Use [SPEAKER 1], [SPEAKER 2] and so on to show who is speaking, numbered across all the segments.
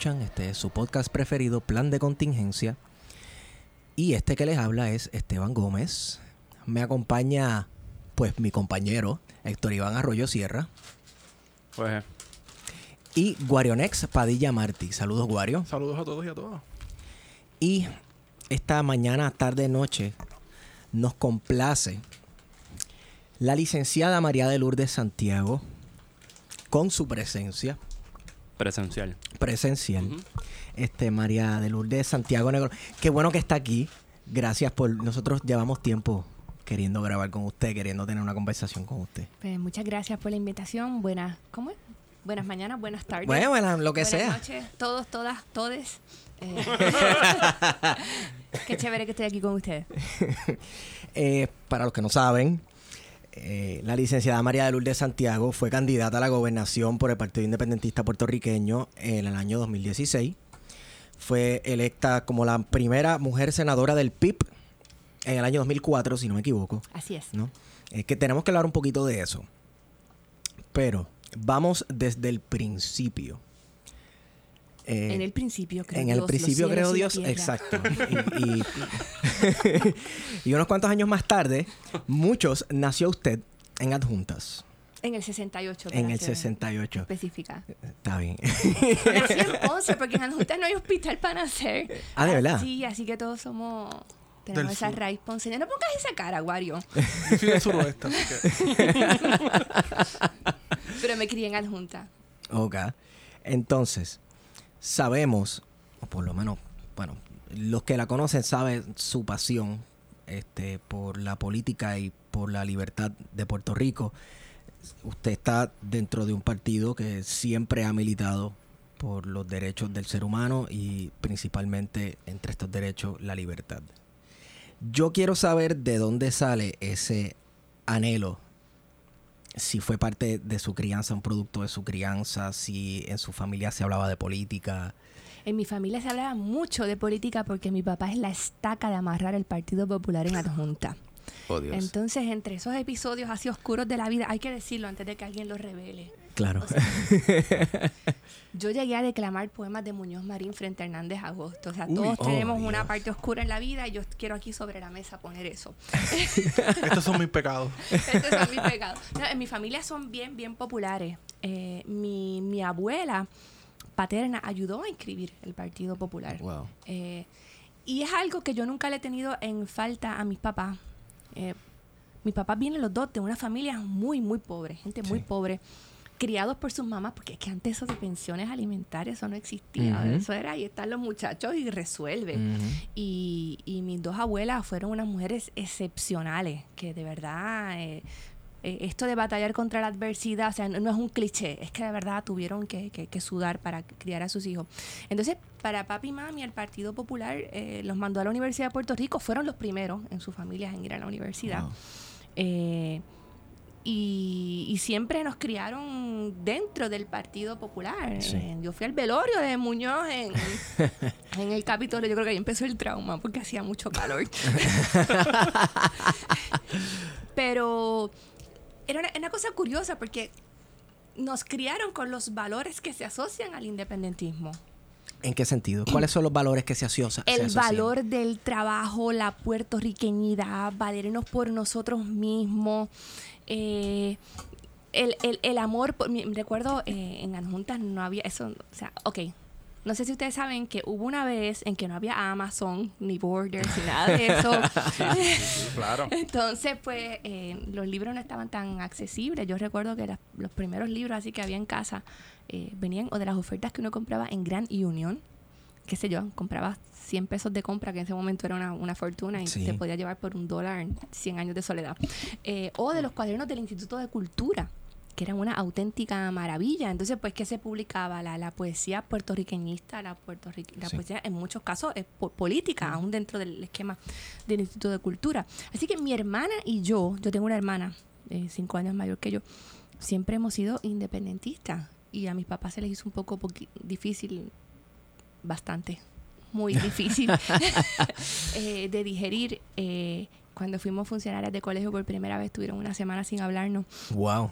[SPEAKER 1] escuchan. Este es su podcast preferido, Plan de Contingencia. Y este que les habla es Esteban Gómez. Me acompaña, pues, mi compañero Héctor Iván Arroyo Sierra.
[SPEAKER 2] Pues,
[SPEAKER 1] Y Guarionex Padilla Martí. Saludos, Guario.
[SPEAKER 2] saludos a todos y a todas.
[SPEAKER 1] Y esta mañana, tarde, noche, nos complace la licenciada María de Lourdes Santiago con su presencia
[SPEAKER 2] Presencial.
[SPEAKER 1] presencial. Este María de Lourdes Santiago Negro. Qué bueno que está aquí. Gracias por nosotros llevamos tiempo queriendo grabar con usted, queriendo tener una conversación con usted.
[SPEAKER 3] Pues muchas gracias por la invitación. Buenas, ¿cómo es? Buenas mañanas, buenas tardes.
[SPEAKER 1] Bueno, bueno, lo que
[SPEAKER 3] buenas
[SPEAKER 1] sea.
[SPEAKER 3] noches, todos, todas, todes. Eh, qué chévere que estoy aquí con ustedes.
[SPEAKER 1] Eh, para los que no saben, eh, la licenciada María de Lourdes Santiago fue candidata a la gobernación por el Partido Independentista Puertorriqueño en el año 2016. Fue electa como la primera mujer senadora del PIB en el año 2004, si no me equivoco.
[SPEAKER 3] Así es.
[SPEAKER 1] ¿no? Es que tenemos que hablar un poquito de eso. Pero vamos desde el principio. Eh,
[SPEAKER 3] en el principio creo
[SPEAKER 1] en el
[SPEAKER 3] Dios,
[SPEAKER 1] principio
[SPEAKER 3] la
[SPEAKER 1] Dios, exacto. Y, y- y unos cuantos años más tarde, muchos nació usted en adjuntas.
[SPEAKER 3] En el 68.
[SPEAKER 1] En el
[SPEAKER 3] ser
[SPEAKER 1] 68.
[SPEAKER 3] Específica.
[SPEAKER 1] Está bien.
[SPEAKER 3] Nací en Ponce porque en Adjuntas no hay hospital para nacer.
[SPEAKER 1] Ah, ¿de verdad?
[SPEAKER 3] Sí, así que todos somos... Tenemos esa
[SPEAKER 2] sur.
[SPEAKER 3] raíz ponceña. No pongas esa cara, Wario.
[SPEAKER 2] Yo soy del suroeste.
[SPEAKER 3] Pero me crié en Adjunta.
[SPEAKER 1] Ok. Entonces, sabemos, o por lo menos, bueno, los que la conocen saben su pasión este, por la política y por la libertad de Puerto Rico. Usted está dentro de un partido que siempre ha militado por los derechos del ser humano y principalmente entre estos derechos la libertad. Yo quiero saber de dónde sale ese anhelo si fue parte de su crianza, un producto de su crianza, si en su familia se hablaba de política.
[SPEAKER 3] En mi familia se hablaba mucho de política porque mi papá es la estaca de amarrar el Partido Popular en adjunta.
[SPEAKER 2] Oh, Dios.
[SPEAKER 3] Entonces, entre esos episodios así oscuros de la vida, hay que decirlo antes de que alguien lo revele.
[SPEAKER 1] Claro.
[SPEAKER 3] Yo llegué a declamar poemas de Muñoz Marín frente a Hernández Agosto. O sea,
[SPEAKER 2] Uy.
[SPEAKER 3] todos
[SPEAKER 1] Oh,
[SPEAKER 3] tenemos
[SPEAKER 1] Dios.
[SPEAKER 3] una parte oscura en la vida y yo quiero aquí sobre la mesa poner eso.
[SPEAKER 2] Estos son mis pecados.
[SPEAKER 3] Estos son mis pecados. No, en mi familia son bien, bien populares. Eh, mi, mi abuela paterna ayudó a inscribir el Partido Popular.
[SPEAKER 1] wow.
[SPEAKER 3] Eh, y es algo que yo nunca le he tenido en falta a mis papás. Eh, mis papás vienen los dos de una familia muy, muy pobre, gente muy
[SPEAKER 1] Sí.
[SPEAKER 3] pobre, criados por sus mamás, porque es que antes eso de pensiones alimentarias, eso no existía. Eso era, ahí están los muchachos y resuelve.
[SPEAKER 1] Ujú.
[SPEAKER 3] Y, y mis dos abuelas fueron unas mujeres excepcionales, que de verdad, eh, eh, esto de batallar contra la adversidad, o sea, no, no es un cliché, es que de verdad tuvieron que, que- que sudar para criar a sus hijos. Entonces, para papi y mami, el Partido Popular eh, los mandó a la Universidad de Puerto Rico, fueron los primeros en sus familias en ir a la universidad.
[SPEAKER 1] Wow.
[SPEAKER 3] Y, y siempre nos criaron dentro del Partido Popular.
[SPEAKER 1] Sí.
[SPEAKER 3] Eh, yo fui al velorio de Muñoz en, en el Capitolio. Yo creo que ahí empezó el trauma porque hacía mucho calor. Pero era una, una cosa curiosa porque nos criaron con los valores que se asocian al independentismo.
[SPEAKER 1] ¿En qué sentido? ¿Cuáles son los valores que se asocian? se
[SPEAKER 3] El valor del trabajo, la puertorriqueñidad, valernos por nosotros mismos, eh, el, el- el amor. Por, recuerdo eh, en Adjuntas no había eso, o sea, ok. No sé si ustedes saben que hubo una vez en que no había Amazon, ni Borders, ni nada de eso.
[SPEAKER 2] Claro.
[SPEAKER 3] Entonces, pues, eh, los libros no estaban tan accesibles. Yo recuerdo que las- los primeros libros así que había en casa eh, venían o de las ofertas que uno compraba en Grand Union, qué sé yo, compraba 100 pesos de compra, que en ese momento era una, una fortuna y
[SPEAKER 1] Sí.
[SPEAKER 3] te podía llevar por un dólar 100 años de soledad. Eh, o de los cuadernos del Instituto de Cultura que eran una auténtica maravilla. Entonces, pues, ¿qué se publicaba? La, la poesía puertorriqueñista, la, puertorrique- la
[SPEAKER 1] Sí.
[SPEAKER 3] poesía en muchos casos es po- política, aún dentro del esquema del Instituto de Cultura. Así que mi hermana y yo, yo tengo una hermana eh, cinco años mayor que yo, siempre hemos sido independentistas. Y a mis papás se les hizo un poco difícil, bastante, muy difícil eh, de digerir. eh, cuando fuimos funcionarias de colegio por primera vez, tuvieron una semana sin hablarnos.
[SPEAKER 1] Wow.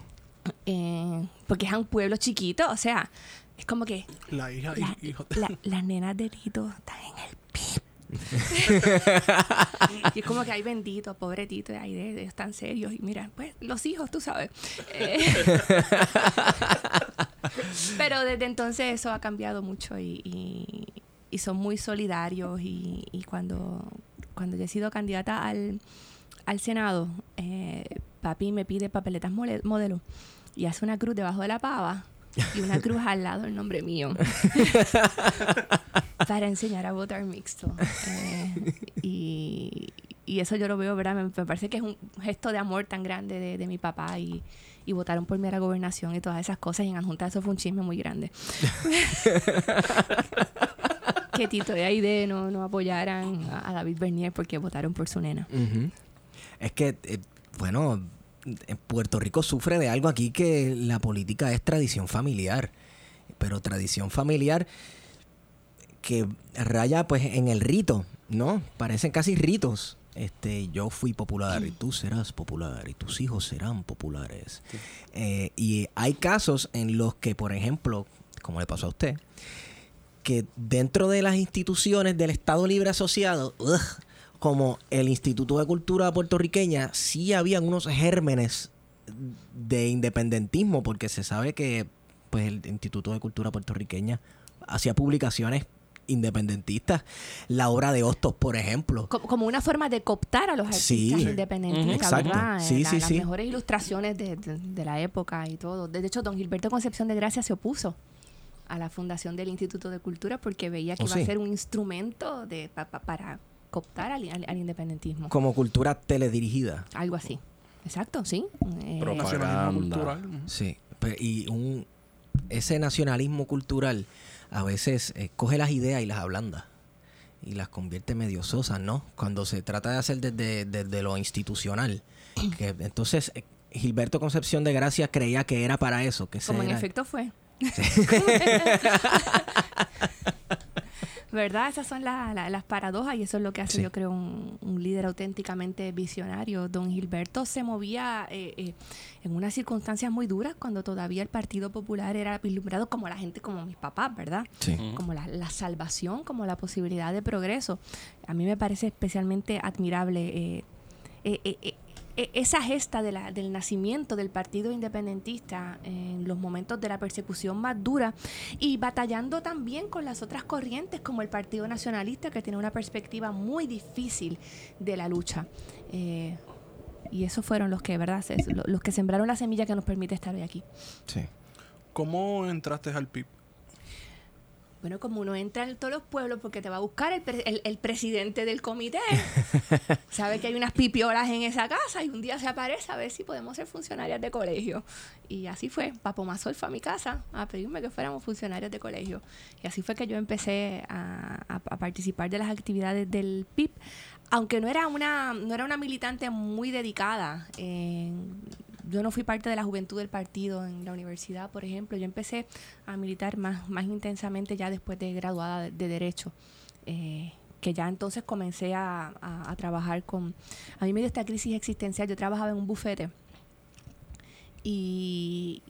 [SPEAKER 3] eh, porque es un pueblo chiquito, o sea, es como que
[SPEAKER 2] La hija
[SPEAKER 3] la-
[SPEAKER 2] y hijo.
[SPEAKER 3] la- las nenas de Tito están en el PIB. y es como que hay bendito, pobre Tito, y ahí de, de- están serios. Y mira, pues los hijos, tú sabes. Eh, Pero desde entonces eso ha cambiado mucho y, y- y son muy solidarios. Y, y cuando, cuando yo he sido candidata al, al Senado, eh, papi me pide papeletas modelo y hace una cruz debajo de la pava y una cruz al lado el nombre mío para enseñar a votar mixto. Eh, y, y eso yo lo veo, ¿verdad? Me, me parece que es un gesto de amor tan grande de, de mi papá y, y votaron por mí a la gobernación y todas esas cosas. Y en adjunta eso fue un chisme muy grande. que Tito y Aide no, no apoyaran a, a David Bernier porque votaron por su nena.
[SPEAKER 1] Ujú. Es que, eh, bueno, en Puerto Rico sufre de algo aquí que la política es tradición familiar. Pero tradición familiar que raya pues en el rito, ¿no? Parecen casi ritos. Este, yo fui popular y tú serás popular y tus hijos serán populares. Eh, y hay casos en los que, por ejemplo, como le pasó a usted, que dentro de las instituciones del Estado Libre Asociado, ugh, como el Instituto de Cultura puertorriqueña, sí habían unos gérmenes de independentismo, porque se sabe que pues, el Instituto de Cultura puertorriqueña hacía publicaciones independentistas. La obra de Hostos, por ejemplo.
[SPEAKER 3] Co- Como una forma de cooptar a los artistas
[SPEAKER 1] Sí.
[SPEAKER 3] independentistas,
[SPEAKER 1] Exacto.
[SPEAKER 3] ¿verdad? Eh,
[SPEAKER 1] Sí,
[SPEAKER 3] la-
[SPEAKER 1] sí,
[SPEAKER 3] las mejores ilustraciones de, de- de la época y todo. De hecho, don Gilberto Concepción de Gracia se opuso a la fundación del Instituto de Cultura porque veía que
[SPEAKER 1] Oh,
[SPEAKER 3] iba
[SPEAKER 1] sí.
[SPEAKER 3] a ser un instrumento de, pa- pa- para cooptar al, al- al independentismo.
[SPEAKER 1] Como cultura teledirigida.
[SPEAKER 3] Algo así. Exacto, sí. Eh,
[SPEAKER 2] Nacionalismo
[SPEAKER 4] Propaganda.
[SPEAKER 2] cultural.
[SPEAKER 1] Sí. Pe- Y un, ese nacionalismo cultural a veces eh, coge las ideas y las ablanda. Y las convierte medio sosas, ¿no? Cuando se trata de hacer desde, desde lo institucional. Que, entonces, eh, Gilberto Concepción de Gracia creía que era para eso. Que
[SPEAKER 3] como en
[SPEAKER 1] era-
[SPEAKER 3] efecto fue. ¿Verdad? Esas son la- la- las paradojas y eso es lo que hace,
[SPEAKER 1] Sí.
[SPEAKER 3] yo creo, un, un líder auténticamente visionario. Don Gilberto se movía eh, eh, en unas circunstancias muy duras cuando todavía el Partido Popular era vislumbrado como la gente, como mis papás, ¿verdad?
[SPEAKER 1] Sí.
[SPEAKER 3] Como la, la salvación, como la posibilidad de progreso. A mí me parece especialmente admirable eh, eh, eh, eh, eh, esa gesta de la- del nacimiento del Partido Independentista en los momentos de la persecución más dura y batallando también con las otras corrientes como el Partido Nacionalista que tiene una perspectiva muy difícil de la lucha. Eh, y esos fueron los que, ¿verdad? Los que sembraron la semilla que nos permite estar hoy aquí.
[SPEAKER 1] Sí.
[SPEAKER 2] ¿Cómo entraste al PIB?
[SPEAKER 3] Bueno, como uno entra en todos los pueblos porque te va a buscar el, pre- el- el presidente del comité, sabe que hay unas pipiolas en esa casa y un día se aparece a ver si podemos ser funcionarias de colegio. Y así fue, Papo Mazol fue a mi casa a pedirme que fuéramos funcionarios de colegio. Y así fue que yo empecé a, a- a participar de las actividades del PIB, aunque no era una, no era una militante muy dedicada. en- yo no fui parte de la juventud del partido en la universidad, por ejemplo. Yo empecé a militar más, más intensamente ya después de graduada de, de Derecho. Eh, que ya entonces comencé a, a- a trabajar con... A mí me dio esta crisis existencial. Yo trabajaba en un bufete y,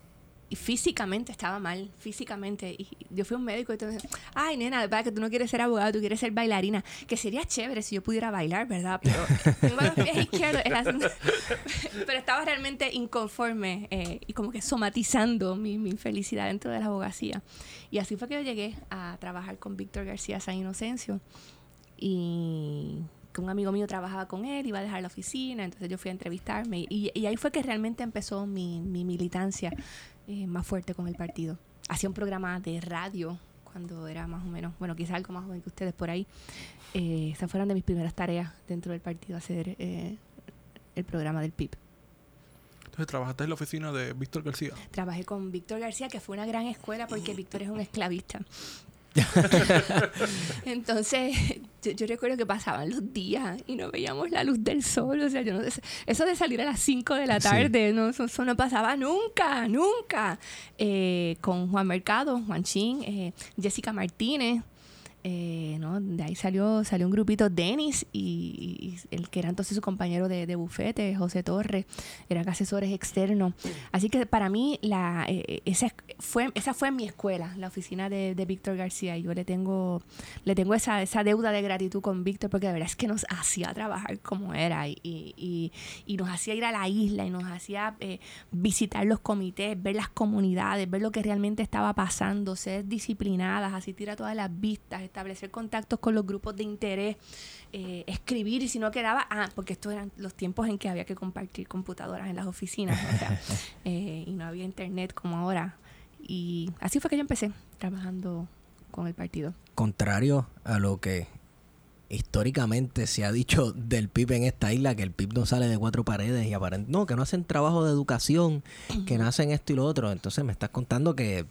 [SPEAKER 3] y físicamente estaba mal, físicamente. Y yo fui a un médico y todo ay, nena, verdad que tú no quieres ser abogada, tú quieres ser bailarina. Que sería chévere si yo pudiera bailar, ¿verdad? Pero tengo los pies izquierdos. Pero estaba realmente inconforme eh, y como que somatizando mi, mi infelicidad dentro de la abogacía. Y así fue que yo llegué a trabajar con Víctor García San Inocencio. Y que un amigo mío trabajaba con él, iba a dejar la oficina, entonces yo fui a entrevistarme y, y ahí fue que realmente empezó mi, mi militancia eh, más fuerte con el partido. Hacía un programa de radio cuando era más o menos, bueno, quizás algo más joven que ustedes por ahí. Eh, esas fueron de mis primeras tareas dentro del partido, hacer eh, el programa del PIB.
[SPEAKER 2] Entonces trabajaste en la oficina de Víctor García.
[SPEAKER 3] Trabajé con Víctor García, que fue una gran escuela porque Víctor es un esclavista. Entonces, yo, yo recuerdo que pasaban los días y no veíamos la luz del sol. O sea, yo no, eso de salir a las 5 de la
[SPEAKER 1] Sí.
[SPEAKER 3] tarde, no, eso, eso no pasaba nunca, nunca. Eh, con Juan Mercado, Juan Chin, eh, Jessica Martínez. Eh, ¿no? De ahí salió, salió un grupito, Denis y, y el que era entonces su compañero de, bufete, José Torres, eran asesores externos. Así que para mí la, eh, esa, fue, esa fue mi escuela, la oficina de, Víctor García. Y yo le tengo, le tengo esa, esa deuda de gratitud con Víctor porque de verdad es que nos hacía trabajar como era y, y, y- y nos hacía ir a la isla y nos hacía eh, visitar los comités, ver las comunidades, ver lo que realmente estaba pasando, ser disciplinadas, asistir a todas las vistas, establecer contactos con los grupos de interés, eh, escribir y si no quedaba, ah, porque estos eran los tiempos en que había que compartir computadoras en las oficinas, o sea, eh, y no había internet como ahora. Y así fue que yo empecé trabajando con el partido.
[SPEAKER 1] Contrario a lo que históricamente se ha dicho del PIB en esta isla, que el PIB no sale de cuatro paredes y aparent no, que no hacen trabajo de educación, que no hacen esto y lo otro. Entonces me estás contando que,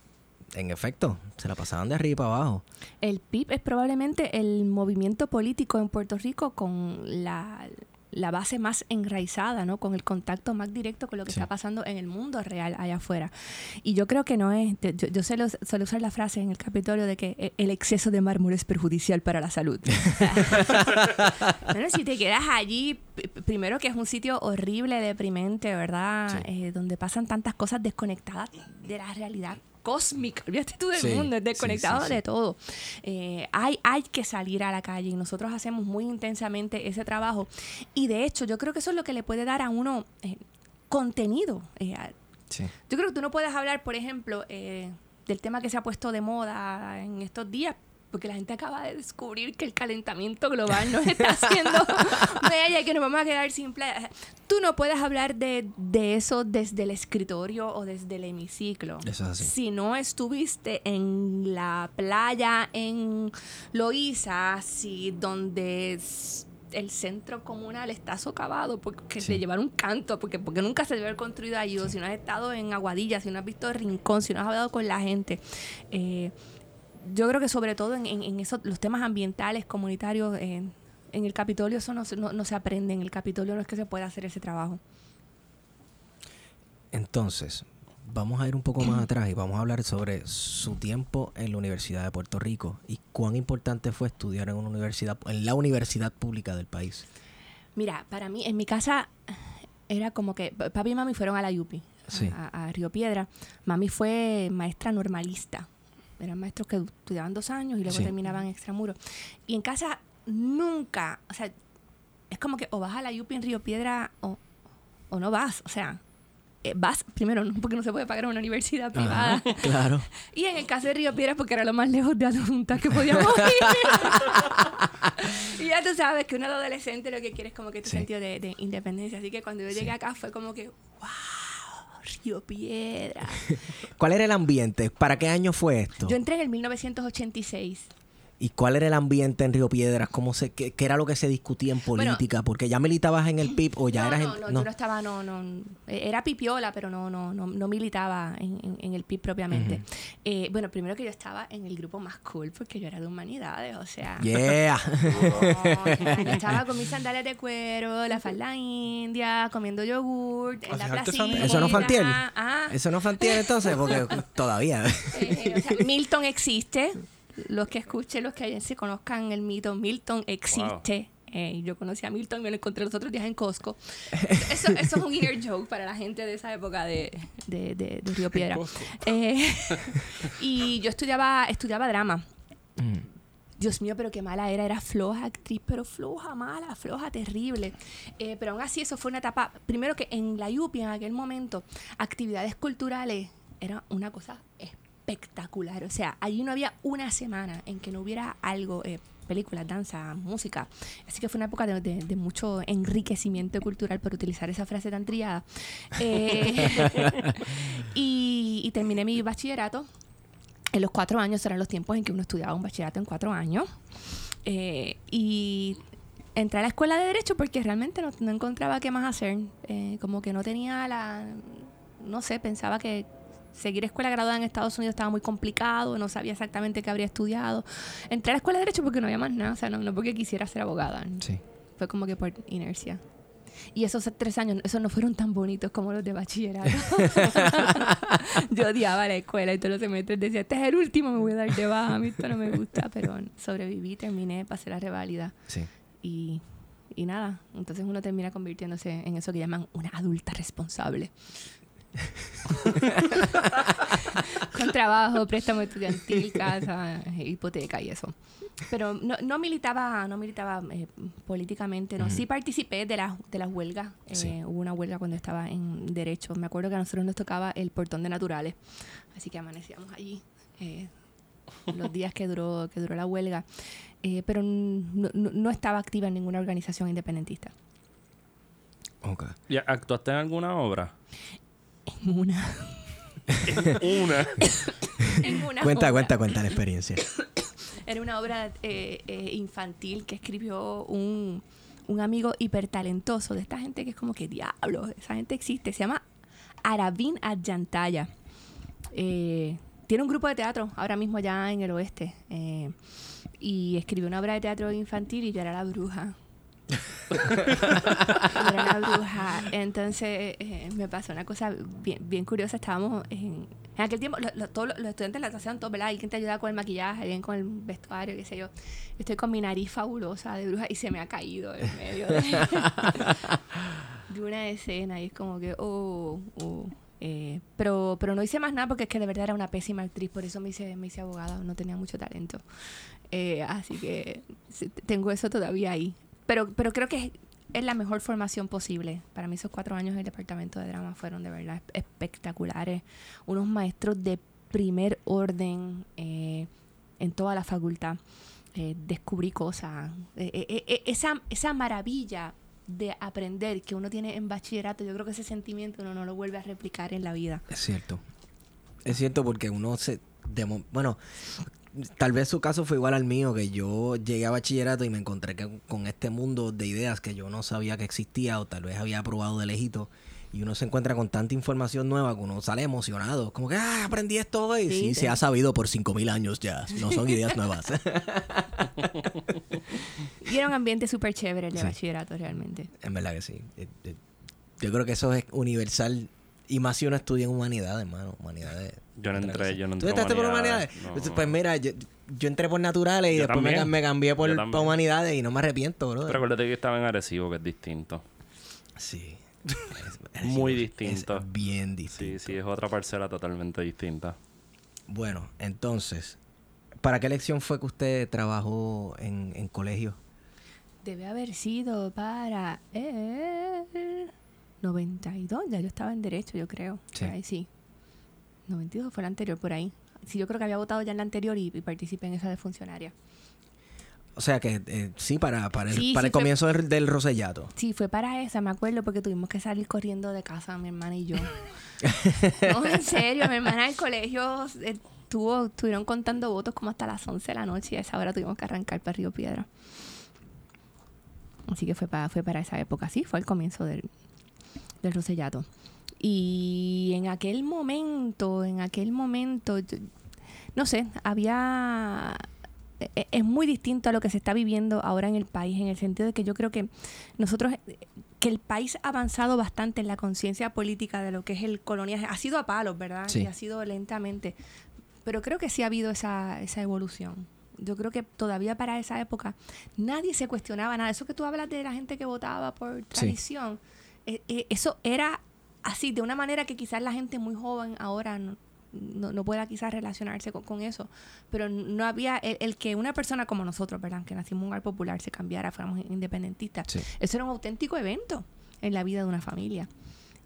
[SPEAKER 1] en efecto, se la pasaban de arriba para abajo.
[SPEAKER 3] El PIB es probablemente el movimiento político en Puerto Rico con la, la base más enraizada, ¿no? Con el contacto más directo con lo que
[SPEAKER 1] Sí.
[SPEAKER 3] está pasando en el mundo real allá afuera. Y yo creo que no es, yo, yo suelo, suelo usar la frase en el Capitolio de que e- el exceso de mármol es perjudicial para la salud. bueno, si te quedas allí, primero que es un sitio horrible, deprimente, ¿verdad?
[SPEAKER 1] Sí.
[SPEAKER 3] Eh, donde pasan tantas cosas desconectadas de la realidad cósmica. Olvídate tú del
[SPEAKER 1] Sí,
[SPEAKER 3] mundo, desconectado
[SPEAKER 1] sí, sí.
[SPEAKER 3] de todo. Eh, hay, hay que salir a la calle y nosotros hacemos muy intensamente ese trabajo. Y de hecho, yo creo que eso es lo que le puede dar a uno eh, contenido. Eh, yo creo que tú no puedes hablar, por ejemplo, eh, del tema que se ha puesto de moda en estos días, porque la gente acaba de descubrir que el calentamiento global nos está haciendo bella y que nos vamos a quedar sin playa. Tú no puedes hablar de, de eso desde el escritorio o desde el hemiciclo.
[SPEAKER 1] Eso es así.
[SPEAKER 3] Si no estuviste en la playa en Loíza, si donde el centro comunal está socavado porque
[SPEAKER 1] Sí.
[SPEAKER 3] de llevar un canto, porque, porque nunca se debe haber construido allí, o si no has estado en Aguadilla, si no has visto Rincón, si no has hablado con la gente. Eh, yo creo que sobre todo en, en, en esos, los temas ambientales, comunitarios, eh, en el Capitolio eso no, se- no, no se aprende, en el Capitolio no es que se pueda hacer ese trabajo.
[SPEAKER 1] Entonces, vamos a ir un poco más atrás y vamos a hablar sobre su tiempo en la Universidad de Puerto Rico y cuán importante fue estudiar en una universidad, en la universidad pública del país.
[SPEAKER 3] Mira, para mí, en mi casa era como que pa- papi y mami fueron a la Yupi,
[SPEAKER 1] Sí.
[SPEAKER 3] a, a Río Piedra. Mami fue maestra normalista. Eran maestros que estudiaban dos años y luego
[SPEAKER 1] Sí.
[SPEAKER 3] terminaban extramuros. Y en casa nunca, o sea, es como que o vas a la Yupi en Río Piedra o, o no vas. O sea, eh, vas primero porque no se puede pagar una universidad privada.
[SPEAKER 1] Ajá, claro.
[SPEAKER 3] Y en el caso de Río Piedras, porque era lo más lejos de Adjunta que podíamos ir. y ya tú sabes que un adolescente lo que quiere es como que tu
[SPEAKER 1] Sí.
[SPEAKER 3] sentido de, de independencia. Así que cuando yo
[SPEAKER 1] Sí.
[SPEAKER 3] llegué acá fue como que, wow, Río Piedras.
[SPEAKER 1] ¿Cuál era el ambiente? ¿Para qué año fue esto?
[SPEAKER 3] Yo entré en el 1986.
[SPEAKER 1] ¿Y cuál era el ambiente en Río Piedras? ¿Cómo se, qué, qué era lo que se discutía en
[SPEAKER 3] Bueno,
[SPEAKER 1] política? Porque ya militabas en el PIB o ya
[SPEAKER 3] no,
[SPEAKER 1] eras
[SPEAKER 3] no,
[SPEAKER 1] en...
[SPEAKER 3] no, yo no estaba, no, no, era pipiola, pero no, no, no, no militaba en, en- en el PIB propiamente. Eh, bueno, primero que yo estaba en el grupo más cool porque yo era de humanidades, o sea,
[SPEAKER 1] Yeah.
[SPEAKER 3] no, o yo estaba con mis sandalias de cuero, la falda india, comiendo yogurt, en la
[SPEAKER 2] ¿Hacías
[SPEAKER 3] placita.
[SPEAKER 1] ¿Eso no fue antier?
[SPEAKER 3] Ah,
[SPEAKER 1] Eso no fue antier entonces, porque todavía.
[SPEAKER 3] eh, o sea, Milton existe. Los que escuchen, los que se conozcan el mito, Milton existe. Eh, yo conocí a Milton, me lo encontré los otros días en Costco. Eso, eso es un inner joke para la gente de esa época de, de, de- de Río Piedra. Eh, y yo estudiaba, estudiaba drama.
[SPEAKER 1] Mm.
[SPEAKER 3] Dios mío, pero qué mala era. Era floja actriz, pero floja, mala, floja, terrible. Eh, pero aún así, eso fue una etapa. Primero que en la UPI, en aquel momento, actividades culturales era una cosa espectacular. O sea, allí no había una semana en que no hubiera algo. eh, películas, danza, música. Así que fue una época de, de- de mucho enriquecimiento cultural, por utilizar esa frase tan trillada. Eh, y, y terminé mi bachillerato en los cuatro años eran los tiempos en que uno estudiaba un bachillerato en cuatro años. Eh, y entré a la escuela de Derecho porque realmente no, no encontraba qué más hacer. Eh, como que no tenía la... No sé, pensaba que seguir escuela graduada en Estados Unidos estaba muy complicado, no sabía exactamente qué habría estudiado. Entré a la escuela de Derecho porque no había más nada, o sea, no, no porque quisiera ser abogada.
[SPEAKER 1] Sí.
[SPEAKER 3] Fue como que por inercia. Y esos tres años, esos no fueron tan bonitos como los de bachillerato. Yo odiaba la escuela y todos los semestres decía, este es el último, me voy a dar de baja, a mí esto no me gusta. Pero sobreviví, terminé, pasé la reválida
[SPEAKER 1] Sí.
[SPEAKER 3] y, y nada. Entonces uno termina convirtiéndose en eso que llaman una adulta responsable. Con trabajo, préstamo estudiantil, casa, hipoteca y eso. Pero no, no militaba, no militaba eh, políticamente, no. Sí participé de las de las huelgas. Eh,
[SPEAKER 1] Sí.
[SPEAKER 3] Hubo una huelga cuando estaba en derecho. Me acuerdo que a nosotros nos tocaba el portón de naturales, así que amanecíamos allí eh, los días que duró que duró la huelga. Eh, pero no, no- no estaba activa en ninguna organización independentista.
[SPEAKER 1] Ok.
[SPEAKER 5] ¿Y actuaste en alguna obra?
[SPEAKER 3] En una,
[SPEAKER 5] Una.
[SPEAKER 3] en una
[SPEAKER 1] Cuenta,
[SPEAKER 3] obra.
[SPEAKER 1] cuenta, cuenta la experiencia.
[SPEAKER 3] Era una obra eh, eh, infantil que escribió un, un amigo hipertalentoso de esta gente que es como que diablo, esa gente existe. Se llama Arabin Adjantaya. Eh, tiene un grupo de teatro ahora mismo allá en el oeste. eh, y escribió una obra de teatro infantil y yo era la bruja. Era la bruja. Entonces eh, me pasó una cosa bien, bien curiosa. Estábamos en, en aquel tiempo, todos los, estudiantes la hacían todo, ¿verdad? Alguien te ayudaba con el maquillaje, alguien con el vestuario, qué sé yo. Estoy con mi nariz fabulosa de bruja y se me ha caído en medio de, de una escena y es como que, oh, oh. Eh, pero, pero no hice más nada porque es que de verdad era una pésima actriz, por eso me hice, me hice abogada, no tenía mucho talento. Eh, así que tengo eso todavía ahí. Pero, pero creo que es, la mejor formación posible. Para mí esos cuatro años en el departamento de drama fueron de verdad esp- espectaculares. Unos maestros de primer orden eh, en toda la facultad. Eh, descubrí cosas. Eh, eh, eh, esa, esa maravilla de aprender que uno tiene en bachillerato, yo creo que ese sentimiento uno no lo vuelve a replicar en la vida.
[SPEAKER 1] Es cierto. Es cierto porque uno se... bueno, tal vez su caso fue igual al mío, que yo llegué a bachillerato y me encontré que- con este mundo de ideas que yo no sabía que existía o tal vez había probado de lejito. Y uno se encuentra con tanta información nueva que uno sale emocionado. Como que, ah, aprendí esto hoy.
[SPEAKER 3] Sí,
[SPEAKER 1] Sí,
[SPEAKER 3] sí.
[SPEAKER 1] se ha sabido por 5.000 años ya. No son ideas nuevas.
[SPEAKER 3] Y era un ambiente súper chévere el de
[SPEAKER 1] Sí.
[SPEAKER 3] bachillerato realmente.
[SPEAKER 1] en verdad que sí. Eh, eh, Yo creo que eso es universal. Y más si uno estudia en humanidades, hermano. Humanidades.
[SPEAKER 5] Yo no entré, yo no
[SPEAKER 1] ¿Tú
[SPEAKER 5] entré
[SPEAKER 1] entraste por
[SPEAKER 5] humanidades, no.
[SPEAKER 1] Pues mira, yo, yo entré por naturales y
[SPEAKER 5] Yo
[SPEAKER 1] después me, me cambié por, humanidades y no me arrepiento, bro.
[SPEAKER 5] Pero acuérdate que estaba en Arecibo, que es distinto.
[SPEAKER 1] Sí. Es-
[SPEAKER 5] Muy
[SPEAKER 1] es-
[SPEAKER 5] distinto.
[SPEAKER 1] Es bien
[SPEAKER 5] Sí,
[SPEAKER 1] distinto.
[SPEAKER 5] sí, es otra parcela totalmente distinta.
[SPEAKER 1] Bueno, entonces, ¿para qué lección fue que usted trabajó en, en colegio?
[SPEAKER 3] Debe haber sido para el 92. Ya yo estaba en derecho, yo creo.
[SPEAKER 1] Sí.
[SPEAKER 3] Ahí sí. 92 fue la anterior, por ahí. Sí, yo creo que había votado ya en la anterior y, y participé en esa de funcionaria.
[SPEAKER 1] O sea que eh, sí, para, para el,
[SPEAKER 3] Sí,
[SPEAKER 1] para
[SPEAKER 3] sí
[SPEAKER 1] el
[SPEAKER 3] fue-
[SPEAKER 1] comienzo del, del Rosellato.
[SPEAKER 3] Sí, fue para esa, me acuerdo, porque tuvimos que salir corriendo de casa, mi hermana y yo. no, en serio, mi hermana del colegio eh, estuvo, estuvieron contando votos como hasta las 11 de la noche y a esa hora tuvimos que arrancar para Río Piedra. Así que fue para, fue para esa época, sí, fue el comienzo del, del Rosellato. Y en aquel momento, en aquel momento, no sé, había... e- Es muy distinto a lo que se está viviendo ahora en el país, en el sentido de que yo creo que nosotros, que el país ha avanzado bastante en la conciencia política de lo que es el coloniaje. Ha sido a palos, ¿verdad?
[SPEAKER 1] Sí.
[SPEAKER 3] Y ha sido lentamente. Pero creo que sí ha habido esa, esa evolución. Yo creo que todavía para esa época nadie se cuestionaba nada. Eso que tú hablas de la gente que votaba por tradición, eh, eh, eso era así, de una manera que quizás la gente muy joven ahora no, no, no pueda quizás relacionarse con, con eso. Pero no había el, el que una persona como nosotros, ¿verdad? Que nacimos en un lugar popular, se cambiara, fuéramos independentistas.
[SPEAKER 1] Sí.
[SPEAKER 3] Eso era un auténtico evento en la vida de una familia.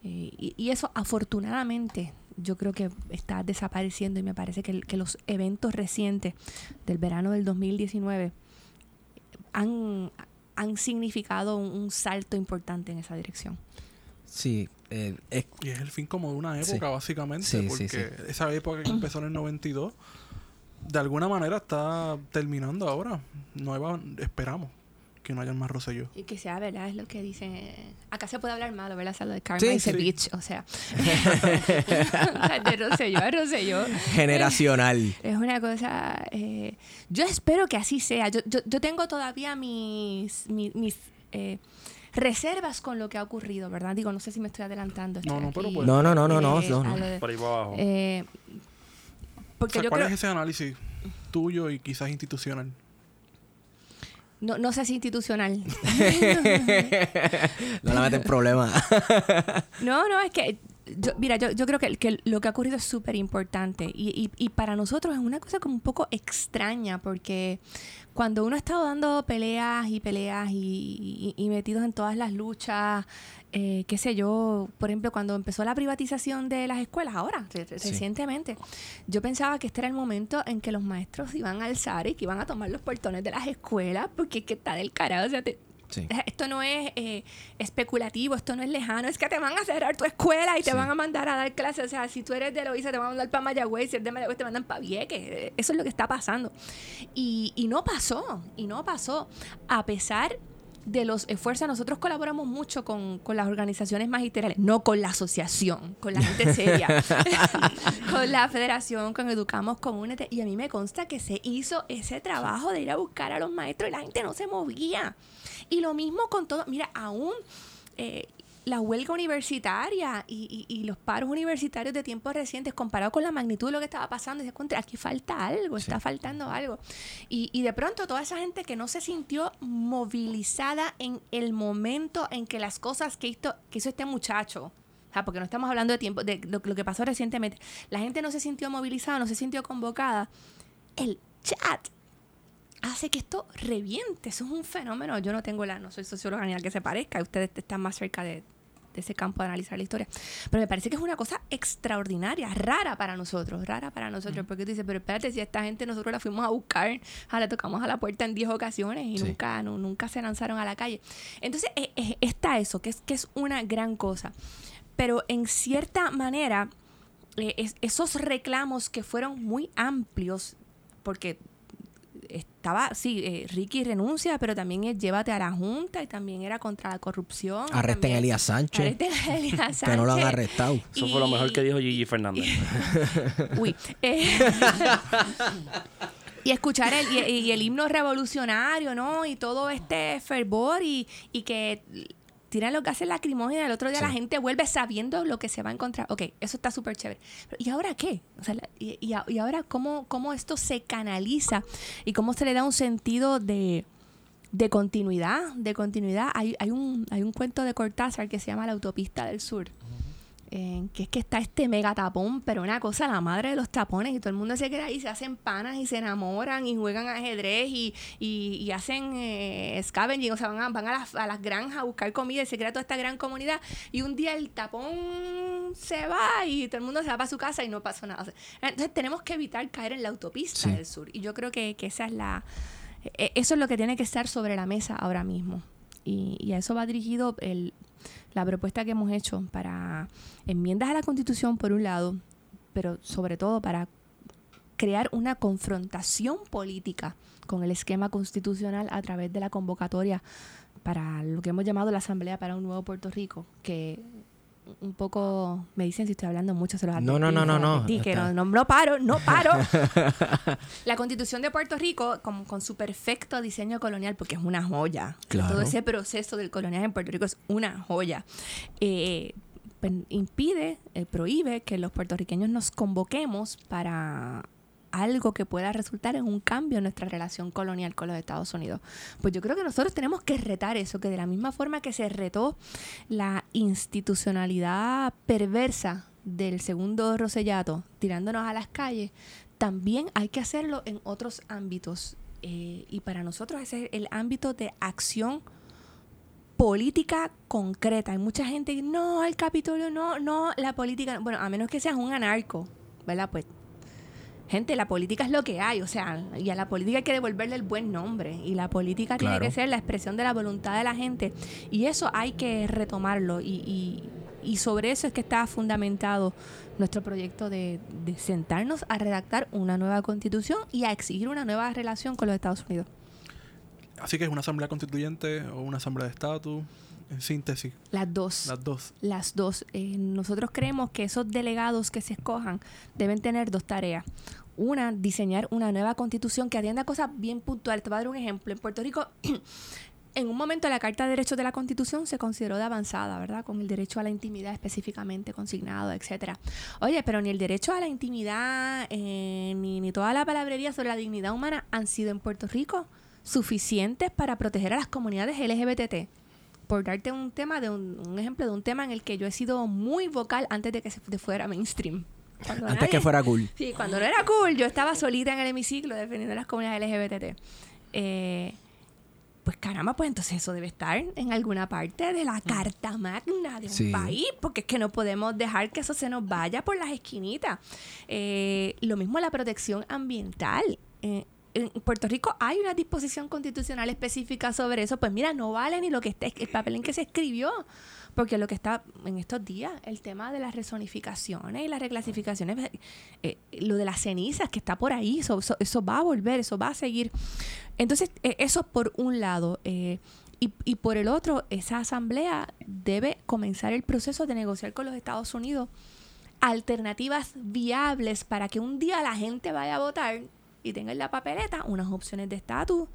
[SPEAKER 3] Eh, y, y eso afortunadamente yo creo que está desapareciendo y me parece que, que los eventos recientes del verano del 2019 han, han significado un, un salto importante en esa dirección.
[SPEAKER 1] Sí, eh, es-
[SPEAKER 2] Y es el fin como de una
[SPEAKER 1] Sí.
[SPEAKER 2] época, básicamente.
[SPEAKER 1] Sí, sí,
[SPEAKER 2] porque
[SPEAKER 1] sí.
[SPEAKER 2] esa época que empezó en el 92, de alguna manera está terminando ahora. Nueva, esperamos que no haya más Rosselló.
[SPEAKER 3] Y que sea verdad, es lo que dicen. Acá se puede hablar malo, ¿verdad? O sea, lo de Karma
[SPEAKER 1] Sí,
[SPEAKER 3] bitch, o sea. De Rosselló a Rosselló.
[SPEAKER 1] generacional.
[SPEAKER 3] Es una cosa. eh, yo espero que así sea. Yo, yo, yo tengo todavía mis, mis, mis, eh, reservas con lo que ha ocurrido, ¿verdad? Digo, no sé si me estoy adelantando.
[SPEAKER 2] No,
[SPEAKER 3] estoy
[SPEAKER 2] no, pero pues-
[SPEAKER 1] No, no, no, no, no,
[SPEAKER 3] eh,
[SPEAKER 1] no, no.
[SPEAKER 3] de-
[SPEAKER 5] Por ahí para abajo.
[SPEAKER 3] eh,
[SPEAKER 2] O
[SPEAKER 3] porque
[SPEAKER 2] sea,
[SPEAKER 3] yo
[SPEAKER 2] ¿Cuál
[SPEAKER 3] creo.
[SPEAKER 2] es ese análisis tuyo y quizás institucional?
[SPEAKER 3] No, no si institucional.
[SPEAKER 1] No la meten en problemas.
[SPEAKER 3] No, no, es que, yo, mira, yo, yo creo que, que lo que ha ocurrido es súper importante y, y, y para nosotros es una cosa como un poco extraña porque cuando uno ha estado dando peleas y peleas y, y- y metidos en todas las luchas, eh, qué sé yo, por ejemplo, cuando empezó la privatización de las escuelas, ahora,
[SPEAKER 1] Sí.
[SPEAKER 3] recientemente, yo pensaba que este era el momento en que los maestros iban a alzar y que iban a tomar los portones de las escuelas porque es que está del carajo, o sea, te-
[SPEAKER 1] Sí.
[SPEAKER 3] Esto no es eh, especulativo, esto no es lejano, es que te van a cerrar tu escuela y te
[SPEAKER 1] Sí.
[SPEAKER 3] van a mandar a dar clases. O sea, si tú eres de Loíza, te van a mandar para Mayagüez, si eres de Mayagüez, te mandan para Vieques. Eh, Eso es lo que está pasando. Y, y no pasó, y no pasó. A pesar de los esfuerzos, nosotros colaboramos mucho con, con las organizaciones magisteriales, no con la asociación, con la gente seria, con la federación, con Educamos Comunity. Y a mí me consta que se hizo ese trabajo de ir a buscar a los maestros y la gente no se movía. Y lo mismo con todo, mira, aún eh, la huelga universitaria y, y- y los paros universitarios de tiempos recientes comparado con la magnitud de lo que estaba pasando, dices, contra, aquí falta algo, está faltando algo. Y, y de pronto toda esa gente que no se sintió movilizada en el momento en que las cosas que hizo, que hizo este muchacho, sea, porque no estamos hablando de tiempo, de lo, lo que pasó recientemente, la gente no se sintió movilizada, no se sintió convocada. El chat hace que esto reviente. Eso es un fenómeno. Yo no tengo la, no soy socióloga ni al que se parezca. Ustedes están más cerca de, de ese campo de analizar la historia. Pero me parece que es una cosa extraordinaria, rara para nosotros, rara para nosotros. Porque tú dices, pero espérate, si esta gente nosotros la fuimos a buscar, a la tocamos a la puerta en 10 ocasiones y
[SPEAKER 1] Sí.
[SPEAKER 3] nunca, no- nunca se lanzaron a la calle. Entonces, eh, eh, está eso, que es, que es una gran cosa. Pero en cierta manera, eh, es- esos reclamos que fueron muy amplios, porque estaba, sí, eh, Ricky renuncia, pero también es llévate a la Junta y también era contra la corrupción.
[SPEAKER 1] Arresten a Elías Sánchez.
[SPEAKER 3] Arresten a Elías Sánchez.
[SPEAKER 1] Que no lo han arrestado.
[SPEAKER 5] Eso fue lo mejor que dijo Gigi Fernández.
[SPEAKER 3] Uy. eh, y escuchar el, y, y el himno revolucionario, ¿no? Y todo este fervor y, y que tiran los gases lacrimógenos y el otro día
[SPEAKER 1] Sí.
[SPEAKER 3] la gente vuelve sabiendo lo que se va a encontrar. Ok, eso está súper chévere. Pero, ¿Y ahora qué? O sea, la- y, y y ahora cómo, cómo esto se canaliza y cómo se le da un sentido de, de continuidad, de continuidad. Hay, hay, un, hay un cuento de Cortázar que se llama La autopista del sur. Eh, que es que está este mega tapón, pero una cosa, la madre de los tapones, y todo el mundo se queda ahí, se hacen panas y se enamoran y juegan ajedrez y, y, y hacen eh, scavenging, o sea, van, a, van a, las, a las granjas a buscar comida y se crea toda esta gran comunidad. Y un día el tapón se va y todo el mundo se va para su casa y no pasó nada. O sea, entonces tenemos que evitar caer en la autopista
[SPEAKER 1] Sí.
[SPEAKER 3] del sur. Y yo creo que, que esa es la, e- eso es lo que tiene que estar sobre la mesa ahora mismo. Y, y a eso va dirigido el, la propuesta que hemos hecho para enmiendas a la Constitución, por un lado, pero sobre todo para crear una confrontación política con el esquema constitucional a través de la convocatoria para lo que hemos llamado la Asamblea para un Nuevo Puerto Rico, que un poco me dicen si estoy hablando mucho se los
[SPEAKER 1] No, no, no, no, no,
[SPEAKER 3] que
[SPEAKER 1] está-
[SPEAKER 3] no, no, no paro no paro. La constitución de Puerto Rico con, con su perfecto diseño colonial porque es una joya.
[SPEAKER 1] Claro.
[SPEAKER 3] todo ese proceso del colonial en Puerto Rico es una joya. Eh, impide eh, prohíbe que los puertorriqueños nos convoquemos para algo que pueda resultar en un cambio en nuestra relación colonial con los Estados Unidos. Pues yo creo que nosotros tenemos que retar eso, que de la misma forma que se retó la institucionalidad perversa del segundo Rosellato tirándonos a las calles, también hay que hacerlo en otros ámbitos. Eh, y para nosotros ese es el ámbito de acción política concreta. Hay mucha gente que no, el Capitolio no, no, la política, bueno, a menos que seas un anarco, ¿verdad? Pues Gente, la política es lo que hay, o sea, y a la política hay que devolverle el buen nombre. Y la política tiene que ser la expresión de la voluntad de la gente. Y eso hay que retomarlo. Y, y- y sobre eso es que está fundamentado nuestro proyecto de, de sentarnos a redactar una nueva constitución y a exigir una nueva relación con los Estados Unidos.
[SPEAKER 2] Así que es una asamblea constituyente o una asamblea de estatus. En síntesis,
[SPEAKER 3] Las dos.
[SPEAKER 2] las dos.
[SPEAKER 3] Las dos. Eh, nosotros creemos que esos delegados que se escojan deben tener dos tareas. Una, diseñar una nueva constitución que atienda cosas bien puntuales. Te voy a dar un ejemplo. En Puerto Rico, en un momento la Carta de Derechos de la Constitución se consideró de avanzada, ¿verdad? Con el derecho a la intimidad específicamente consignado, etcétera. Oye, pero ni el derecho a la intimidad, eh, ni, ni toda la palabrería sobre la dignidad humana han sido en Puerto Rico suficientes para proteger a las comunidades LGBT por darte un tema de un, un ejemplo de un tema en el que yo he sido muy vocal antes de que se fuera mainstream. Cuando
[SPEAKER 1] Antes
[SPEAKER 3] nadie-
[SPEAKER 1] que fuera cool.
[SPEAKER 3] Sí, cuando no era cool, yo estaba solita en el hemiciclo defendiendo las comunidades LGBT. Eh, pues caramba, pues entonces eso debe estar en alguna parte de la carta magna de un
[SPEAKER 1] Sí.
[SPEAKER 3] país, porque es que no podemos dejar que eso se nos vaya por las esquinitas. Eh, lo mismo la protección ambiental. Eh, en Puerto Rico hay una disposición constitucional específica sobre eso, pues mira, no vale ni lo que está, el papel en que se escribió, porque lo que está en estos días, el tema de las resonificaciones y las reclasificaciones, eh, lo de las cenizas que está por ahí, eso, eso, va a volver, eso va a seguir. Entonces, eh, eso por un lado. eh, y, y por el otro, esa asamblea debe comenzar el proceso de negociar con los Estados Unidos alternativas viables para que un día la gente vaya a votar y tenga en la papeleta unas opciones de estatus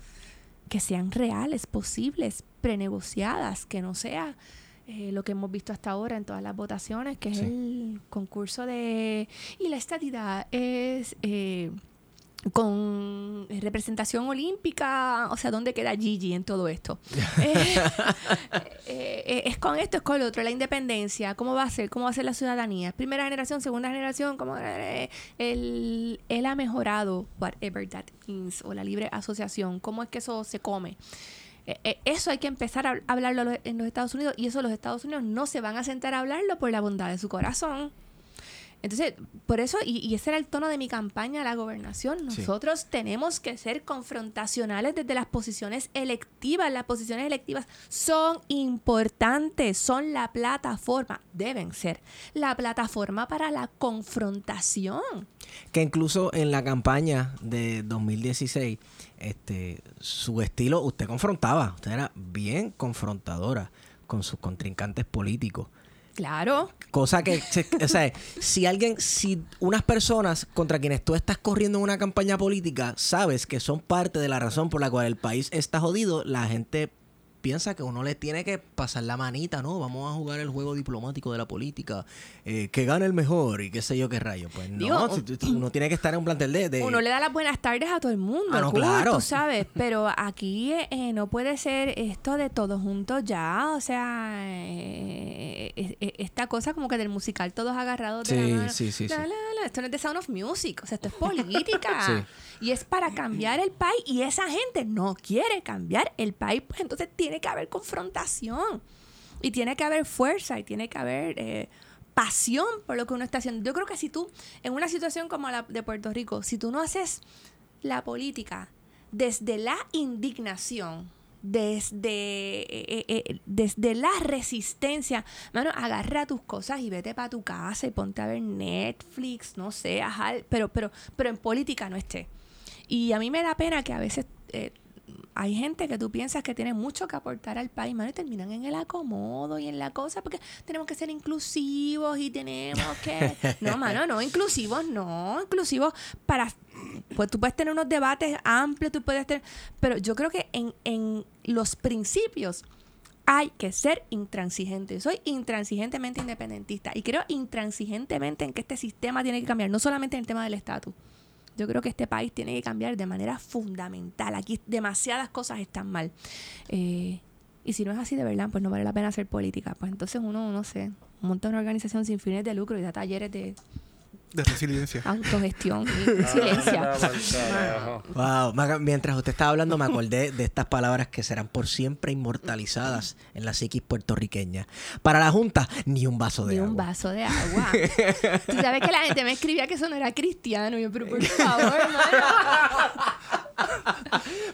[SPEAKER 3] que sean reales, posibles, prenegociadas, que no sea eh, lo que hemos visto hasta ahora en todas las votaciones, que es
[SPEAKER 1] Sí.
[SPEAKER 3] el concurso de... Y la estadidad es... eh, con representación olímpica, o sea, ¿dónde queda Gigi en todo esto? Eh, eh, eh, es con esto, es con lo otro, la independencia, ¿cómo va a ser? ¿Cómo va a ser la ciudadanía? Primera generación, segunda generación, ¿cómo eh, él, él ha mejorado, whatever that means, o la libre asociación, ¿cómo es que eso se come? Eh, eh, eso hay que empezar a hablarlo en los Estados Unidos y eso los Estados Unidos no se van a sentar a hablarlo por la bondad de su corazón. Entonces, por eso, y, y ese era el tono de mi campaña a la gobernación,
[SPEAKER 1] Sí.
[SPEAKER 3] nosotros tenemos que ser confrontacionales desde las posiciones electivas. Las posiciones electivas son importantes, son la plataforma, deben ser la plataforma para la confrontación.
[SPEAKER 1] Que incluso en la campaña de 2016, este, su estilo, usted confrontaba, usted era bien confrontadora con sus contrincantes políticos.
[SPEAKER 3] Claro,
[SPEAKER 1] Cosa que, o sea, si alguien, si unas personas contra quienes tú estás corriendo en una campaña política, sabes que son parte de la razón por la cual el país está jodido, la gente piensa que uno le tiene que pasar la manita, ¿no? Vamos a jugar el juego diplomático de la política, eh, que gane el mejor y qué sé yo qué rayo. Pues no,
[SPEAKER 3] Digo,
[SPEAKER 1] si tú- uno tiene que estar en un plantel de... de-
[SPEAKER 3] uno le da las buenas tardes a todo el mundo,
[SPEAKER 1] Ah, no,
[SPEAKER 3] cool,
[SPEAKER 1] claro.
[SPEAKER 3] tú sabes, pero aquí eh, no puede ser esto de todos juntos ya, o sea, eh, esta cosa como que del musical todos agarrados de
[SPEAKER 1] Sí,
[SPEAKER 3] la mano.
[SPEAKER 1] sí, sí,
[SPEAKER 3] La,
[SPEAKER 1] sí.
[SPEAKER 3] la, la, esto no es de Sound of Music, o sea, esto es política. Y es para cambiar el país y esa gente no quiere cambiar el país, pues entonces tiene que haber confrontación y tiene que haber fuerza y tiene que haber eh, pasión por lo que uno está haciendo. Yo creo que si tú, en una situación como la de Puerto Rico, si tú no haces la política desde la indignación, desde, eh, eh, desde la resistencia, mano, agarra tus cosas y vete para tu casa y ponte a ver Netflix, no sé, ajá, pero, pero, pero en política no esté. Y a mí me da pena que a veces hay gente que tú piensas que tiene mucho que aportar al país, mano, y terminan en el acomodo y en la cosa, porque tenemos que ser inclusivos y tenemos que... No, mano, no, inclusivos no, inclusivos para... Pues tú puedes tener unos debates amplios, tú puedes tener... Pero yo creo que en, en los principios hay que ser intransigente. Soy intransigentemente independentista y creo intransigentemente en que este sistema tiene que cambiar, no solamente en el tema del estatus. Yo creo que este país tiene que cambiar de manera fundamental. Aquí demasiadas cosas están mal. Eh, y si no es así de verdad, pues no vale la pena hacer política. Pues entonces uno, no sé, monta una organización sin fines de lucro y da talleres de
[SPEAKER 2] De resiliencia.
[SPEAKER 3] autogestión y
[SPEAKER 5] carajo.
[SPEAKER 1] Wow, mientras usted estaba hablando me acordé de estas palabras que serán por siempre inmortalizadas en la psiquis puertorriqueña. Para la Junta, ni un vaso de
[SPEAKER 3] Ni
[SPEAKER 1] agua.
[SPEAKER 3] un vaso de agua. Tú sabes que la gente me escribía que eso no era cristiano. Y yo, pero por favor, hermano.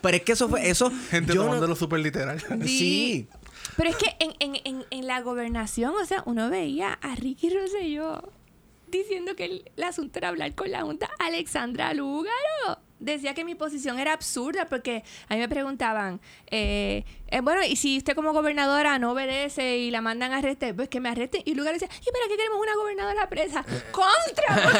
[SPEAKER 1] Pero es que eso fue eso
[SPEAKER 2] Gente
[SPEAKER 1] yo no-
[SPEAKER 2] tomándolo súper literal.
[SPEAKER 1] Sí.
[SPEAKER 3] Pero es que en, en, en, en la gobernación, o sea, uno veía a Ricky Rosselló diciendo que el, asunto era hablar con la Junta. Alexandra Lúgaro decía que mi posición era absurda porque a mí me preguntaban, eh, eh, bueno, y si usted como gobernadora no obedece y la mandan a arrestar, pues que me arresten. Y Lúgaro decía, ¿y para qué queremos una gobernadora presa? ¡Contra!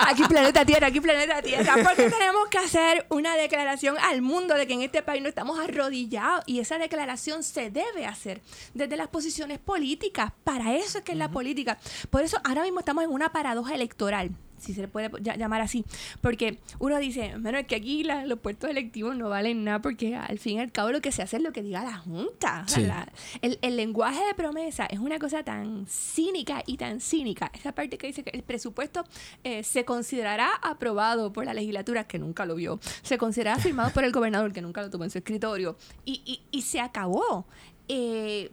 [SPEAKER 3] Aquí planeta Tierra, aquí planeta Tierra. Porque tenemos que hacer una declaración al mundo de que en este país no estamos arrodillados. Y esa declaración se debe hacer desde las posiciones políticas. Para eso es que es la política. Por eso ahora mismo estamos en una paradoja electoral. Si se le puede ll- llamar así. Porque uno dice, bueno, es que aquí la- los puestos electivos no valen nada porque al fin y al cabo lo que se hace es lo que diga la Junta. O sea,
[SPEAKER 1] Sí.
[SPEAKER 3] la- el, el lenguaje de promesa es una cosa tan cínica y tan cínica. Esa parte que dice que el presupuesto eh, se considerará aprobado por la legislatura, que nunca lo vio. Se considerará firmado por el gobernador, que nunca lo tuvo en su escritorio. Y, y- y se acabó. Eh,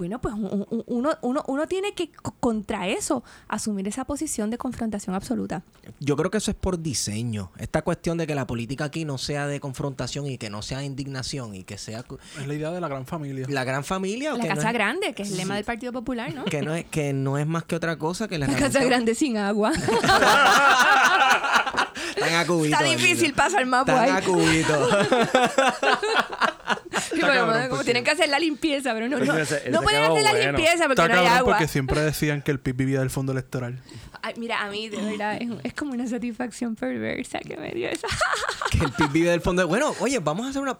[SPEAKER 3] bueno, pues un- un- uno, uno, uno tiene que co- contra eso asumir esa posición de confrontación absoluta.
[SPEAKER 1] Yo creo que eso es por diseño. Esta cuestión de que la política aquí no sea de confrontación y que no sea de indignación y que sea
[SPEAKER 2] Es la idea de la gran familia.
[SPEAKER 1] la gran familia o
[SPEAKER 3] La
[SPEAKER 1] que
[SPEAKER 3] Casa
[SPEAKER 1] no es,
[SPEAKER 3] Grande, que es el lema del Partido Popular, ¿no?
[SPEAKER 1] que no es que no es más que otra cosa que la,
[SPEAKER 3] La Casa Grande sin agua.
[SPEAKER 1] Están a cubito,
[SPEAKER 3] Está difícil pasar mapa
[SPEAKER 1] Están
[SPEAKER 3] ahí.
[SPEAKER 1] a cubito.
[SPEAKER 3] Pero,
[SPEAKER 2] cabrón,
[SPEAKER 3] bueno, como
[SPEAKER 2] porque-
[SPEAKER 3] tienen que hacer la limpieza, pero no, no,
[SPEAKER 5] Ese- ese
[SPEAKER 3] no pueden hacer la
[SPEAKER 5] bueno.
[SPEAKER 3] limpieza porque
[SPEAKER 2] Está
[SPEAKER 3] no hay
[SPEAKER 2] cabrón
[SPEAKER 3] agua.
[SPEAKER 2] porque siempre decían que el PIB vivía del fondo electoral.
[SPEAKER 3] Ay, mira, a mí de verdad es, es como una satisfacción perversa que me dio esa.
[SPEAKER 1] que el PIB vive del fondo. Bueno, oye, vamos a hacer una.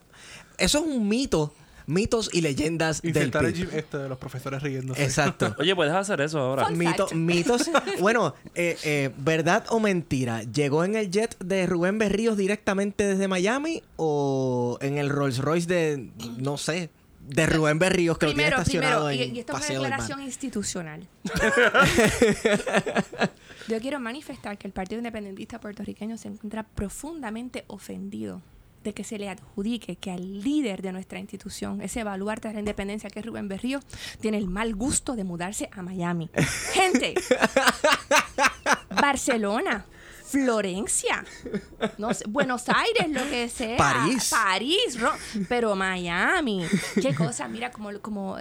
[SPEAKER 1] Eso es un mito. Mitos y leyendas del
[SPEAKER 2] Insertar el este de los profesores riéndose.
[SPEAKER 1] Exacto.
[SPEAKER 5] Oye, puedes hacer eso ahora.
[SPEAKER 1] Mito- mitos. Bueno, eh, eh, ¿verdad o mentira? ¿Llegó en el jet de Rubén Berríos directamente desde Miami o en el Rolls Royce de, no sé, de Rubén Berríos que
[SPEAKER 3] primero,
[SPEAKER 1] lo tiene estacionado
[SPEAKER 3] primero, y,
[SPEAKER 1] en
[SPEAKER 3] y esto es una
[SPEAKER 1] del
[SPEAKER 3] declaración institucional. Yo quiero manifestar que el Partido Independentista puertorriqueño se encuentra profundamente ofendido de que se le adjudique que al líder de nuestra institución, ese baluarte de la independencia que es Rubén Berrío, tiene el mal gusto de mudarse a Miami. Gente, Barcelona, Florencia, no sé, Buenos Aires, lo que sea.
[SPEAKER 1] París.
[SPEAKER 3] París, Ro- pero Miami. Qué cosa, mira, como... como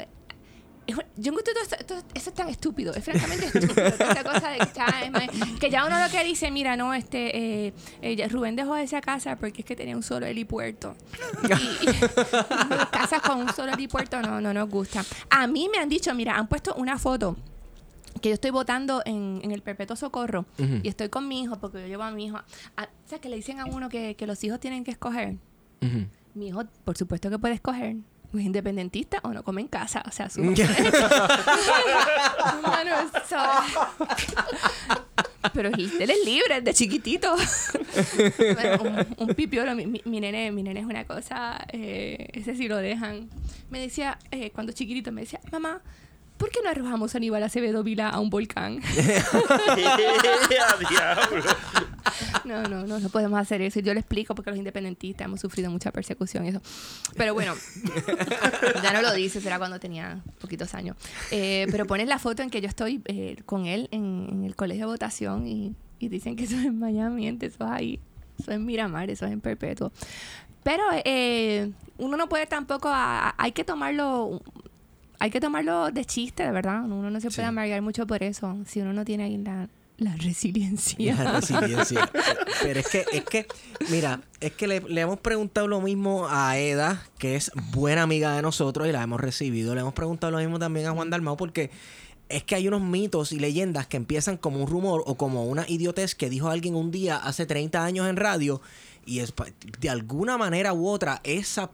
[SPEAKER 3] es yo encuentro todo esto, todo- eso es tan estúpido, es francamente estúpido. toda esa cosa de que, que ya uno lo que dice, mira, no, este, eh, eh, Rubén dejó esa casa porque es que tenía un solo helipuerto. Y, y las casas con un solo helipuerto no, no nos gusta. A mí me han dicho, mira, han puesto una foto que yo estoy votando en, en el Perpetuo Socorro
[SPEAKER 1] Ujú.
[SPEAKER 3] y estoy con mi hijo porque yo llevo a mi hijo. a- o sea, que le dicen a uno que, que los hijos tienen que escoger.
[SPEAKER 1] Ujú.
[SPEAKER 3] Mi hijo, por supuesto que puede escoger. ¿Es independentista o no come en casa? O sea, su... Mano, Pero él es libre de chiquitito. Bueno, un, un pipiolo. Mi, mi- mi nene, mi nene es una cosa... eh, ese sí lo dejan. Me decía, eh, cuando chiquitito, me decía, mamá, ¿por qué no arrojamos a Aníbal Acevedo Vila a un volcán? No, no, no, no podemos hacer eso. Yo le explico porque los independentistas hemos sufrido mucha persecución y eso. Pero bueno, ya no lo dice, será cuando tenía poquitos años. Eh, pero pones la foto en que yo estoy eh, con él en, en el colegio de votación y, y dicen que eso es en Miami, eso es ahí. Eso es Miramar, eso es en perpetuo. Pero eh, uno no puede tampoco, a- a- hay que tomarlo, hay que tomarlo de chiste, de verdad. Uno no se puede
[SPEAKER 1] Sí.
[SPEAKER 3] amargar mucho por eso, si uno no tiene ahí la, la resiliencia.
[SPEAKER 1] La resiliencia. Pero es que, es que, mira, es que le, le hemos preguntado lo mismo a Eda, que es buena amiga de nosotros y la hemos recibido. Le hemos preguntado lo mismo también a Juan Dalmau porque es que hay unos mitos y leyendas que empiezan como un rumor o como una idiotez que dijo alguien un día hace 30 años en radio y es de alguna manera u otra esa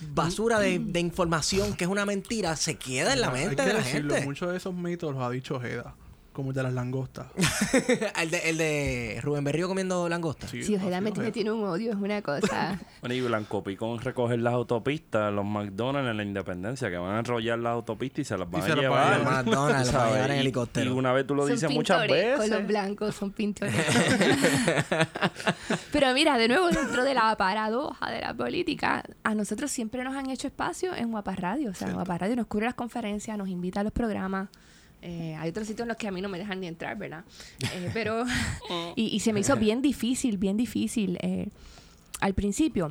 [SPEAKER 1] basura de, de información que es una mentira se queda en la
[SPEAKER 2] Hay
[SPEAKER 1] mente
[SPEAKER 2] que
[SPEAKER 1] de la
[SPEAKER 2] decirlo,
[SPEAKER 1] gente.
[SPEAKER 2] Muchos de esos mitos los ha dicho Jeda, como el de las langostas.
[SPEAKER 1] el, de, el de Rubén Berrío comiendo langosta.
[SPEAKER 2] Sí,
[SPEAKER 3] Ojeda me, tiene un odio, es una cosa.
[SPEAKER 5] Bueno, y Blanco Picón recoger las autopistas, los McDonald's en la Independencia, que van a enrollar las autopistas y se las van a
[SPEAKER 2] las van a
[SPEAKER 5] llevar.
[SPEAKER 1] McDonald's, los van a llevar en
[SPEAKER 5] Y-
[SPEAKER 1] helicóptero.
[SPEAKER 5] Y una vez tú lo
[SPEAKER 3] son
[SPEAKER 5] dices muchas veces.
[SPEAKER 3] los blancos, son pintorescos. Pero mira, de nuevo, dentro de la paradoja de la política, a nosotros siempre nos han hecho espacio en Guapa Radio. O sea, Guapa Radio nos cubre las conferencias, nos invita a los programas. Eh, hay otros sitios en los que a mí no me dejan ni entrar, ¿verdad? Eh, pero, y, y se me hizo bien difícil, bien difícil. eh, al principio,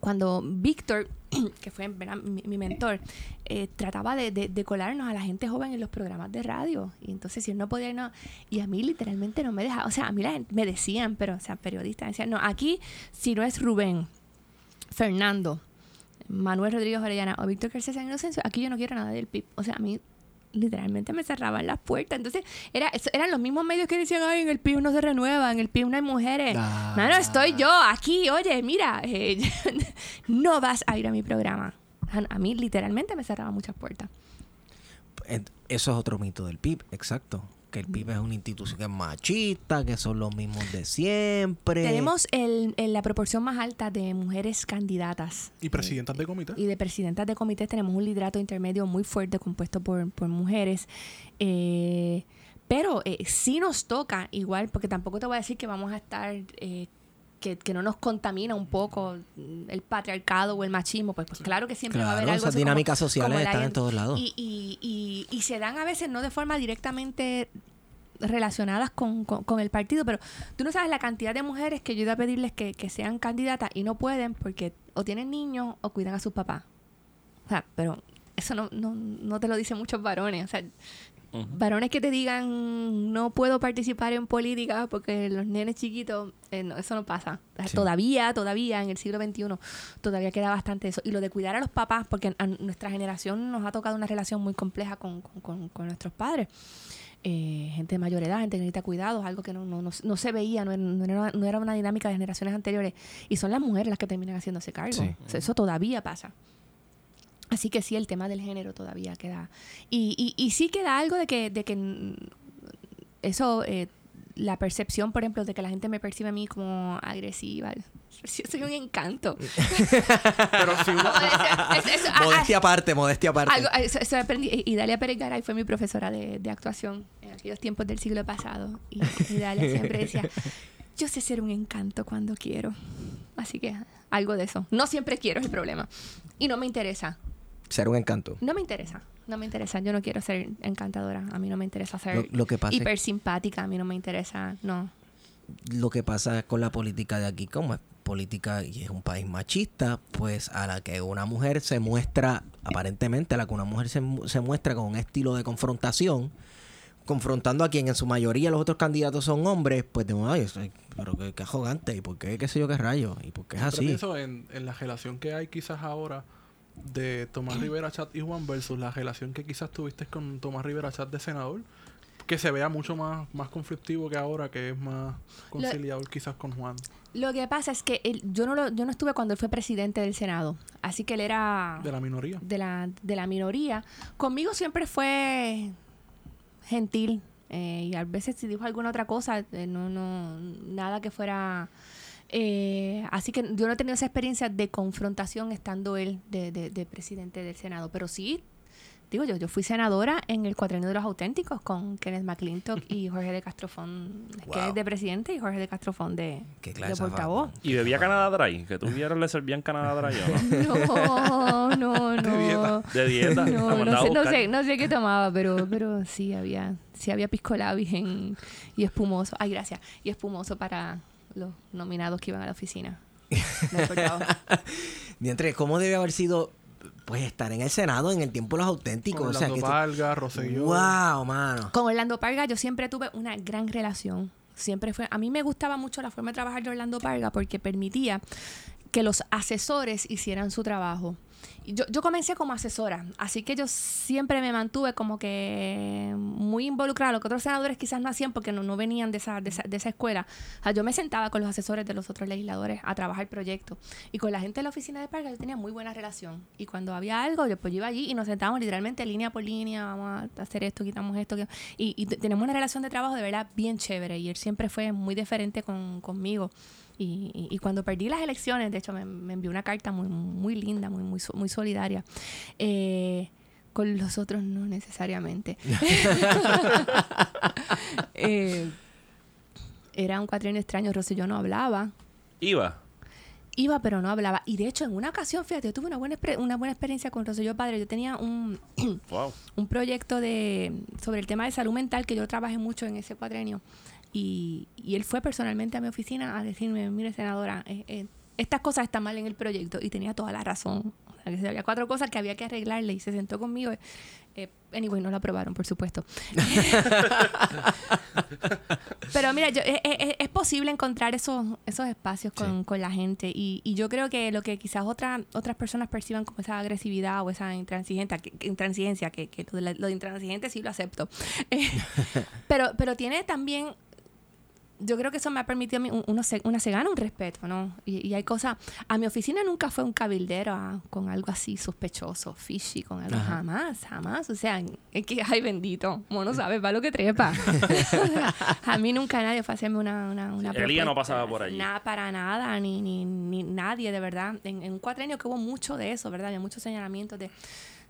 [SPEAKER 3] cuando Víctor, que fue ¿verdad? Mi, mi mentor, eh, trataba de, de- de colarnos a la gente joven en los programas de radio. Y entonces, si él no podía, no. Y a mí literalmente no me dejaba. O sea, a mí la gente- me decían, pero, o sea, periodistas decían, no, aquí, si no es Rubén, Fernando, Manuel Rodríguez Orellana o Víctor García San Inocencio, aquí yo no quiero nada del PIB. O sea, a mí literalmente me cerraban las puertas. Entonces, era, eran los mismos medios que decían, ay, en el PIB no se renueva, en el PIB no hay mujeres.
[SPEAKER 1] Ah.
[SPEAKER 3] Mano, estoy yo aquí, oye, mira, eh, no vas a ir a mi programa. A, a mí literalmente me cerraban muchas puertas.
[SPEAKER 1] Eso es otro mito del PIB, exacto. Que el PIB es una institución que es machista, que son los mismos de siempre.
[SPEAKER 3] Tenemos el, el- la proporción más alta de mujeres candidatas.
[SPEAKER 2] Y presidentas de comité.
[SPEAKER 3] y de presidentas de comités tenemos un liderato intermedio muy fuerte compuesto por, por mujeres. Eh, pero eh, sí nos toca igual, porque tampoco te voy a decir que vamos a estar, eh, que, que no nos contamina un poco el patriarcado o el machismo, pues, pues claro que siempre va a haber
[SPEAKER 1] Claro,
[SPEAKER 3] algo
[SPEAKER 1] esas
[SPEAKER 3] como-
[SPEAKER 1] dinámicas sociales
[SPEAKER 3] como
[SPEAKER 1] están en todos lados.
[SPEAKER 3] Y, y, y, y se dan a veces no de forma directamente relacionadas con, con- con el partido, pero tú no sabes la cantidad de mujeres que yo ido a pedirles que, que sean candidatas y no pueden porque o tienen niños o cuidan a sus papás. O sea, pero eso no, no, no te lo dicen muchos varones. O sea, Varones que te digan no puedo participar en política porque los nenes chiquitos, eh, no, eso no pasa.
[SPEAKER 1] Sí.
[SPEAKER 3] Todavía, todavía en el siglo XXI, todavía queda bastante eso. Y lo de cuidar a los papás, porque a nuestra generación nos ha tocado una relación muy compleja con, con- con- con nuestros padres. Eh, gente de mayor edad, gente que necesita cuidados, algo que no, no, no, no se veía, no era, no era- no era una dinámica de generaciones anteriores. Y son las mujeres las que terminan haciéndose cargo.
[SPEAKER 1] Sí.
[SPEAKER 3] O sea, eso todavía pasa. Así que sí, el tema del género todavía queda. Y, y, y sí queda algo de que, de que eso, eh, la percepción, por ejemplo, de que la gente me percibe a mí como agresiva. Yo soy un encanto.
[SPEAKER 2] Pero si uno...
[SPEAKER 3] Eso- eso- ah, ah,
[SPEAKER 1] Modestia aparte, modestia aparte.
[SPEAKER 3] algo- eso, eso aprendí. Y y Dalia Pérez Garay fue mi profesora de, de actuación en aquellos tiempos del siglo pasado. Y, y Dalia siempre decía, yo sé ser un encanto cuando quiero. Así que algo de eso. No siempre quiero es el problema. Y no me interesa.
[SPEAKER 1] Ser un encanto.
[SPEAKER 3] No me interesa. No me interesa. Yo no quiero ser encantadora. A mí no me interesa ser
[SPEAKER 1] Lo, lo que pasa
[SPEAKER 3] hiper simpática. A mí no me interesa. No.
[SPEAKER 1] lo que pasa con la política de aquí, como es política y es un país machista, pues a la que una mujer se muestra, aparentemente a la que una mujer se, se muestra con un estilo de confrontación, confrontando a quien en su mayoría los otros candidatos son hombres, pues de ay, pero qué, qué arrogante, y por qué, qué sé yo qué rayo, y por qué es así.
[SPEAKER 2] pienso en, en la relación que hay quizás ahora de Tomás Rivera Chat y Juan versus la relación que quizás tuviste con Tomás Rivera Chat de senador, que se vea mucho más, más conflictivo que ahora, que es más conciliador quizás con Juan.
[SPEAKER 3] Lo que pasa es que él- yo, no lo- yo no estuve cuando él fue presidente del Senado. Así que él era
[SPEAKER 2] De la minoría.
[SPEAKER 3] de la, de la minoría. Conmigo siempre fue gentil. eh, y a veces si dijo alguna otra cosa, eh, no, no, nada que fuera... eh, así que yo no he tenido esa experiencia de confrontación estando él de, de- de presidente del Senado. Pero sí, digo yo, yo fui senadora en el cuatrenio de los auténticos con Kenneth McClintock y Jorge de Castrofón.
[SPEAKER 1] Wow.
[SPEAKER 3] Kenneth de presidente y Jorge de Castrofón de,
[SPEAKER 1] Qué
[SPEAKER 3] de
[SPEAKER 1] clase de
[SPEAKER 3] portavoz.
[SPEAKER 5] Y bebía Canadá Dry, que tú vieras le servían Canadá Dry no.
[SPEAKER 3] No, no, no.
[SPEAKER 2] dieta.
[SPEAKER 5] De dieta.
[SPEAKER 3] No, no sé, no sé, no sé qué tomaba, pero, pero sí había, sí había pisco labis en- y espumoso. Ay, gracias. Y espumoso para, los nominados que iban a la oficina.
[SPEAKER 1] Mientras, ¿cómo debe haber sido pues estar en el Senado en el tiempo de los auténticos?
[SPEAKER 2] Con
[SPEAKER 1] o sea,
[SPEAKER 2] Orlando
[SPEAKER 1] que
[SPEAKER 2] Parga, Rosselló.
[SPEAKER 1] Wow, mano.
[SPEAKER 3] Con Orlando Parga yo siempre tuve una gran relación. Siempre fue, a mí me gustaba mucho la forma de trabajar de Orlando Parga porque permitía que los asesores hicieran su trabajo. Yo, yo comencé como asesora, así que yo siempre me mantuve como que muy involucrada, lo que otros senadores quizás no hacían porque no, no venían de esa, de, esa, escuela. O sea, yo me sentaba con los asesores de los otros legisladores a trabajar proyectos. Y con la gente de la oficina de Parga yo tenía muy buena relación. Y cuando había algo, yo, pues iba allí y nos sentábamos literalmente línea por línea, vamos a hacer esto, quitamos esto. Y, y te- tenemos una relación de trabajo de verdad bien chévere. Y él siempre fue muy diferente con, conmigo. Y, y- y cuando perdí las elecciones, de hecho, me, me envió una carta muy, muy linda, muy, muy, so- muy solidaria. Eh, con los otros no necesariamente. Eh, era un cuatrienio extraño. Rosselló no hablaba.
[SPEAKER 5] Iba.
[SPEAKER 3] Iba, pero no hablaba. Y de hecho, en una ocasión, fíjate, yo tuve una buena, una buena experiencia con Rosselló Padre. Yo tenía un,
[SPEAKER 5] Wow.
[SPEAKER 3] un proyecto de sobre el tema de salud mental que yo trabajé mucho en ese cuatrenio y, y él fue personalmente a mi oficina a decirme, mire senadora, eh, eh, estas cosas están mal en el proyecto y tenía toda la razón. O sea, que había cuatro cosas que había que arreglarle y se sentó conmigo. Eh, anyway, no lo aprobaron, por supuesto. Pero mira, yo, es, es- es posible encontrar esos, esos espacios con,
[SPEAKER 1] Sí.
[SPEAKER 3] con la gente y, y yo creo que lo que quizás otra- otras personas perciban como esa agresividad o esa intransigencia, que, que- intransigencia, que, que lo, de la- lo de intransigente sí lo acepto. Eh, pero, pero tiene también yo creo que eso me ha permitido a mí, un- uno se, una se gana un respeto, ¿no? Y, y hay cosas, a mi oficina nunca fue un cabildero ah, con algo así sospechoso, fishy, con algo,
[SPEAKER 1] Ajá.
[SPEAKER 3] jamás, jamás, o sea, es que, ay bendito, uno sabe para lo que trepa. a mí nunca nadie fue a hacerme una, una, una
[SPEAKER 5] Elía no
[SPEAKER 3] propuesta,
[SPEAKER 5] pasaba por allí.
[SPEAKER 3] Nada, para nada, ni, ni, ni nadie, de verdad. En, en un cuatrenio que hubo mucho de eso, ¿verdad? Había muchos señalamientos de,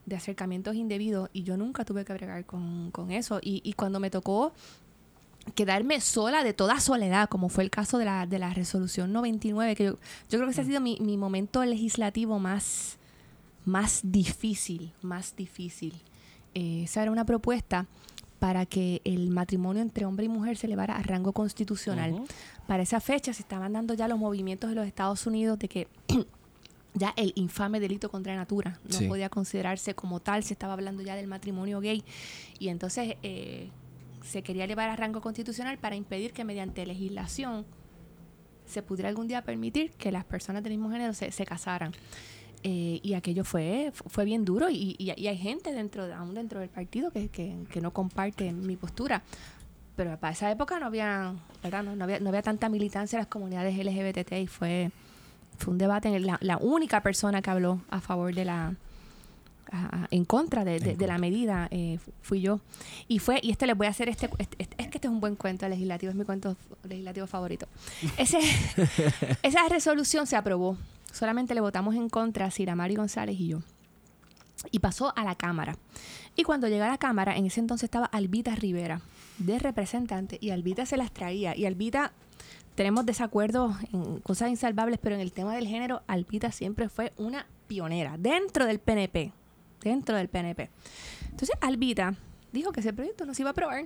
[SPEAKER 3] de acercamientos indebidos y yo nunca tuve que bregar con, con eso. Y, y cuando me tocó quedarme sola de toda soledad, como fue el caso de la, de la resolución 99, que yo, yo creo que ese ha sido mi, mi momento legislativo más, más difícil, más difícil. Eh, esa era una propuesta para que el matrimonio entre hombre y mujer se elevara a rango constitucional. Para esa fecha se estaban dando ya los movimientos de los Estados Unidos de que ya el infame delito contra la natura no
[SPEAKER 1] Sí.
[SPEAKER 3] podía considerarse como tal, se estaba hablando ya del matrimonio gay y entonces eh, se quería elevar a rango constitucional para impedir que mediante legislación se pudiera algún día permitir que las personas del mismo género se, casaran. Eh, y aquello fue, fue bien duro y, hay gente dentro, de- aún dentro del partido que, que, no comparte mi postura. Pero para esa época no había, ¿verdad? No, había, no había tanta militancia en las comunidades LGBT y fue, fue un debate. En el- la única persona que habló a favor de la, a- a- en contra de, de- de la medida eh, fu- fui yo. Y fue, y este les voy a hacer este, este- este- es que este es un buen cuento legislativo, es mi cuento legislativo favorito. Ese, esa resolución se aprobó. Solamente le votamos en contra Sira Mari González y yo. Y pasó a la Cámara. Y cuando llega a la Cámara, en ese entonces estaba Albita Rivera, de representante, y Albita se las traía. Y Albita, tenemos desacuerdos en cosas insalvables, pero en el tema del género, Albita siempre fue una pionera dentro del PNP. Dentro del PNP. Entonces, Albita dijo que ese proyecto no se iba a aprobar.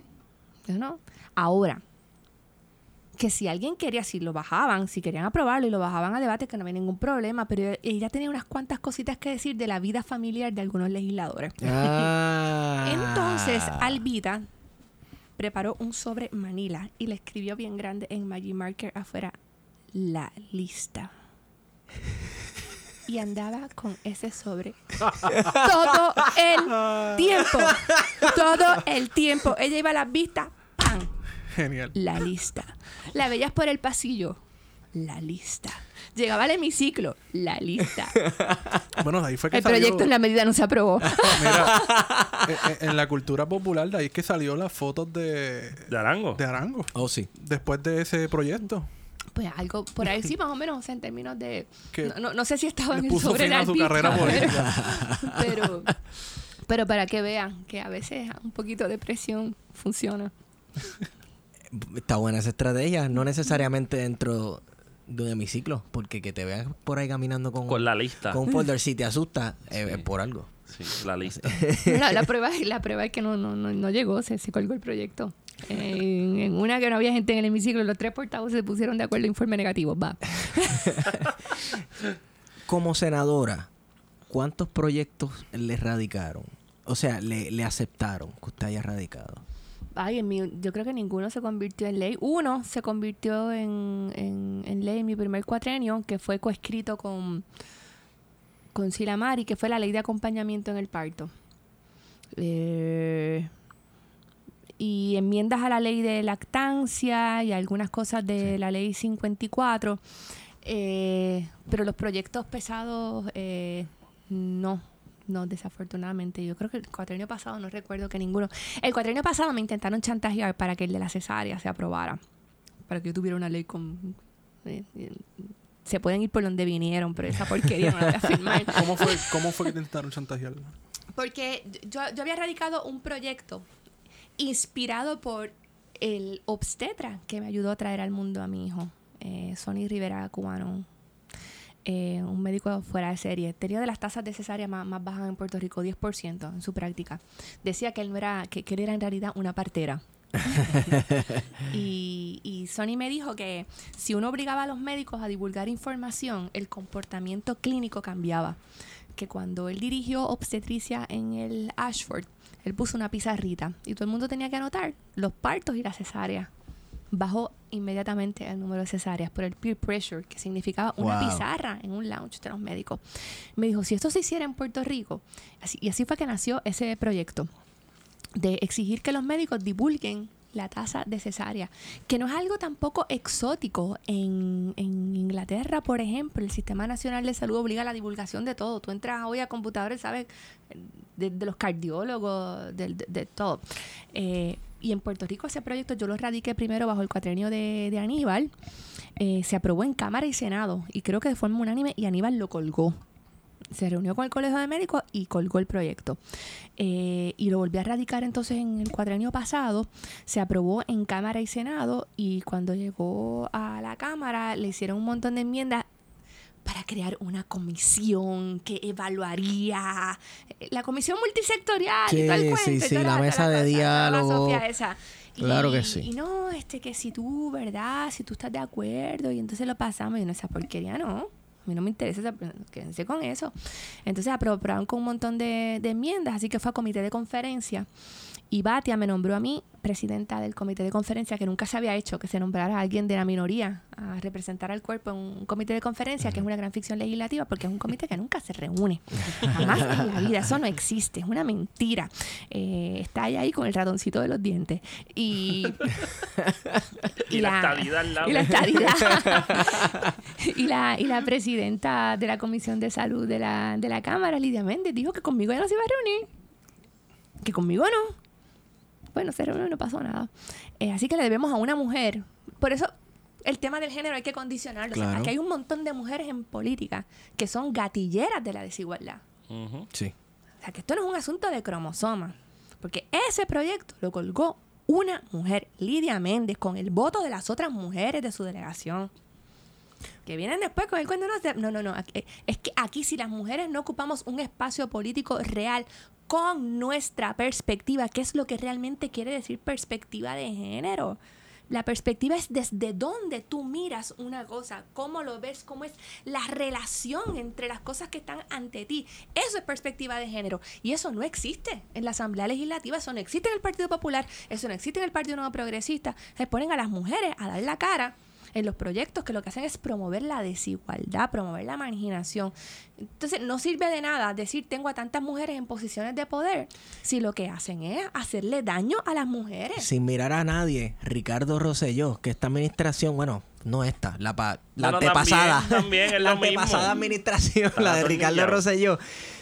[SPEAKER 3] Yo no. Ahora, que si alguien quería, si lo bajaban, si querían aprobarlo y lo bajaban a debate, que no había ningún problema, pero ella tenía unas cuantas cositas que decir de la vida familiar de algunos legisladores.
[SPEAKER 1] Ah.
[SPEAKER 3] Entonces, Albita preparó un sobre Manila y le escribió bien grande en Magic Marker afuera la lista. Y andaba con ese sobre todo el tiempo. Todo el tiempo. Ella iba a las vistas, ¡pam!
[SPEAKER 2] Genial.
[SPEAKER 3] La lista. La veías por el pasillo, la lista. Llegaba al hemiciclo, la lista.
[SPEAKER 2] Bueno, de ahí fue que
[SPEAKER 3] El
[SPEAKER 2] salió...
[SPEAKER 3] proyecto en la medida no se aprobó.
[SPEAKER 2] Mira, eh, eh, en la cultura popular de ahí es que salió las fotos de,
[SPEAKER 5] ¿De Arango?
[SPEAKER 2] de Arango.
[SPEAKER 1] Oh, sí.
[SPEAKER 2] Después de ese proyecto.
[SPEAKER 3] Pues algo por ahí sí, más o menos, o sea, en términos de...
[SPEAKER 2] Que
[SPEAKER 3] No, no, no sé si estaba en el
[SPEAKER 2] puso
[SPEAKER 3] sobre
[SPEAKER 2] fin
[SPEAKER 3] de
[SPEAKER 2] a su carrera
[SPEAKER 3] pero-
[SPEAKER 2] política.
[SPEAKER 3] Pero, pero para que vean que a veces un poquito de presión funciona.
[SPEAKER 1] Está buena esa estrategia. No necesariamente dentro de un hemiciclo. Porque que te veas por ahí caminando con,
[SPEAKER 5] Con la lista.
[SPEAKER 1] con un folder si te asusta, eh,
[SPEAKER 5] Sí.
[SPEAKER 1] es por algo.
[SPEAKER 5] Sí, la lista.
[SPEAKER 3] La, la prueba, la prueba es que no, no, no, no llegó, se, se colgó el proyecto. En, en una que no había gente en el hemiciclo, los tres portavoces se pusieron de acuerdo, informe negativo, va.
[SPEAKER 1] Como senadora, ¿cuántos proyectos le radicaron? O sea, le, le aceptaron que usted haya radicado.
[SPEAKER 3] Ay, en mi- yo creo que ninguno se convirtió en ley. Uno se convirtió en, en- en ley en mi primer cuatrenio, que fue coescrito con, con Silamari, que fue la ley de acompañamiento en el parto. Eh, y enmiendas a la ley de lactancia y algunas cosas de la ley 54. Eh, pero los proyectos pesados, eh, no, no, desafortunadamente. Yo creo que el cuatrenio pasado no recuerdo que ninguno. El cuatrenio pasado me intentaron chantajear para que el de la cesárea se aprobara. Para que yo tuviera una ley con. Se pueden ir por donde vinieron, pero esa porquería no la voy a firmar.
[SPEAKER 2] ¿Cómo fue, ¿Cómo fue que te intentaron chantajear?
[SPEAKER 3] Porque yo, yo había radicado un proyecto inspirado por el obstetra que me ayudó a traer al mundo a mi hijo, eh, Sonny Rivera, cubano, eh, un médico fuera de serie. Tenía de las tasas de cesárea más, más bajas en Puerto Rico, 10% en su práctica. Decía que él, no era, que, que él era en realidad una partera. y, y Sony me dijo que si uno obligaba a los médicos a divulgar información, el comportamiento clínico cambiaba. Que cuando él dirigió obstetricia en el Ashford, él puso una pizarrita y todo el mundo tenía que anotar los partos y la cesárea. Bajó inmediatamente el número de cesáreas por el peer pressure, que significaba una pizarra en un lounge de los médicos. Me dijo, si esto se hiciera en Puerto Rico, así, y así fue que nació ese proyecto de exigir que los médicos divulguen la tasa de cesárea, que no es algo tampoco exótico. En, en Inglaterra, por ejemplo, el Sistema Nacional de Salud obliga a la divulgación de todo. Tú entras hoy a computadores, sabes, de, de los cardiólogos, de, de- de todo. Eh, y en Puerto Rico ese proyecto yo lo radiqué primero bajo el cuatrenio de, de Aníbal. Eh, se aprobó en Cámara y Senado y creo que de forma unánime y Aníbal lo colgó se reunió con el Colegio de Médicos y colgó el proyecto. Eh, y lo volvió a radicar entonces en el cuadrenio pasado. Se aprobó en Cámara y Senado y cuando llegó a la Cámara le hicieron un montón de enmiendas para crear una comisión que evaluaría eh, la comisión multisectorial y
[SPEAKER 1] Sí,
[SPEAKER 3] todo el cuento,
[SPEAKER 1] sí,
[SPEAKER 3] y
[SPEAKER 1] sí, la mesa de
[SPEAKER 3] cosa, la
[SPEAKER 1] diálogo.
[SPEAKER 3] esa. Y-
[SPEAKER 1] Claro que sí.
[SPEAKER 3] Y no, este, que si tú, ¿verdad? Si tú estás de acuerdo y entonces lo pasamos y no, esa porquería no. A mí no me interesa, esa- quédense con eso. Entonces aprobaron con un montón de, de enmiendas, así que fue a comité de conferencia. Y Batia me nombró a mí presidenta del comité de conferencia, que nunca se había hecho, que se nombrara a alguien de la minoría a representar al cuerpo en un comité de conferencia, que es una gran ficción legislativa, porque es un comité que nunca se reúne. Jamás en la vida, eso no existe, es una mentira. Eh, está ahí, ahí con el ratoncito de los dientes. Y,
[SPEAKER 5] Y la estadidad al lado.
[SPEAKER 3] y la estadidad. y, la, y la presidenta de la Comisión de Salud de la, de la Cámara, Lidia Méndez, dijo que conmigo ya no se iba a reunir. Que conmigo no. Bueno, se reunió y no pasó nada. Eh, así que le debemos a una mujer. Por eso el tema del género hay que condicionarlo. O sea, aquí hay un montón de mujeres en política que son gatilleras de la desigualdad.
[SPEAKER 1] Sí.
[SPEAKER 3] O sea, que esto no es un asunto de cromosomas. Porque ese proyecto lo colgó una mujer, Lidia Méndez, con el voto de las otras mujeres de su delegación. Que vienen después con el cuento. No, no, no, no. aquí- Es que aquí si las mujeres no ocupamos un espacio político real con nuestra perspectiva, ¿qué es lo que realmente quiere decir perspectiva de género? La perspectiva es desde dónde tú miras una cosa, cómo lo ves, cómo es la relación entre las cosas que están ante ti. Eso es perspectiva de género. Y eso no existe en la Asamblea Legislativa, eso no existe en el Partido Popular, eso no existe en el Partido Nuevo Progresista. Se ponen a las mujeres a dar la cara en los proyectos que lo que hacen es promover la desigualdad, promover la marginación. Entonces, no sirve de nada decir tengo a tantas mujeres en posiciones de poder si lo que hacen es hacerle daño a las mujeres.
[SPEAKER 1] Sin mirar a nadie, Ricardo Rosselló, que esta administración, bueno, no esta, la, pa- la
[SPEAKER 5] Bueno,
[SPEAKER 1] antepasada.
[SPEAKER 5] también, también es
[SPEAKER 1] la
[SPEAKER 5] mismo.
[SPEAKER 1] antepasada administración, la de Ricardo. Rosselló,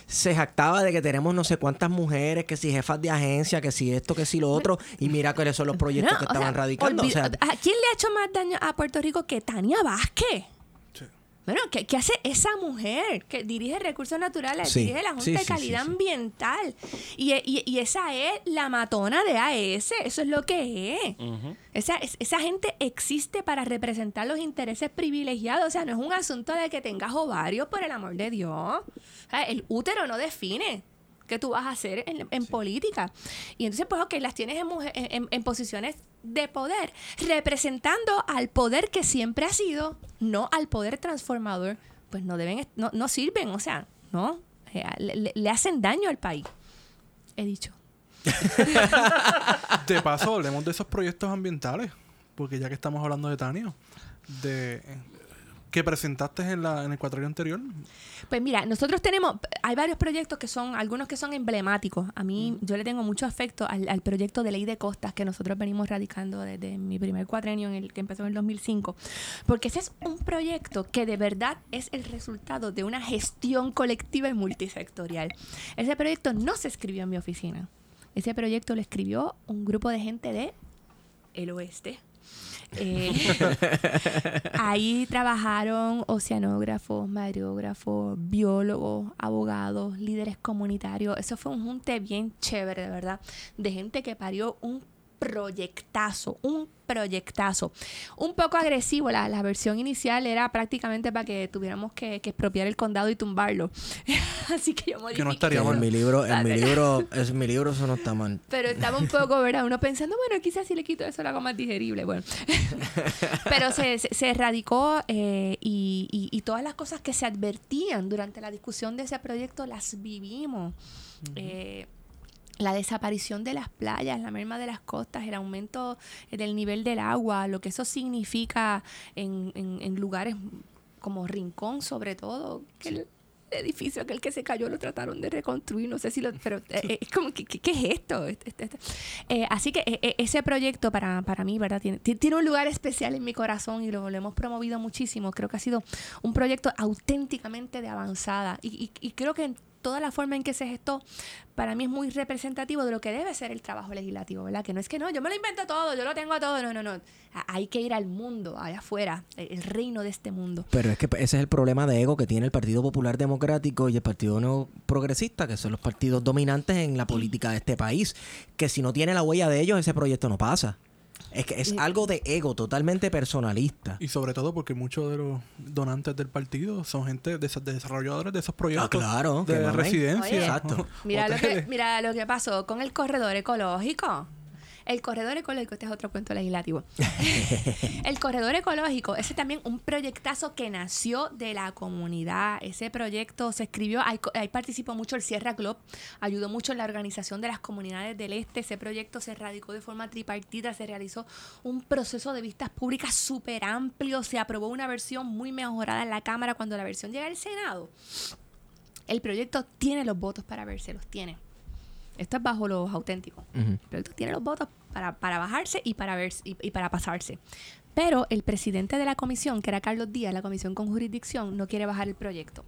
[SPEAKER 1] se jactaba de que tenemos no sé cuántas mujeres, que si jefas de agencia, que si esto, que si lo otro, y mira cuáles son los proyectos
[SPEAKER 3] No,
[SPEAKER 1] que estaban
[SPEAKER 3] sea,
[SPEAKER 1] radicando. O
[SPEAKER 3] olvi-
[SPEAKER 1] sea,
[SPEAKER 3] ¿A quién le ha hecho más daño a Puerto Rico que Tania Vázquez? Bueno, ¿qué, qué hace esa mujer que dirige recursos naturales,
[SPEAKER 1] Sí,
[SPEAKER 3] dirige la Junta
[SPEAKER 1] sí,
[SPEAKER 3] de
[SPEAKER 1] sí,
[SPEAKER 3] Calidad
[SPEAKER 1] sí, sí.
[SPEAKER 3] Ambiental? Y, y- y esa es la matona de AES, eso es lo que es. Esa, es- esa gente existe para representar los intereses privilegiados. O sea, no es un asunto de que tengas ovarios, por el amor de Dios. O sea, el útero no define qué tú vas a hacer en, en política. Y entonces, pues, ok, las tienes en, mujer- en, en- en posiciones de poder, representando al poder que siempre ha sido, no al poder transformador, pues no deben, no, no sirven, o sea, no, eh, le, le hacen daño al país. He dicho.
[SPEAKER 2] De paso, hablemos de esos proyectos ambientales, porque ya que estamos hablando de Tania, de que presentaste en, la, en el cuatrillo anterior.
[SPEAKER 3] Pues mira, nosotros tenemos, hay varios proyectos que son, algunos que son emblemáticos. A mí, yo le tengo mucho afecto al, al, proyecto de ley de costas que nosotros venimos radicando desde mi primer cuatrenio, en el que empezó en el 2005. Porque ese es un proyecto que de verdad es el resultado de una gestión colectiva y multisectorial. Ese proyecto no se escribió en mi oficina. Ese proyecto lo escribió un grupo de gente de el oeste, eh, ahí trabajaron oceanógrafos, mareógrafos, biólogos, abogados, líderes comunitarios. Eso fue un junte bien chévere, de verdad, de gente que parió un proyectazo, un proyectazo. Un poco agresivo, la, la versión inicial era prácticamente para que tuviéramos que, que expropiar el condado y tumbarlo. Así que yo
[SPEAKER 2] Que no estaría mal.
[SPEAKER 1] En mi libro, en mi libro, es mi libro eso no está mal.
[SPEAKER 3] Pero estaba un poco, ¿verdad? Uno pensando, bueno, quizás si le quito eso lo hago más digerible. Bueno. Pero se, se, se erradicó eh, y, y, y, todas las cosas que se advertían durante la discusión de ese proyecto las vivimos. Uh -huh. eh, la desaparición de las playas, la merma de las costas, el aumento del nivel del agua, lo que eso significa en, en, en lugares como Rincón sobre todo, que el edificio aquel que se cayó lo trataron de reconstruir, no sé si lo, pero eh, es como, ¿qué, qué, es esto? Este, este, este. Eh, así que eh, ese proyecto para, para mí, ¿verdad? Tiene, tiene un lugar especial en mi corazón y lo, lo, hemos promovido muchísimo, creo que ha sido un proyecto auténticamente de avanzada y, y, y creo que toda la forma en que se gestó, para mí es muy representativo de lo que debe ser el trabajo legislativo, ¿verdad? Que no es que no, yo me lo invento todo, yo lo tengo todo, no, no, no. Hay que ir al mundo, allá afuera, el reino de este mundo.
[SPEAKER 1] Pero es que ese es el problema de ego que tiene el Partido Popular Democrático y el Partido No Progresista, que son los partidos dominantes en la política de este país, que si no tiene la huella de ellos, ese proyecto no pasa. Es que es algo de ego totalmente personalista.
[SPEAKER 2] Y sobre todo porque muchos de los donantes del partido son gente de, de desarrolladores de esos proyectos
[SPEAKER 1] ah, claro,
[SPEAKER 2] de residencia.
[SPEAKER 3] Oye, Exacto. Mira lo, que, mira lo que pasó con el corredor ecológico. El corredor ecológico, este es otro cuento legislativo. el corredor ecológico, ese también un proyectazo que nació de la comunidad. Ese proyecto se escribió, ahí, ahí participó mucho el Sierra Club, ayudó mucho en la organización de las comunidades del este. Ese proyecto se radicó de forma tripartita, se realizó un proceso de vistas públicas súper amplio, se aprobó una versión muy mejorada en la Cámara cuando la versión llega al Senado. El proyecto tiene los votos para verse, los tiene. Esto es bajo los auténticos. Uh -huh. El proyecto tiene los votos para, para bajarse y para, ver, y, y, para pasarse. Pero el presidente de la comisión, que era Carlos Díaz, la comisión con jurisdicción, no quiere bajar el proyecto.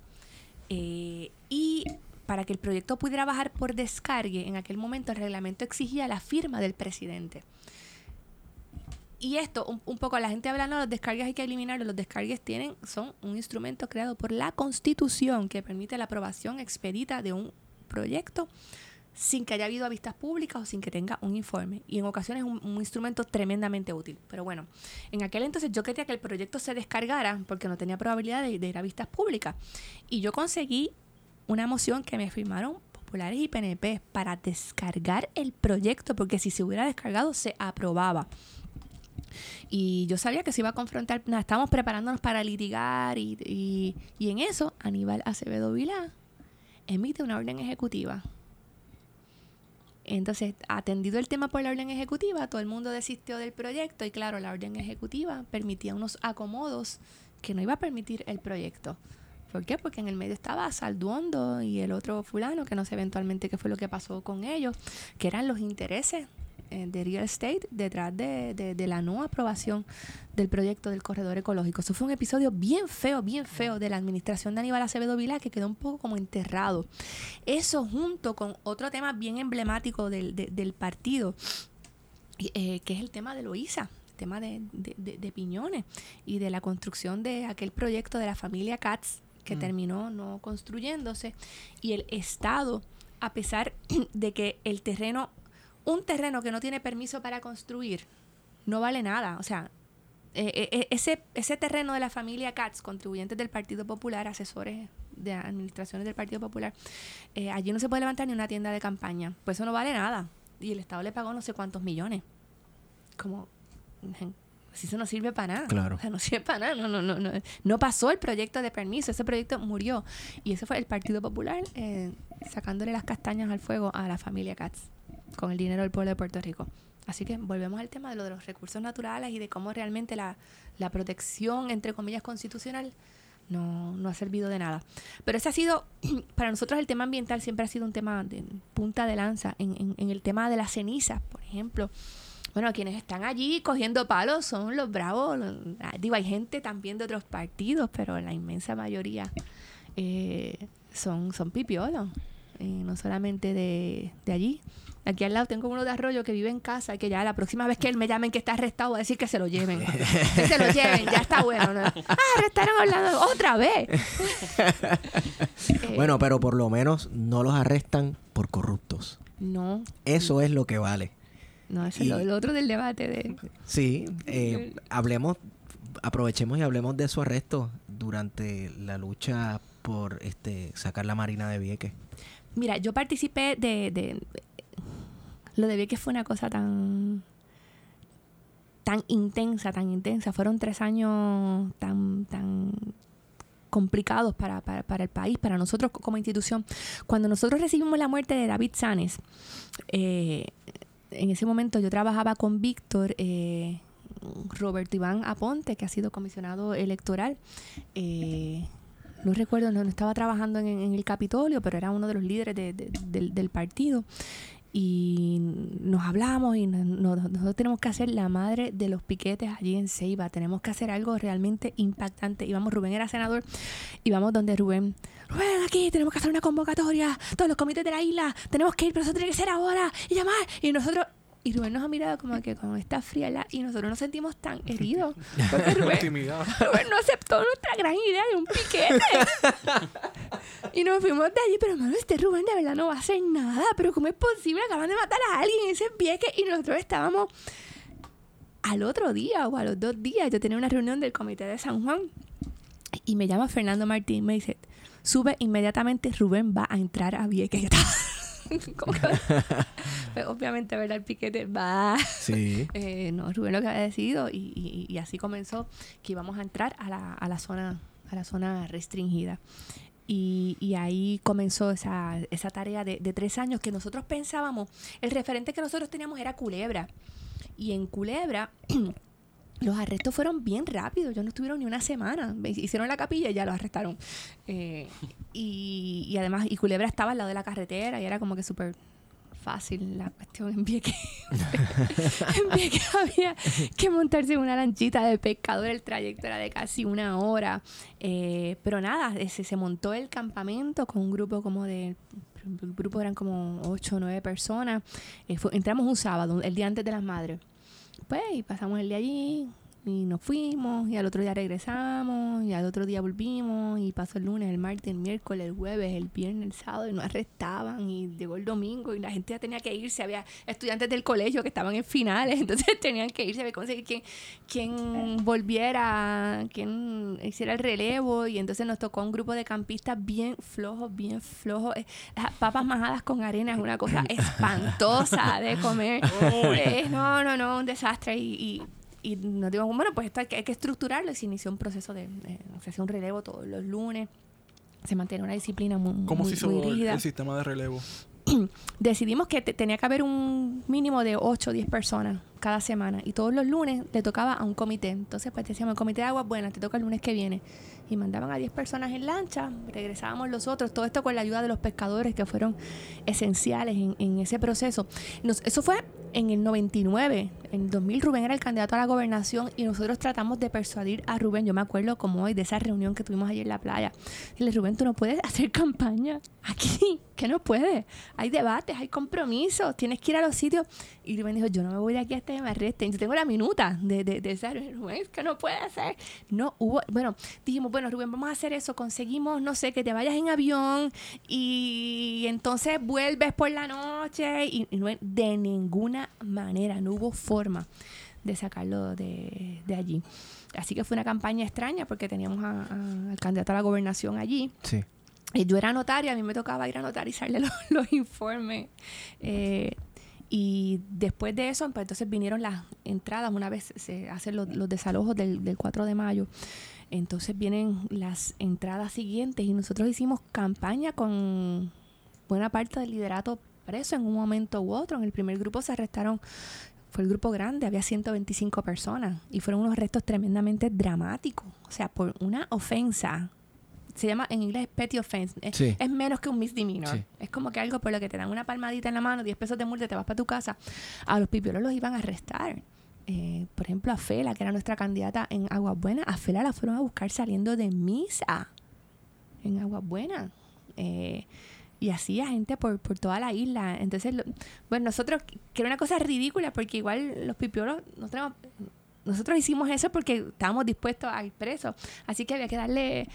[SPEAKER 3] Eh, y para que el proyecto pudiera bajar por descargue, en aquel momento el reglamento exigía la firma del presidente. Y esto, un, un, poco, la gente habla, no, los descargues hay que eliminarlos. Los descargues tienen, son un instrumento creado por la Constitución que permite la aprobación expedita de un proyecto sin que haya habido vistas públicas o sin que tenga un informe. Y en ocasiones es un, un, instrumento tremendamente útil. Pero bueno, en aquel entonces yo quería que el proyecto se descargara porque no tenía probabilidad de, de ir a vistas públicas. Y yo conseguí una moción que me firmaron populares y PNP para descargar el proyecto, porque si se hubiera descargado se aprobaba. Y yo sabía que se iba a confrontar, nada, estábamos preparándonos para litigar y, y, y en eso Aníbal Acevedo Vilá emite una orden ejecutiva entonces, atendido el tema por la orden ejecutiva, todo el mundo desistió del proyecto y claro, la orden ejecutiva permitía unos acomodos que no iba a permitir el proyecto. ¿Por qué? Porque en el medio estaba Salduondo y el otro fulano, que no sé eventualmente qué fue lo que pasó con ellos, que eran los intereses de real estate detrás de, de, de, la no aprobación del proyecto del corredor ecológico. Eso fue un episodio bien feo, bien feo de la administración de Aníbal Acevedo Vilá que quedó un poco como enterrado. Eso junto con otro tema bien emblemático del, de, del partido, eh, que es el tema de Loíza tema de, de, de, Piñones y de la construcción de aquel proyecto de la familia Katz que mm. terminó no construyéndose y el Estado, a pesar de que el terreno un terreno que no tiene permiso para construir no vale nada. O sea, eh, eh, ese, ese terreno de la familia Katz, contribuyentes del Partido Popular, asesores de administraciones del Partido Popular, eh, allí no se puede levantar ni una tienda de campaña. Pues eso no vale nada. Y el Estado le pagó no sé cuántos millones. como, si eso no sirve para nada.
[SPEAKER 1] Claro.
[SPEAKER 3] O sea, no sirve para nada. No, no, no, no, no pasó el proyecto de permiso. Ese proyecto murió. Y ese fue el Partido Popular eh, sacándole las castañas al fuego a la familia Katz con el dinero del pueblo de Puerto Rico. Así que volvemos al tema de lo de los recursos naturales y de cómo realmente la, la protección, entre comillas, constitucional no, no ha servido de nada. Pero ese ha sido, para nosotros el tema ambiental siempre ha sido un tema de punta de lanza. En, en, en el tema de las cenizas, por ejemplo, bueno, quienes están allí cogiendo palos son los bravos. los- ah, digo, hay gente también de otros partidos, pero la inmensa mayoría eh, son, son pipiolos. eh, no solamente de, de allí. Aquí al lado tengo uno de Arroyo que vive en casa y que ya la próxima vez que él me llamen que está arrestado, voy a decir que se lo lleven. que se lo lleven, ya está bueno. ¿no? Ah, arrestaron a Orlando otra vez. Eh,
[SPEAKER 1] Bueno, pero por lo menos no los arrestan por corruptos.
[SPEAKER 3] No,
[SPEAKER 1] Eso es lo que vale.
[SPEAKER 3] no, eso es lo, lo otro del debate de...
[SPEAKER 1] Sí, eh, hablemos, aprovechemos y hablemos de su arresto durante la lucha por este sacar la Marina de Vieques.
[SPEAKER 3] Mira, yo participé de, de- Lo de que fue una cosa tan... tan intensa, tan intensa. Fueron tres años tan... tan complicados para, para, para el país, para nosotros co- como institución. Cuando nosotros recibimos la muerte de David Sanes, eh, en ese momento yo trabajaba con Víctor, eh, Roberto Iván Aponte, que ha sido comisionado electoral. eh, no recuerdo, no, estaba trabajando en, el Capitolio, pero era uno de los líderes de- de- del, del partido. Y nos hablamos y no- no- nosotros tenemos que hacer la madre de los piquetes allí en Ceiba. Tenemos que hacer algo realmente impactante. Íbamos, Rubén era senador, íbamos donde Rubén. Rubén, aquí tenemos que hacer una convocatoria. Todos los comités de la isla, tenemos que ir, pero eso tiene que ser ahora. Y llamar. Y nosotros, y Rubén nos ha mirado como que con esta frialdad y nosotros nos sentimos tan heridos. Porque Rubén. Rubén no aceptó nuestra gran idea de un piquete. y nos fuimos de allí, pero hermano, este Rubén de verdad no va a hacer nada. Pero ¿cómo es posible? Acaban de matar a alguien en ese pieque y nosotros estábamos al otro día o a los dos días. Yo tenía una reunión del comité de San Juan y me llama Fernando Martín me dice, sube inmediatamente, Rubén va a entrar a Vieques. Como que- Pues, obviamente, ¿verdad? El piquete va.
[SPEAKER 1] Sí.
[SPEAKER 3] Eh, no, Rubén lo que había decidido y, y- y así comenzó que íbamos a entrar a la, a la zona a la zona restringida. Y, y ahí comenzó esa, esa tarea de, de tres años que nosotros pensábamos, el referente que nosotros teníamos era Culebra. Y en Culebra los arrestos fueron bien rápidos, ellos no estuvieron ni una semana. Ve- Hicieron la capilla y ya los arrestaron. Eh, y, además, y Culebra estaba al lado de la carretera y era como que súper fácil la cuestión en Vieques. había que montarse en una lanchita de pescador, el trayecto era de casi una hora. Eh, pero nada, ese, se montó el campamento con un grupo como de... El grupo eran como ocho o nueve personas. Eh, entramos un sábado, el día antes de las madres. Pues, y pasamos el día allí y nos fuimos y al otro día regresamos y al otro día volvimos y pasó el lunes, el martes, el miércoles, el jueves, el viernes, el sábado y nos arrestaban y llegó el domingo y la gente ya tenía que irse, había estudiantes del colegio que estaban en finales, entonces tenían que irse, había que conseguir quien, quien volviera, quien hiciera el relevo y entonces nos tocó un grupo de campistas bien flojos, bien flojos, Eh, las papas majadas con arena es una cosa espantosa de comer, no, no, no, un desastre y, y y nos digo, bueno, pues esto hay que, hay que estructurarlo y se inició un proceso de, se hacía un relevo todos los lunes, se mantiene una disciplina muy,
[SPEAKER 2] ¿Cómo
[SPEAKER 3] muy,
[SPEAKER 2] se hizo
[SPEAKER 3] muy
[SPEAKER 2] el, sistema de relevo?
[SPEAKER 3] Decidimos que te- tenía que haber un mínimo de 8 o 10 personas cada semana y todos los lunes le tocaba a un comité. Entonces, pues decíamos, el comité de aguas buenas, te toca el lunes que viene. Y mandaban a 10 personas en lancha, regresábamos los otros, todo esto con la ayuda de los pescadores que fueron esenciales en, en ese proceso. Nos- eso fue en el 99, en el 2000 Rubén era el candidato a la gobernación y nosotros tratamos de persuadir a Rubén, yo me acuerdo como hoy de esa reunión que tuvimos ayer en la playa. Dile, Rubén, tú no puedes hacer campaña aquí, que no puedes. Hay debates, hay compromisos, tienes que ir a los sitios. Y Rubén dijo, yo no me voy de aquí hasta que me arresten. Yo tengo la minuta de, de, de esa. Rubén, es que no puede hacer. No hubo, bueno, dijimos, bueno, Rubén, vamos a hacer eso. Conseguimos, no sé, que te vayas en avión y entonces vuelves por la noche. Y, y no, de ninguna manera, no hubo forma de sacarlo de, de allí. Así que fue una campaña extraña porque teníamos a- a- al candidato a la gobernación allí.
[SPEAKER 1] Sí.
[SPEAKER 3] Eh, yo era notaria, a mí me tocaba ir a notarizarle los, los informes. Eh, Y después de eso, pues entonces vinieron las entradas, una vez se hacen los, desalojos del, del 4 de mayo. Entonces vienen las entradas siguientes y nosotros hicimos campaña con buena parte del liderato preso en un momento u otro. En el primer grupo se arrestaron, fue el grupo grande, había 125 personas y fueron unos arrestos tremendamente dramáticos. O sea, por una ofensa. Se llama en inglés petty offense. Es,
[SPEAKER 1] Sí.
[SPEAKER 3] es menos que un misdemeanor.
[SPEAKER 1] Sí.
[SPEAKER 3] Es como que algo por lo que te dan una palmadita en la mano, 10 pesos de multa, te vas para tu casa. A los pipiolos los iban a arrestar. Eh, por ejemplo, a Fela, que era nuestra candidata en Aguas Buenas, a Fela la fueron a buscar saliendo de misa en Aguas Buenas. Eh, y así a gente por, por toda la isla. Entonces, lo- bueno, nosotros, que era una cosa ridícula, porque igual los pipiolos, nosotros, nosotros hicimos eso porque estábamos dispuestos a ir presos. Así que había que darle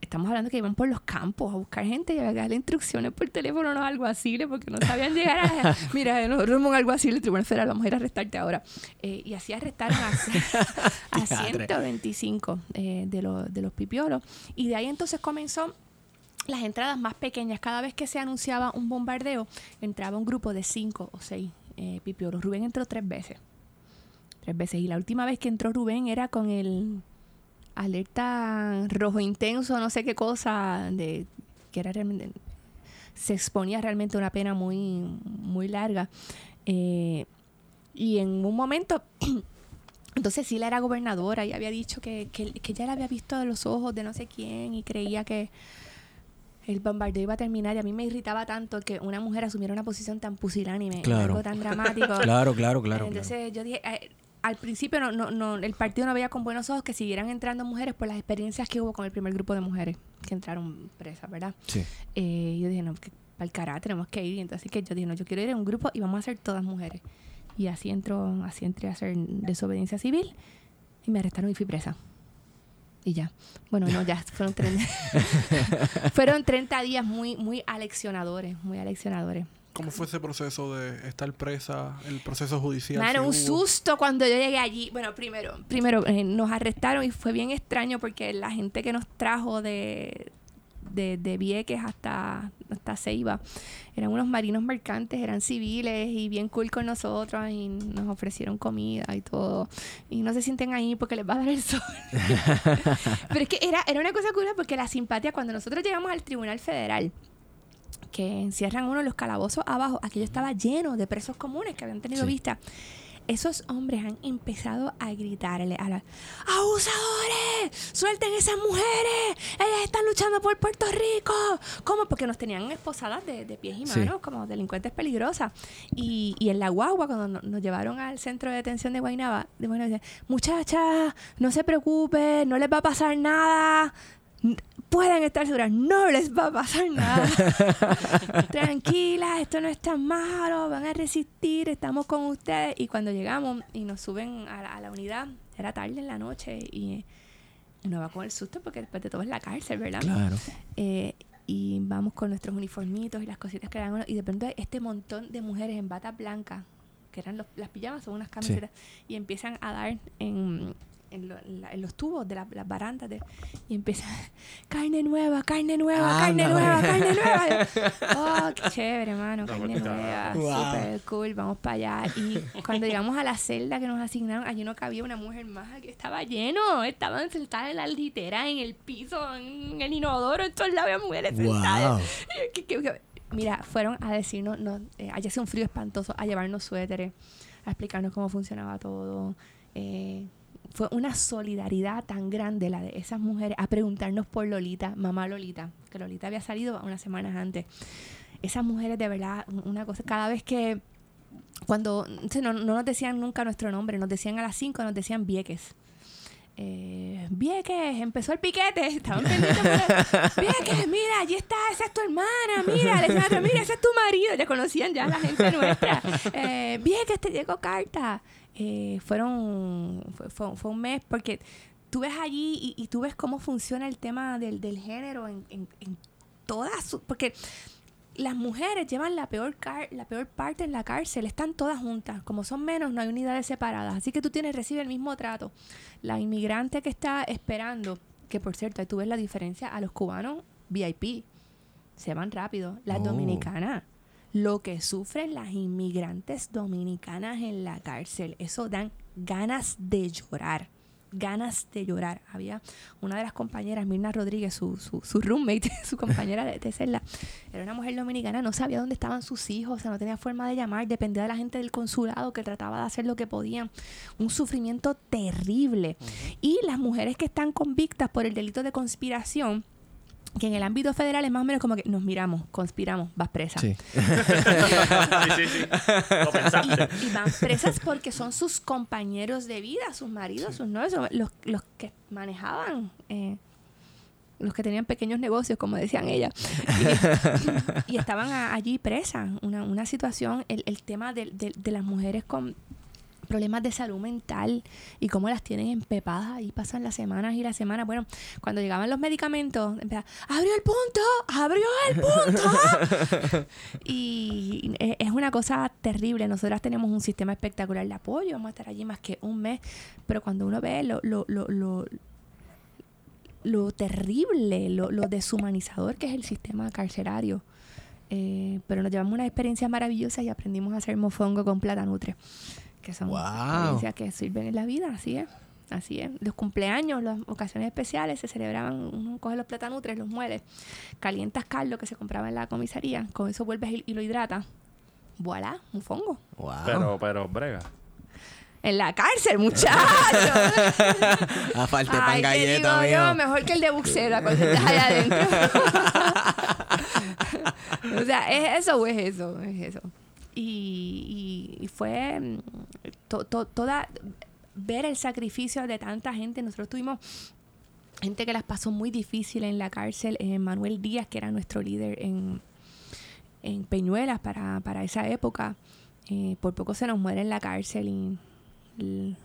[SPEAKER 3] estamos hablando que iban por los campos a buscar gente y que darle instrucciones por teléfono a los alguaciles porque no sabían llegar a... Mira, nosotros somos un alguacil del Tribunal Federal, vamos a ir a arrestarte ahora. Eh, y así arrestaron a, a
[SPEAKER 1] Diadre.
[SPEAKER 3] 125 eh, de, los, de los pipiolos. Y de ahí entonces comenzó las entradas más pequeñas. Cada vez que se anunciaba un bombardeo, entraba un grupo de cinco o seis eh, pipiolos. Rubén entró tres veces. Tres veces. Y la última vez que entró Rubén era con el alerta rojo intenso, no sé qué cosa, de que era realmente se exponía realmente a una pena muy, muy larga. Eh, y en un momento, entonces sí, la era gobernadora y había dicho que, que, que ella la había visto de los ojos de no sé quién y creía que el bombardeo iba a terminar. Y a mí me irritaba tanto que una mujer asumiera una posición tan pusilánime,
[SPEAKER 1] Claro.
[SPEAKER 3] algo tan dramático.
[SPEAKER 1] Claro, claro, claro.
[SPEAKER 3] Entonces yo dije, eh, al principio no, no, no, el partido no veía con buenos ojos que siguieran entrando mujeres por las experiencias que hubo con el primer grupo de mujeres que entraron presas, ¿verdad?
[SPEAKER 1] Sí.
[SPEAKER 3] Eh, yo dije, no, que para el cara tenemos que ir. Y entonces así que yo dije, no, yo quiero ir en un grupo y vamos a ser todas mujeres. Y así entró, así entré a hacer desobediencia civil y me arrestaron y fui presa. Y ya. Bueno, no, ya fueron 30, fueron 30 días muy, muy aleccionadores, muy aleccionadores.
[SPEAKER 2] ¿Cómo fue ese proceso de estar presa, el proceso judicial?
[SPEAKER 3] Mano, un susto cuando yo llegué allí. Bueno, primero, primero eh, nos arrestaron y fue bien extraño porque la gente que nos trajo de, de, de Vieques hasta, hasta Ceiba eran unos marinos mercantes, eran civiles y bien cool con nosotros y nos ofrecieron comida y todo. Y no se sienten ahí porque les va a dar el sol. Pero es que era, era una cosa curiosa porque la simpatía, cuando nosotros llegamos al Tribunal Federal, que encierran uno de los calabozos abajo, aquello estaba lleno de presos comunes que habían tenido
[SPEAKER 1] Sí.
[SPEAKER 3] vista. Esos hombres han empezado a gritarle a la ¡Abusadores! ¡Suelten esas mujeres! ¡Ellas están luchando por Puerto Rico! ¿Cómo? Porque nos tenían esposadas de, de pies y
[SPEAKER 1] Sí.
[SPEAKER 3] manos como delincuentes peligrosas. Y, y en la guagua, cuando no- nos llevaron al centro de detención de Guaynaba, de Guaynaba decían, muchachas, no se preocupen, no les va a pasar nada. Pueden estar seguras, no les va a pasar nada. Tranquilas, esto no es tan malo, van a resistir, estamos con ustedes. Y cuando llegamos y nos suben a la, a la unidad, era tarde en la noche y uno va con el susto porque después de todo es la cárcel, ¿verdad?
[SPEAKER 1] Claro.
[SPEAKER 3] Eh, y vamos con nuestros uniformitos y las cositas que dan uno, y de pronto hay este montón de mujeres en bata blanca que eran los- las pijamas son unas camisetas y empiezan a dar en, en, lo- en la- en los tubos de la- las barandas de, y empiezan carne nueva carne nueva carne
[SPEAKER 1] Ándale.
[SPEAKER 3] nueva carne nueva oh qué chévere hermano
[SPEAKER 5] No,
[SPEAKER 3] carne
[SPEAKER 5] pues,
[SPEAKER 3] nueva
[SPEAKER 1] Wow.
[SPEAKER 3] super cool vamos para allá y cuando llegamos a la celda que nos asignaron allí no cabía una mujer más que estaba lleno estaban sentadas en la litera en el piso en el inodoro en todos lados había mujeres sentadas
[SPEAKER 1] Wow.
[SPEAKER 3] que- que- que- Mira, fueron a decirnos, no, eh, allá hace un frío espantoso, a llevarnos suéteres, a explicarnos cómo funcionaba todo. Eh, fue una solidaridad tan grande la de esas mujeres a preguntarnos por Lolita, mamá Lolita, que Lolita había salido unas semanas antes. Esas mujeres de verdad, un- una cosa, cada vez que, cuando, no, no nos decían nunca nuestro nombre, nos decían a las 5, nos decían Vieques. Eh, Vieques, empezó el piquete, estaban pendientes. por- Vieques, mira, allí está, esa es tu hermana, mira, le decían a otra, mira, ese es tu marido, ya conocían ya la gente nuestra. Eh, Vieques, te llegó carta. Eh, fueron, fue, fue- fue un mes porque tú ves allí y, y tú ves cómo funciona el tema del, del género en, en, en todas sus, porque las mujeres llevan la peor car- la peor parte en la cárcel, están todas juntas. Como son menos, no hay unidades separadas. Así que tú tienes, recibe el mismo trato. La inmigrante que está esperando, que por cierto, ahí tú ves la diferencia a los cubanos VIP. Se van rápido. Las
[SPEAKER 1] Oh.
[SPEAKER 3] dominicanas. Lo que sufren las inmigrantes dominicanas en la cárcel. Eso dan ganas de llorar ganas de llorar. Había una de las compañeras, Mirna Rodríguez, su, su, su roommate, su compañera de, de, celda, era una mujer dominicana, no sabía dónde estaban sus hijos, o sea, no tenía forma de llamar, dependía de la gente del consulado que trataba de hacer lo que podían. Un sufrimiento terrible. Y las mujeres que están convictas por el delito de conspiración, que en el ámbito federal es más o menos como que nos miramos, conspiramos, vas presa.
[SPEAKER 1] Sí.
[SPEAKER 5] sí, sí, sí. Lo pensaste.
[SPEAKER 3] Y, y van presas porque son sus compañeros de vida, sus maridos, sus novios, los, los que manejaban, eh, los que tenían pequeños negocios, como decían ellas. Y, y estaban a- allí presas. Una, una situación, el, el tema de, de- de las mujeres con problemas de salud mental y cómo las tienen empepadas. Ahí pasan las semanas y las semanas. Bueno cuando llegaban los medicamentos empezaba, abrió el punto abrió el punto y e- es una cosa terrible. Nosotras tenemos un sistema espectacular de apoyo. Vamos a estar allí más que un mes. Pero cuando uno ve lo lo, lo, lo, lo terrible lo, lo deshumanizador que es el sistema carcerario eh, pero nos llevamos unas experiencias maravillosas y aprendimos a hacer mofongo con platanutre que son
[SPEAKER 1] Wow.
[SPEAKER 3] experiencias que sirven en la vida, así es. Así es. Los cumpleaños, las ocasiones especiales se celebraban, uno coge los platanutres, los mueles, calientas caldo que se compraba en la comisaría, con eso vuelves y y lo hidratas. Voilà, un fongo.
[SPEAKER 1] Wow.
[SPEAKER 5] Pero, pero, brega.
[SPEAKER 3] En la cárcel, muchachos.
[SPEAKER 1] A falta de pan
[SPEAKER 3] Ay, ¿qué
[SPEAKER 1] galleta,
[SPEAKER 3] digo yo? Mejor que el de bucera cuando estás allá adentro. o sea, ¿es eso o es eso? Es eso. Y, fue mm, to- to- toda ver el sacrificio de tanta gente. Nosotros tuvimos gente que las pasó muy difícil en la cárcel. Eh, Manuel Díaz, que era nuestro líder en, en Peñuelas para, para esa época, eh, por poco se nos muere en la cárcel y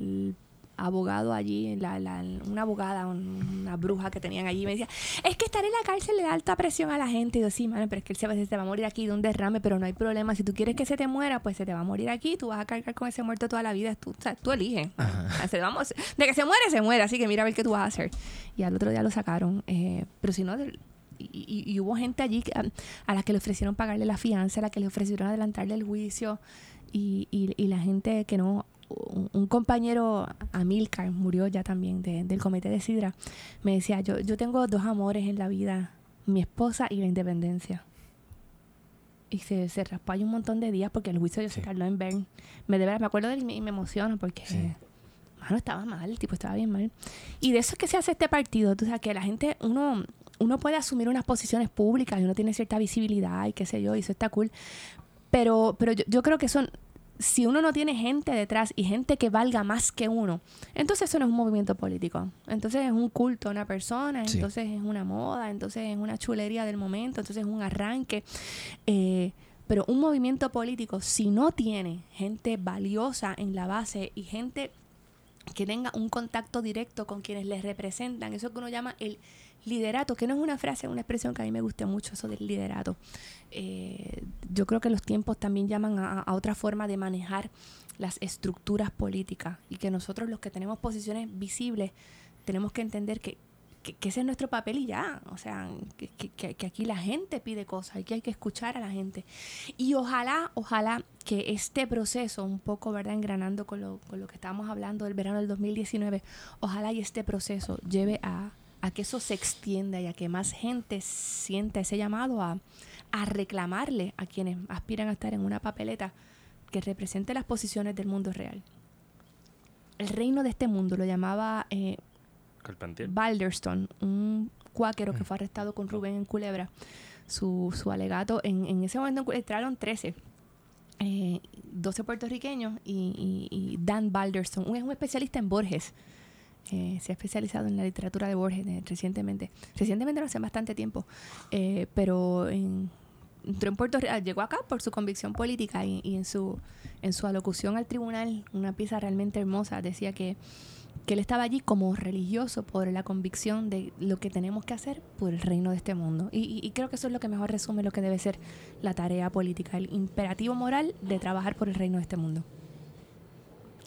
[SPEAKER 3] el abogado allí, la, la- una abogada, un- una bruja que tenían allí, me decía, es que estar en la cárcel le da alta presión a la gente. Y yo, sí, mano, pero es que él se, va- se te va a morir aquí de un derrame, pero no hay problema. Si tú quieres que se te muera, pues se te va a morir aquí. Tú vas a cargar con ese muerto toda la vida. Tú, o sea, tú eliges. O sea, se- vamos, de que se muere, se muere. Así que mira a ver qué tú vas a hacer. Y al otro día lo sacaron. eh, pero si no, y, y- hubo gente allí a, a la que le ofrecieron pagarle la fianza, a la que le ofrecieron adelantarle el juicio. Y, y, y la gente que no, un, un compañero, Amilcar, murió ya también de- del comité de Sidra, me decía, yo, yo tengo dos amores en la vida, mi esposa y la independencia. Y se, se raspó ahí un montón de días porque el juicio yo se
[SPEAKER 1] Sí.
[SPEAKER 3] tardó en ver. Me, de verdad, me acuerdo de él y me, y me emociono porque...
[SPEAKER 1] Sí.
[SPEAKER 3] Mano, estaba mal, el tipo estaba bien mal. Y de eso es que se hace este partido. Tú sabes, que la gente, uno, uno puede asumir unas posiciones públicas y uno tiene cierta visibilidad y qué sé yo, y eso está cool. Pero, pero yo, yo creo que son, si uno no tiene gente detrás y gente que valga más que uno, entonces eso no es un movimiento político. Entonces es un culto a una persona,
[SPEAKER 1] Sí.
[SPEAKER 3] entonces es una moda, entonces es una chulería del momento, entonces es un arranque. Eh, pero un movimiento político, si no tiene gente valiosa en la base y gente que tenga un contacto directo con quienes les representan, eso que uno llama el liderato, que no es una frase, es una expresión que a mí me gusta mucho, eso del liderato. Eh, yo creo que los tiempos también llaman a, a otra forma de manejar las estructuras políticas y que nosotros los que tenemos posiciones visibles tenemos que entender que, que, ese es nuestro papel y ya, o sea, que- que aquí la gente pide cosas y que hay que escuchar a la gente. Y ojalá, ojalá que este proceso, un poco, ¿verdad? Engranando con lo, con lo que estábamos hablando del verano del 2019, ojalá y este proceso lleve a, a que eso se extienda y a que más gente sienta ese llamado a, a reclamarle a quienes aspiran a estar en una papeleta que represente las posiciones del mundo real. El reino de este mundo lo llamaba eh,
[SPEAKER 5] Carpentier.
[SPEAKER 3] Balderston, un cuáquero que fue arrestado con Rubén en Culebra. Su, su alegato, en, en ese momento entraron 13, eh, 12 puertorriqueños y, y- y Dan Balderston, un, es un especialista en Borges. Eh, se ha especializado en la literatura de Borges eh, recientemente. Recientemente no hace bastante tiempo, eh, pero en, entró en Puerto Rico, llegó acá por su convicción política y, y en su en su alocución al tribunal, una pieza realmente hermosa, decía que que él estaba allí como religioso por la convicción de lo que tenemos que hacer por el reino de este mundo. Y, y- y creo que eso es lo que mejor resume lo que debe ser la tarea política, el imperativo moral de trabajar por el reino de este mundo.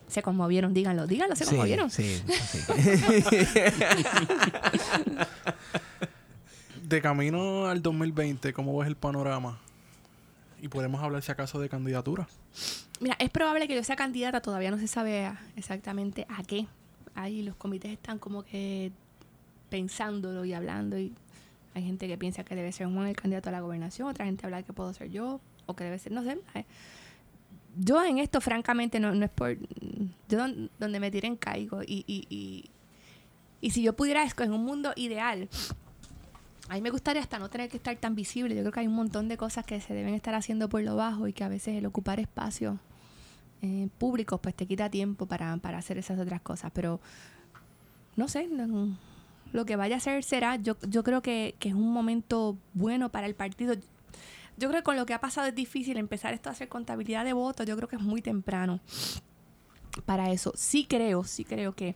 [SPEAKER 3] Se conmovieron, díganlo, díganlo, se conmovieron.
[SPEAKER 1] sí, sí.
[SPEAKER 2] De camino al 2020, ¿cómo ves el panorama? Y podemos hablar si acaso de candidatura.
[SPEAKER 3] Mira, es probable que yo sea candidata, todavía no se sabe a- exactamente a qué. Ahí los comités están como que pensándolo y hablando y hay gente que piensa que debe ser Juan el candidato a la gobernación, otra gente habla que puedo ser yo o que debe ser, no sé. Yo en esto, francamente, no, no es por... Yo don- donde me tiren caigo y, y, y, y si yo pudiera escoger un mundo ideal, a mí me gustaría hasta no tener que estar tan visible. Yo creo que hay un montón de cosas que se deben estar haciendo por lo bajo y que a veces el ocupar espacios eh, públicos pues te quita tiempo para, para hacer esas otras cosas. Pero no sé, lo que vaya a ser será. Yo, yo creo que, que es un momento bueno para el partido. Yo creo que con lo que ha pasado es difícil empezar esto a hacer contabilidad de votos. Yo creo que es muy temprano para eso. Sí creo, sí creo que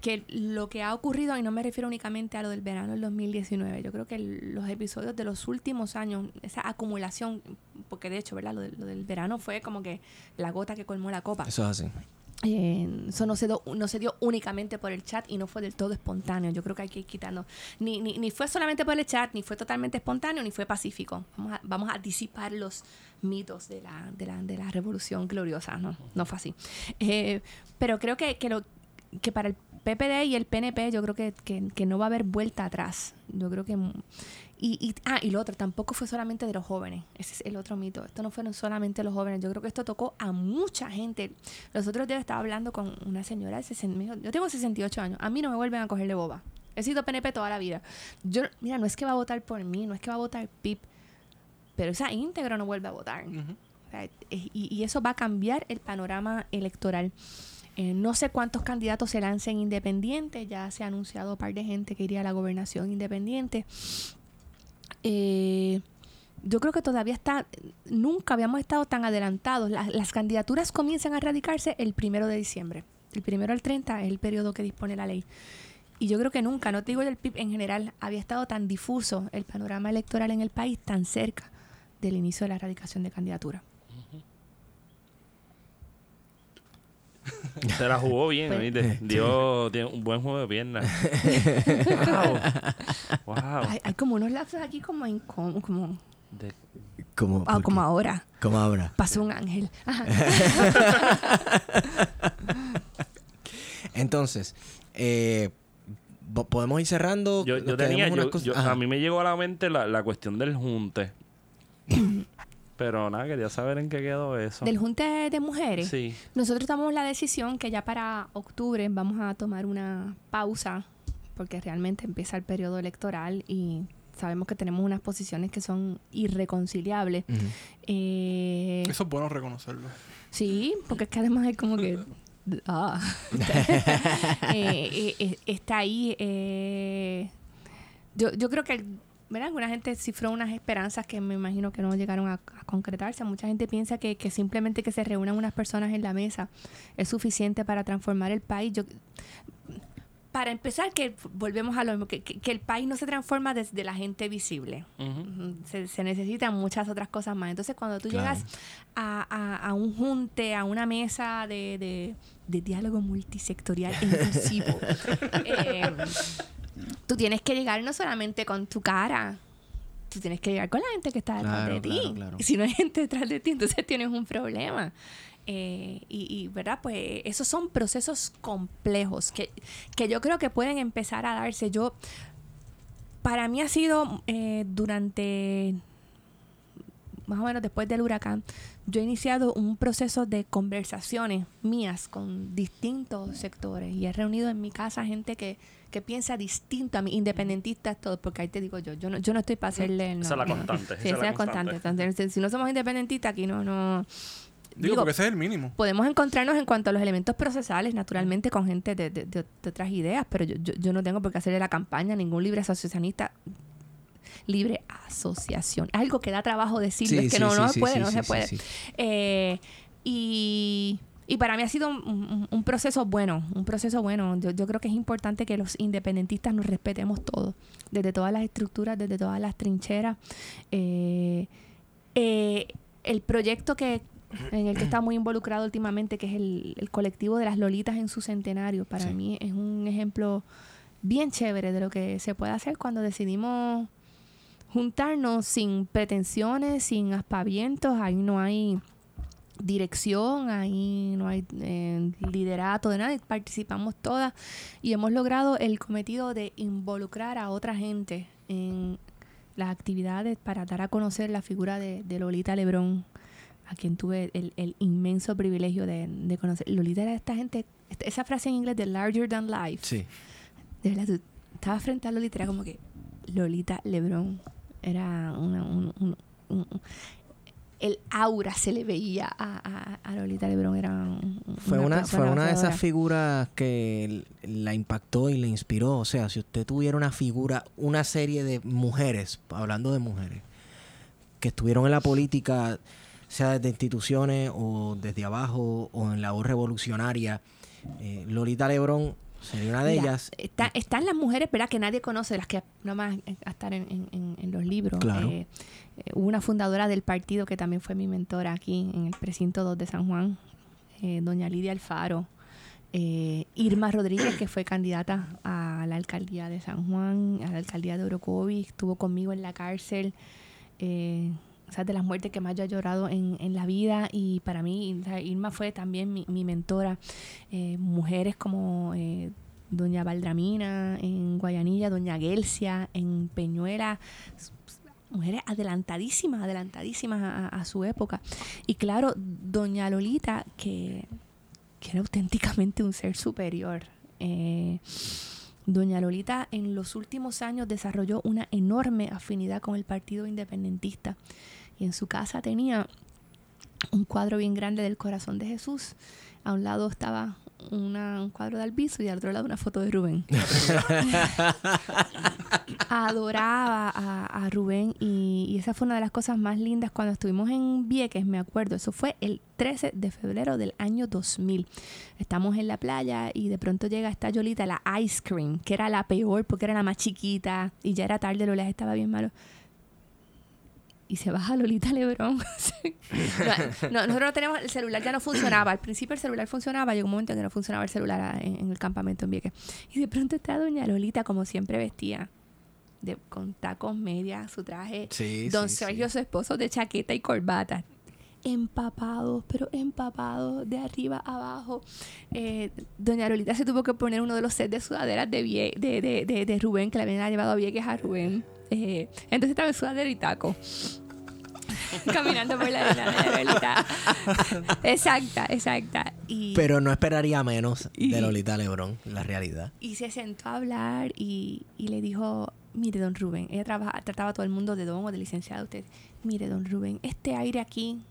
[SPEAKER 3] que lo que ha ocurrido, y no me refiero únicamente a lo del verano del 2019, yo creo que los episodios de los últimos años, esa acumulación, porque de hecho, ¿verdad? Lo, del- lo del verano fue como que la gota que colmó la copa.
[SPEAKER 1] Eso es así.
[SPEAKER 3] Eso no se, do- no se dio únicamente por el chat y no fue del todo espontáneo. Yo creo que hay que ir quitando. Ni, ni, ni fue solamente por el chat, ni fue totalmente espontáneo, ni fue pacífico. Vamos a, vamos a disipar los mitos de la, de la, de la revolución gloriosa. No, no fue así. Eh, pero creo que, que, lo, que para el PPD y el PNP yo creo que, que, que no va a haber vuelta atrás. Yo creo que... Y, y, ah, y lo otro, tampoco fue solamente de los jóvenes. Ese es el otro mito. Esto no fueron solamente los jóvenes. Yo creo que esto tocó a mucha gente. Los otros días estaba hablando con una señora de 60, me dijo, yo tengo 68 años. A mí no me vuelven a coger de boba. He sido PNP toda la vida. Yo, mira, no es que va a votar por mí, no es que va a votar PIP, pero esa íntegra no vuelve a votar.
[SPEAKER 2] Ujú.
[SPEAKER 3] O sea, y, y eso va a cambiar el panorama electoral. Eh, no sé cuántos candidatos se lancen independientes. Ya se ha anunciado un par de gente que iría a la gobernación independiente. Eh, yo creo que todavía está, nunca habíamos estado tan adelantados. Las, candidaturas comienzan a radicarse el primero de diciembre. El primero al 30 es el periodo que dispone la ley. Y yo creo que nunca, no te digo del PIB en general, había estado tan difuso el panorama electoral en el país, tan cerca del inicio de la erradicación de candidatura.
[SPEAKER 5] Se la jugó bien,
[SPEAKER 3] Pues-
[SPEAKER 5] ¿oíste? Dio tiene un buen juego de piernas. wow. wow.
[SPEAKER 3] Hay, hay como unos lapsos aquí como incómodos, como,
[SPEAKER 5] De-
[SPEAKER 1] Como,
[SPEAKER 3] ah,
[SPEAKER 1] ¿por
[SPEAKER 3] como ahora.
[SPEAKER 1] Como ahora.
[SPEAKER 3] Pasó un ángel.
[SPEAKER 1] Entonces, eh, po- podemos ir cerrando.
[SPEAKER 5] yo, tenía, yo-
[SPEAKER 1] cosas-
[SPEAKER 5] yo- a mí me llegó a la mente la, la cuestión del junte. Pero nada, quería saber en qué quedó eso.
[SPEAKER 3] Del Junte de Mujeres.
[SPEAKER 5] Sí.
[SPEAKER 3] Nosotros tomamos la decisión que ya para octubre vamos a tomar una pausa porque realmente empieza el periodo electoral y sabemos que tenemos unas posiciones que son irreconciliables. Eh,
[SPEAKER 2] Eso es bueno reconocerlo.
[SPEAKER 3] Sí, porque es que además es como que... Ah. Eh, eh, está ahí. eh, yo, yo creo que, ¿verdad? Alguna gente cifró unas esperanzas que me imagino que no llegaron a, a concretarse. Mucha gente piensa que, que simplemente que se reúnan unas personas en la mesa es suficiente para transformar el país. Yo, para empezar, que volvemos a lo mismo, que, que- que el país no se transforma desde la gente visible. Se, se necesitan muchas otras cosas más. Entonces, cuando tú
[SPEAKER 1] Claro.
[SPEAKER 3] llegas a, a- a un junte, a una mesa de, de- de diálogo multisectorial inclusivo, eh, tú tienes que llegar no solamente con tu cara, tú tienes que llegar con la gente que está detrás
[SPEAKER 1] Claro,
[SPEAKER 3] de ti.
[SPEAKER 1] claro, claro.
[SPEAKER 3] Y si no hay gente detrás de ti, entonces tienes un problema. Eh, y, y, ¿verdad? Pues esos son procesos complejos que, que yo creo que pueden empezar a darse. Yo, para mí ha sido eh, durante, más o menos después del huracán, yo he iniciado un proceso de conversaciones mías con distintos sectores y he reunido en mi casa gente que, que piensa distinto a mí, independentistas todos, porque ahí te digo yo, yo no, yo no estoy para hacerle... no,
[SPEAKER 5] Esa es la
[SPEAKER 3] no.
[SPEAKER 5] constante,
[SPEAKER 3] Sí,
[SPEAKER 5] esa es la
[SPEAKER 3] constante. Entonces, si no somos independentistas, aquí no... no
[SPEAKER 2] Digo, porque ese es el mínimo.
[SPEAKER 3] podemos encontrarnos en cuanto a los elementos procesales, naturalmente, con gente de, de- de- de otras ideas, pero yo, yo, yo no tengo por qué hacerle la campaña a ningún libre asociacionista. Libre asociación. Algo que da trabajo decirlo,
[SPEAKER 1] Sí,
[SPEAKER 3] es que
[SPEAKER 1] sí,
[SPEAKER 3] no, no se puede, no se puede. Eh, y, y para mí ha sido un proceso bueno, un proceso bueno. Yo, yo creo que es importante que los independentistas nos respetemos todos, desde todas las estructuras, desde todas las trincheras. Eh, eh, el proyecto que en el que está muy involucrado últimamente, que es el, el colectivo de las Lolitas en su centenario, para
[SPEAKER 1] Sí.
[SPEAKER 3] mí es un ejemplo bien chévere de lo que se puede hacer cuando decidimos juntarnos sin pretensiones, sin aspavientos, ahí no hay dirección, ahí no hay eh, liderato de nada, participamos todas y hemos logrado el cometido de involucrar a otra gente en las actividades para dar a conocer la figura de, de Lolita Lebrón, a quien tuve el, el inmenso privilegio de, de, conocer. Lolita era esta gente, esa frase en inglés de larger than life.
[SPEAKER 1] Sí.
[SPEAKER 3] De verdad, tú estabas frente a Lolita, era como que Lolita Lebrón era una, un, un, un, el aura se le veía a, a, a Lolita Lebrón. Era
[SPEAKER 1] fue una, fue una de esas figuras que la impactó y le inspiró. O sea, si usted tuviera una figura, una serie de mujeres, hablando de mujeres, que estuvieron en la política, sea desde instituciones o desde abajo o en la voz revolucionaria, eh, Lolita Lebrón Sería una de
[SPEAKER 3] Mira,
[SPEAKER 1] ellas.
[SPEAKER 3] Está, están las mujeres, ¿verdad? Que nadie conoce, las que nada más están en, en, en, los libros.
[SPEAKER 1] Claro.
[SPEAKER 3] Eh, eh, una fundadora del partido que también fue mi mentora aquí en el precinto 2 de San Juan, eh, doña Lidia Alfaro. Eh, Irma Rodríguez, que fue candidata a la alcaldía de San Juan, a la alcaldía de Orocovis, estuvo conmigo en la cárcel. Eh, o sea, de las muertes que más yo he llorado en, en la vida y para mí, Irma fue también mi, mi mentora. Eh, mujeres como eh, Doña Valdramina en Guayanilla, Doña Gelsia en Peñuela, mujeres adelantadísimas, adelantadísimas a, a, su época. Y claro, Doña Lolita, que, que era auténticamente un ser superior. Eh, Doña Lolita en los últimos años desarrolló una enorme afinidad con el Partido Independentista y en su casa tenía un cuadro bien grande del corazón de Jesús. A un lado estaba una, un cuadro de Albizu y al otro lado una foto de Rubén. Adoraba a, a Rubén y, y, esa fue una de las cosas más lindas cuando estuvimos en Vieques, me acuerdo. Eso fue el 13 de febrero del año 2000. Estamos en la playa y de pronto llega esta Yolita, la ice cream, que era la peor porque era la más chiquita y ya era tarde, lo les estaba bien malo y se baja Lolita Lebrón. no, no, nosotros no tenemos, el celular ya no funcionaba. Al principio el celular funcionaba, llegó un momento en que no funcionaba el celular en, en el campamento en Vieques. Y de pronto está doña Lolita, como siempre vestía, de, con tacos medias, su traje.
[SPEAKER 1] Sí,
[SPEAKER 3] Don
[SPEAKER 1] sí,
[SPEAKER 3] Sergio,
[SPEAKER 1] sí.
[SPEAKER 3] su esposo, de chaqueta y corbata. Empapados, pero empapados de arriba a abajo. Eh, doña Lolita se tuvo que poner uno de los sets de sudaderas de, Vie de, de, de, Rubén, que le habían llevado a Vieques a Rubén. Eh, entonces estaba en sudadera y taco. Caminando por la arena de Lolita. Exacta, exacta. Y,
[SPEAKER 1] Pero no esperaría menos
[SPEAKER 3] Y-
[SPEAKER 1] de Lolita Lebrón, la realidad.
[SPEAKER 3] y se sentó a hablar y, y le dijo, mire, don Rubén, ella trabaja, trataba a todo el mundo de don o de licenciado usted. Mire, don Rubén, este aire aquí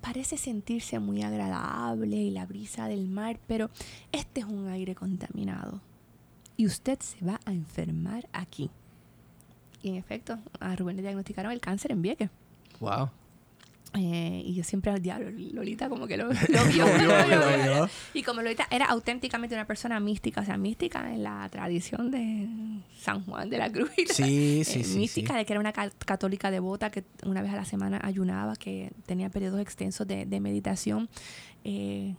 [SPEAKER 3] parece sentirse muy agradable y la brisa del mar, pero este es un aire contaminado. Y usted se va a enfermar aquí. Y en efecto, a Rubén le diagnosticaron el cáncer en Vieques.
[SPEAKER 1] Wow.
[SPEAKER 3] Eh, y yo siempre al diablo, Lolita como que lo, lo vio. Y como Lolita era auténticamente una persona mística, o sea, mística en la tradición de San Juan de la Cruz.
[SPEAKER 1] Sí, sí,
[SPEAKER 3] eh,
[SPEAKER 1] sí.
[SPEAKER 3] mística
[SPEAKER 1] sí.
[SPEAKER 3] de que era una ca- católica devota que una vez a la semana ayunaba, que tenía periodos extensos de, de meditación. Eh,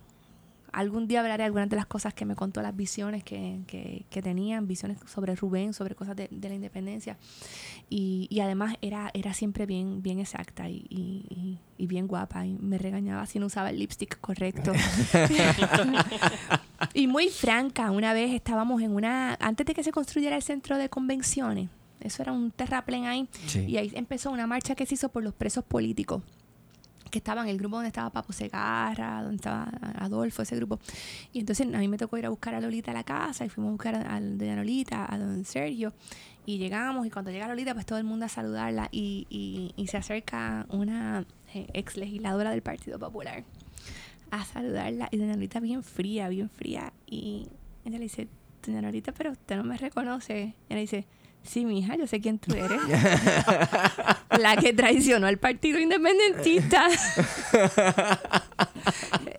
[SPEAKER 3] algún día hablaré de algunas de las cosas que me contó, las visiones que, que, que tenían, visiones sobre Rubén, sobre cosas de, de la independencia. Y, y además era, era siempre bien, bien exacta y, y, y- y bien guapa. Y me regañaba si no usaba el lipstick correcto. y muy franca. Una vez estábamos en una... Antes de que se construyera el centro de convenciones, eso era un terraplén ahí.
[SPEAKER 1] Sí.
[SPEAKER 3] Y ahí empezó una marcha que se hizo por los presos políticos que estaban, el grupo donde estaba Papo Segarra, donde estaba Adolfo, ese grupo. Y entonces a mí me tocó ir a buscar a Lolita a la casa y fuimos a buscar a, a doña Lolita, a don Sergio. Y llegamos y cuando llega Lolita, pues todo el mundo a saludarla y, y, y se acerca una eh, ex legisladora del Partido Popular a saludarla. Y doña Lolita bien fría, bien fría. Y ella le dice, doña Lolita, pero usted no me reconoce. Y ella dice, sí, mija, yo sé quién tú eres. la que traicionó al Partido Independentista.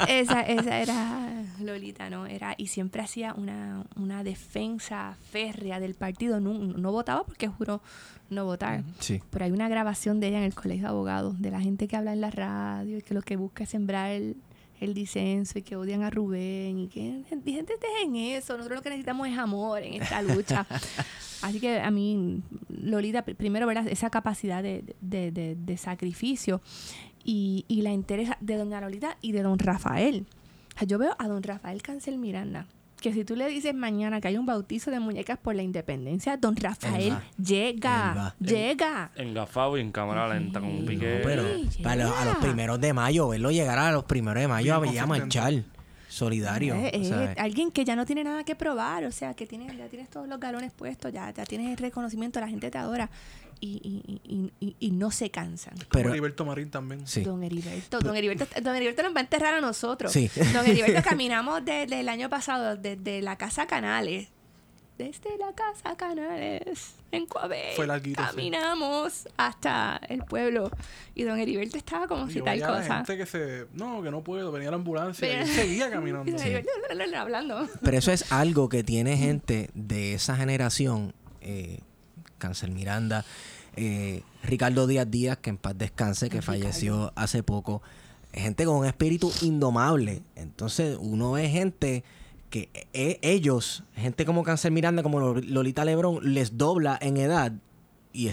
[SPEAKER 3] esa, esa era Lolita, ¿no? Era, y siempre hacía una, una defensa férrea del partido. No, no votaba porque juró no votar.
[SPEAKER 1] Sí.
[SPEAKER 3] Pero hay una grabación de ella en el colegio de abogados, de la gente que habla en la radio y que lo que busca es sembrar el, el disenso y que odian a Rubén y que gente, en eso. Nosotros lo que necesitamos es amor en esta lucha. Así que a mí, Lolita, pr- primero, ¿verdad? Esa capacidad de, de, de- de sacrificio y, y la interesa de doña Lolita y de don Rafael. O sea, yo veo a don Rafael Cancel Miranda, que si tú le dices mañana que hay un bautizo de muñecas por la independencia, don Rafael llega, llega.
[SPEAKER 5] Engafado y en cámara lenta con un pique.
[SPEAKER 1] No, pero
[SPEAKER 3] Sí,
[SPEAKER 1] para los- a los primeros de mayo, verlo llegar a los primeros de mayo
[SPEAKER 2] Bien
[SPEAKER 1] a, a marchar. Solidario.
[SPEAKER 3] Eh, eh, alguien que ya no tiene nada que probar, o sea, que tiene, ya tienes todos los galones puestos, ya, ya tienes el reconocimiento, la gente te adora y, y, y, y, y no se cansan.
[SPEAKER 1] Pero,
[SPEAKER 2] Heriberto Marín también.
[SPEAKER 1] sí.
[SPEAKER 3] Don Heriberto, don Heriberto, don Heriberto nos va a enterrar a nosotros.
[SPEAKER 1] Sí.
[SPEAKER 3] Don Heriberto caminamos desde el año pasado, desde la Casa Canales. Desde la Casa Canales, en Coabey.
[SPEAKER 2] Fue larguito, sí.
[SPEAKER 3] Caminamos hasta el pueblo. Y don Heriberto estaba como
[SPEAKER 2] Y
[SPEAKER 3] si tal cosa.
[SPEAKER 2] gente que se... No, que no puedo. Venía la ambulancia
[SPEAKER 3] Pero-
[SPEAKER 2] y él seguía
[SPEAKER 3] Y
[SPEAKER 2] caminando.
[SPEAKER 3] don Heriberto hablando.
[SPEAKER 1] Pero eso es algo que tiene gente de esa generación, eh, Cancel Miranda, eh, Ricardo Díaz Díaz, que en paz descanse, que falleció hace poco. Gente con un espíritu indomable. Entonces, uno ve gente que e- ellos, gente como Cancel Miranda, como Lol- Lolita Lebrón, les dobla en edad y,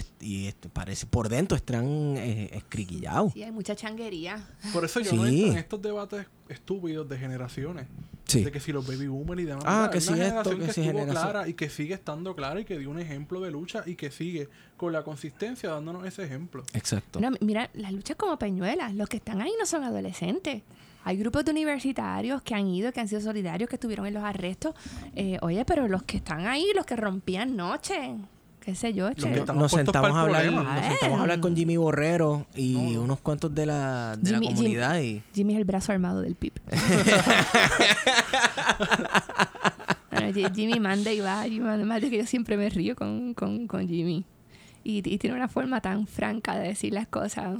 [SPEAKER 1] parece por dentro están eh, escriquillados.
[SPEAKER 3] Sí, hay mucha changuería.
[SPEAKER 2] Por eso yo no entro en estos debates estúpidos de generaciones.
[SPEAKER 1] Sí.
[SPEAKER 2] De que si los baby boomers y demás.
[SPEAKER 1] Ah, que si
[SPEAKER 2] una
[SPEAKER 1] esto,
[SPEAKER 2] generación
[SPEAKER 1] que
[SPEAKER 2] que
[SPEAKER 1] si
[SPEAKER 2] estuvo
[SPEAKER 1] generación.
[SPEAKER 2] clara y que sigue estando clara y que dio un ejemplo de lucha y que sigue con la consistencia dándonos ese ejemplo.
[SPEAKER 1] Exacto.
[SPEAKER 3] Mira, mira, las luchas como peñuelas. Los que están ahí no son adolescentes. Hay grupos de universitarios que han ido, que han sido solidarios, que estuvieron en los arrestos. Eh, oye, pero los que están ahí, los que rompían noche, qué sé yo, che.
[SPEAKER 1] nos
[SPEAKER 2] puestos
[SPEAKER 1] sentamos a hablar, nos sentamos a hablar con Jimmy Borrero y
[SPEAKER 2] No, no.
[SPEAKER 1] unos cuantos de la, de
[SPEAKER 3] Jimmy-
[SPEAKER 1] la comunidad y
[SPEAKER 3] Jimmy es el brazo armado del PIB. Bueno, Ji- Jimmy manda y va, Jimmy manda, más de que yo siempre me río con, con, con Jimmy. Y, y tiene una forma tan franca de decir las cosas.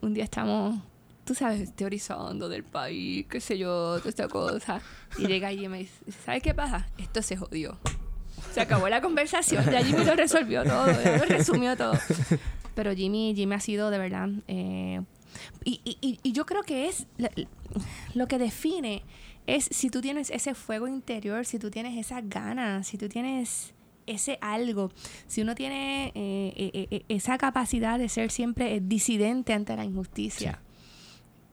[SPEAKER 3] Un día estamos, tú sabes, teorizando del país, qué sé yo, toda esta cosa. Y llega Jimmy y me dice, ¿sabes qué pasa? Esto se jodió. Se acabó la conversación, ya Jimmy lo resolvió todo, lo resumió todo. Pero Jimmy, Jimmy ha sido de verdad... eh, y, yo creo que es lo, que define es si tú tienes ese fuego interior, si tú tienes esas ganas, si tú tienes ese algo, si uno tiene eh, eh, eh, esa capacidad de ser siempre disidente ante la injusticia.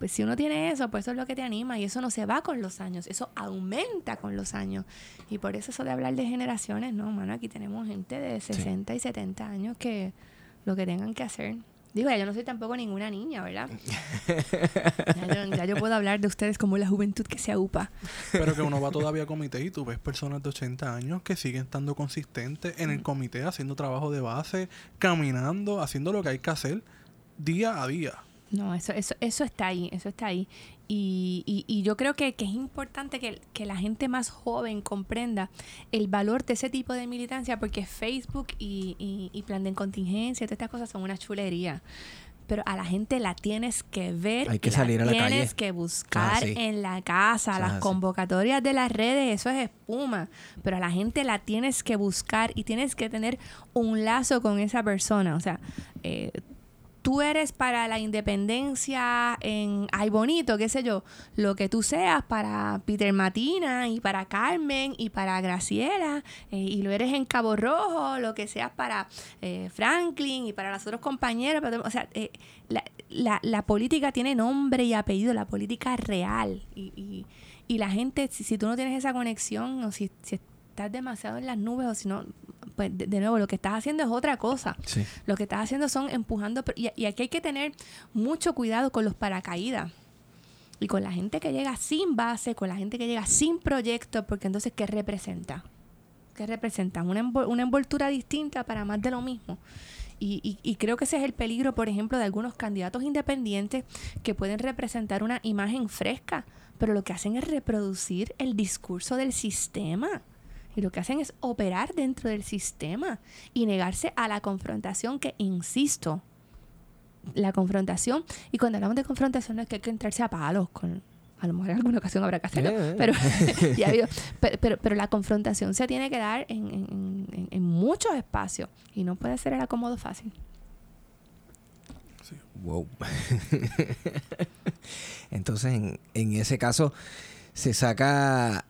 [SPEAKER 3] Pues si uno tiene eso, pues eso es lo que te anima y eso no se va con los años, eso aumenta con los años. Y por eso eso de hablar de generaciones, no, mano, aquí tenemos gente de 60 y 70 años que lo que tengan que hacer. Digo, ya yo no soy tampoco ninguna niña, ¿verdad? ya, yo, ya yo puedo hablar de ustedes como la juventud que se aupa.
[SPEAKER 2] Pero que uno va todavía a comité y tú ves personas de 80 años que siguen estando consistentes en el comité, haciendo trabajo de base, caminando, haciendo lo que hay que hacer día a día.
[SPEAKER 3] No, eso, eso, eso está ahí, eso está ahí. Y, y, y yo creo que, que es importante que, que la gente más joven comprenda el valor de ese tipo de militancia, porque Facebook y, y, y plan de contingencia, todas estas cosas son una chulería. Pero a la gente la tienes que ver,
[SPEAKER 1] Hay que
[SPEAKER 3] la
[SPEAKER 1] salir a la
[SPEAKER 3] tienes
[SPEAKER 1] calle.
[SPEAKER 3] que buscar
[SPEAKER 1] Ah, sí.
[SPEAKER 3] en la casa, las convocatorias de las redes, eso es espuma. Pero a la gente la tienes que buscar y tienes que tener un lazo con esa persona. O sea, eh, tú eres para la independencia en Ay Bonito, qué sé yo, lo que tú seas para Peter Matina y para Carmen y para Graciela, eh, y lo eres en Cabo Rojo, lo que seas para eh, Franklin y para los otros compañeros. todo- o sea, eh, la, la- política tiene nombre y apellido, la política real. Y, y- y la gente, si, si tú no tienes esa conexión o si, si estás demasiado en las nubes o si no, pues de, de nuevo, lo que estás haciendo es otra cosa.
[SPEAKER 1] sí.
[SPEAKER 3] Lo que estás haciendo son empujando. Y, y aquí hay que tener mucho cuidado con los paracaídas. Y con la gente que llega sin base, con la gente que llega sin proyecto, porque entonces, ¿qué representa? ¿Qué representa? Una, envol- una envoltura distinta para más de lo mismo. Y, y- y creo que ese es el peligro, por ejemplo, de algunos candidatos independientes que pueden representar una imagen fresca, pero lo que hacen es reproducir el discurso del sistema. Y lo que hacen es operar dentro del sistema y negarse a la confrontación que, insisto, la confrontación, y cuando hablamos de confrontación no es que hay que entrarse a palos, con, a lo mejor en alguna ocasión habrá que hacerlo,
[SPEAKER 1] Eh, eh.
[SPEAKER 3] pero, ya ha habido- pero, pero, pero la confrontación se tiene que dar en, en- en- en muchos espacios y no puede ser el acomodo fácil.
[SPEAKER 2] sí.
[SPEAKER 1] Wow. Entonces, en, en ese caso, se saca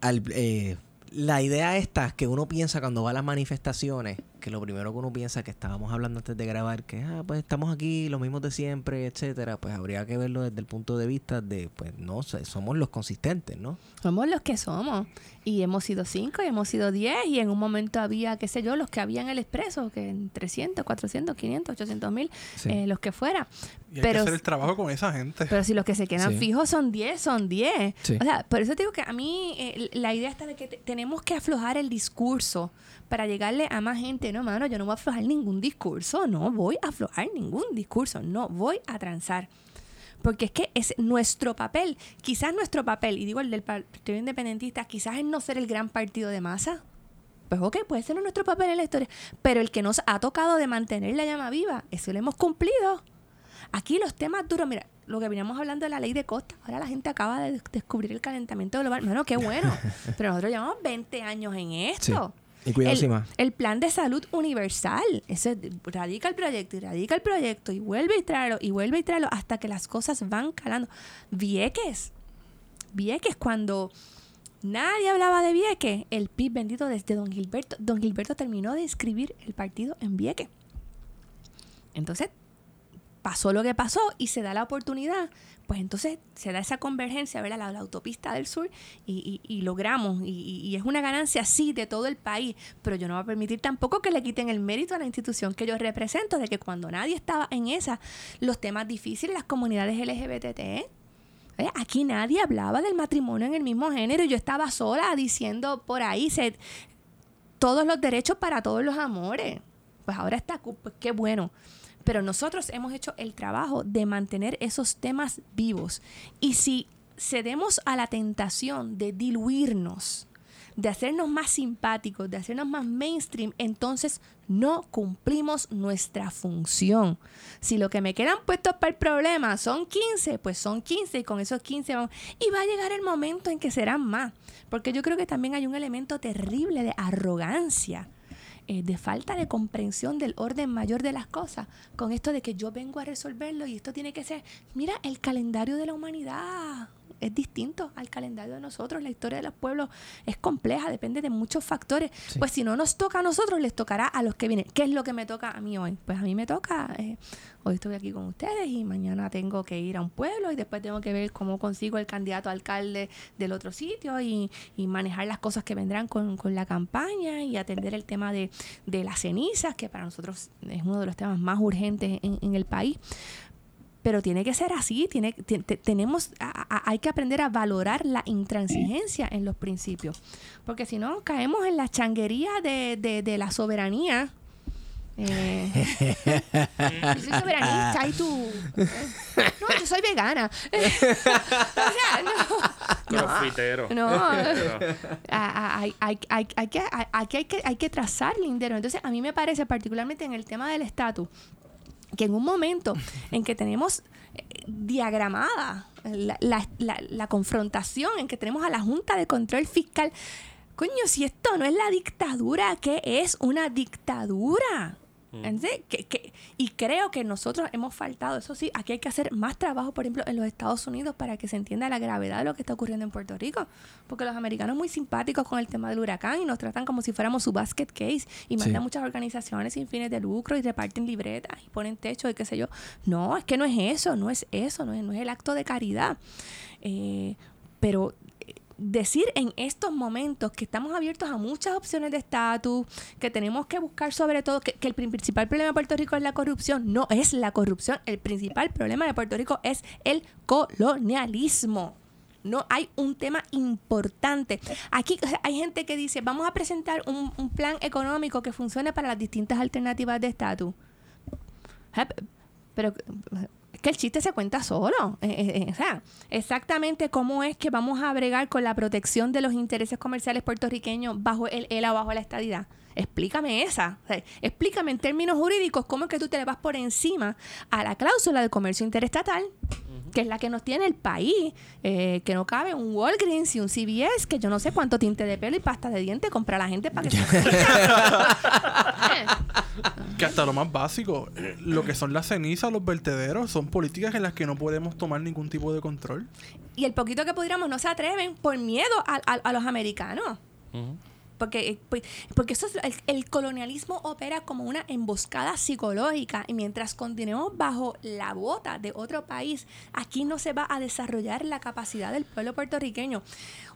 [SPEAKER 1] al, eh, la idea esta que uno piensa cuando va a las manifestaciones, que lo primero que uno piensa que estábamos hablando antes de grabar, que ah, pues estamos aquí, los mismos de siempre, etcétera, pues habría que verlo desde el punto de vista de, pues no sé, somos los consistentes, ¿no?
[SPEAKER 3] Somos los que somos. Y hemos sido cinco, y hemos sido diez, y en un momento había, qué sé yo, los que había en el expreso, que en 300, 400, 500, 800 mil,
[SPEAKER 1] Sí.
[SPEAKER 3] eh, los que fuera.
[SPEAKER 2] Y hay
[SPEAKER 3] Pero
[SPEAKER 2] que hacer el trabajo con esa gente.
[SPEAKER 3] Pero si los que se quedan
[SPEAKER 1] Sí.
[SPEAKER 3] fijos son 10, son 10.
[SPEAKER 1] Sí.
[SPEAKER 3] O sea, por eso te digo que a mí eh, la idea está de que te- tenemos que aflojar el discurso para llegarle a más gente. No, mano, yo no voy a aflojar ningún discurso. No voy a aflojar ningún discurso. No voy a transar. Porque es que es nuestro papel. Quizás nuestro papel, y digo el del Partido Independentista, quizás es no ser el gran partido de masa. Pues ok, puede ser nuestro papel en la historia. Pero el que nos ha tocado de mantener la llama viva, eso lo hemos cumplido. Aquí los temas duros, mira, lo que veníamos hablando de la ley de costa, ahora la gente acaba de des- descubrir el calentamiento global. Bueno, qué bueno. Pero nosotros llevamos 20 años en esto.
[SPEAKER 1] Y cuidado,
[SPEAKER 3] el, el plan de salud universal, ese radica el proyecto y radica el proyecto y vuelve y tráelo y vuelve y hasta que las cosas van calando. Vieques, Vieques, cuando nadie hablaba de Vieques, el PIB bendito desde Don Gilberto, Don Gilberto terminó de escribir el partido en Vieques. Entonces, pasó lo que pasó y se da la oportunidad, pues entonces se da esa convergencia, ¿verdad? La, la autopista del sur y, logramos, y, y- es una ganancia, sí, de todo el país, pero yo no voy a permitir tampoco que le quiten el mérito a la institución que yo represento, de que cuando nadie estaba en esa, los temas difíciles, las comunidades LGBT, ¿eh? Aquí nadie hablaba del matrimonio en el mismo género, y yo estaba sola diciendo por ahí, se, todos los derechos para todos los amores. Pues ahora está, pues qué bueno. Pero nosotros hemos hecho el trabajo de mantener esos temas vivos. Y si cedemos a la tentación de diluirnos, de hacernos más simpáticos, de hacernos más mainstream, entonces no cumplimos nuestra función. Si lo que me quedan puestos para el problema son 15, pues son 15 y con esos 15 vamos. Y va a llegar el momento en que serán más. Porque yo creo que también hay un elemento terrible de arrogancia eh, de falta de comprensión del orden mayor de las cosas, con esto de que yo vengo a resolverlo y esto tiene que ser, mira, el calendario de la humanidad es distinto al calendario de nosotros, la historia de los pueblos es compleja, depende de muchos factores.
[SPEAKER 1] Sí.
[SPEAKER 3] Pues si no nos toca a nosotros, les tocará a los que vienen. ¿Qué es lo que me toca a mí hoy? Pues a mí me toca, eh, hoy estoy aquí con ustedes y mañana tengo que ir a un pueblo y después tengo que ver cómo consigo el candidato a alcalde del otro sitio y, y manejar las cosas que vendrán con, con la campaña y atender el tema de, de las cenizas, que para nosotros es uno de los temas más urgentes en, en el país. Pero tiene que ser así, tiene, te- te- tenemos, a- a- hay que aprender a valorar la intransigencia en los principios. Porque si no, caemos en la changuería de, de- de la soberanía. Eh, yo soy soberanista y tú. eh, no, yo soy vegana. o sea, no. no.
[SPEAKER 5] Crofitero.
[SPEAKER 3] No, hay, hay, hay, hay que, hay que, hay que trazar lindero. Entonces, a mí me parece, particularmente en el tema del estatus, que en un momento en que tenemos eh, diagramada la, la- confrontación, en que tenemos a la Junta de Control Fiscal, coño, si esto no es la dictadura, ¿qué es una dictadura? ¿Entiendes? Que- que- y creo que nosotros hemos faltado, eso sí, aquí hay que hacer más trabajo, por ejemplo, en los Estados Unidos para que se entienda la gravedad de lo que está ocurriendo en Puerto Rico. Porque los americanos muy simpáticos con el tema del huracán y nos tratan como si fuéramos su basket case y mandan muchas organizaciones sin fines de lucro y reparten libretas y ponen techo y qué sé yo. No, es que no es eso, no es eso, no es, no es el acto de caridad. Eh, pero decir en estos momentos que estamos abiertos a muchas opciones de estatus, que tenemos que buscar sobre todo, que, el prin- principal problema de Puerto Rico es la corrupción, no es la corrupción, el principal problema de Puerto Rico es el colonialismo. No hay un tema importante. Aquí hay gente que dice, vamos a presentar un, un plan económico que funcione para las distintas alternativas de estatus. Pero que el chiste se cuenta solo. Eh, eh, eh, o sea, exactamente cómo es que vamos a bregar con la protección de los intereses comerciales puertorriqueños bajo el ELA, bajo la estadidad. Explícame esa. Explícame en términos jurídicos cómo es que tú te le vas por encima a la cláusula de comercio interestatal, que es la que nos tiene el país, eh, que no cabe un Walgreens y un CVS, que yo no sé cuánto tinte de pelo y pasta de diente compra la gente para que se Eh,
[SPEAKER 2] Que, hasta lo más básico, lo que son las cenizas, los vertederos, son políticas en las que no podemos tomar ningún tipo de control.
[SPEAKER 3] Y el poquito que pudiéramos no se atreven por miedo a, a- a los americanos.
[SPEAKER 5] Ujú.
[SPEAKER 3] Porque, eh, pues, porque eso es- el, el colonialismo opera como una emboscada psicológica y mientras continuemos bajo la bota de otro país, aquí no se va a desarrollar la capacidad del pueblo puertorriqueño.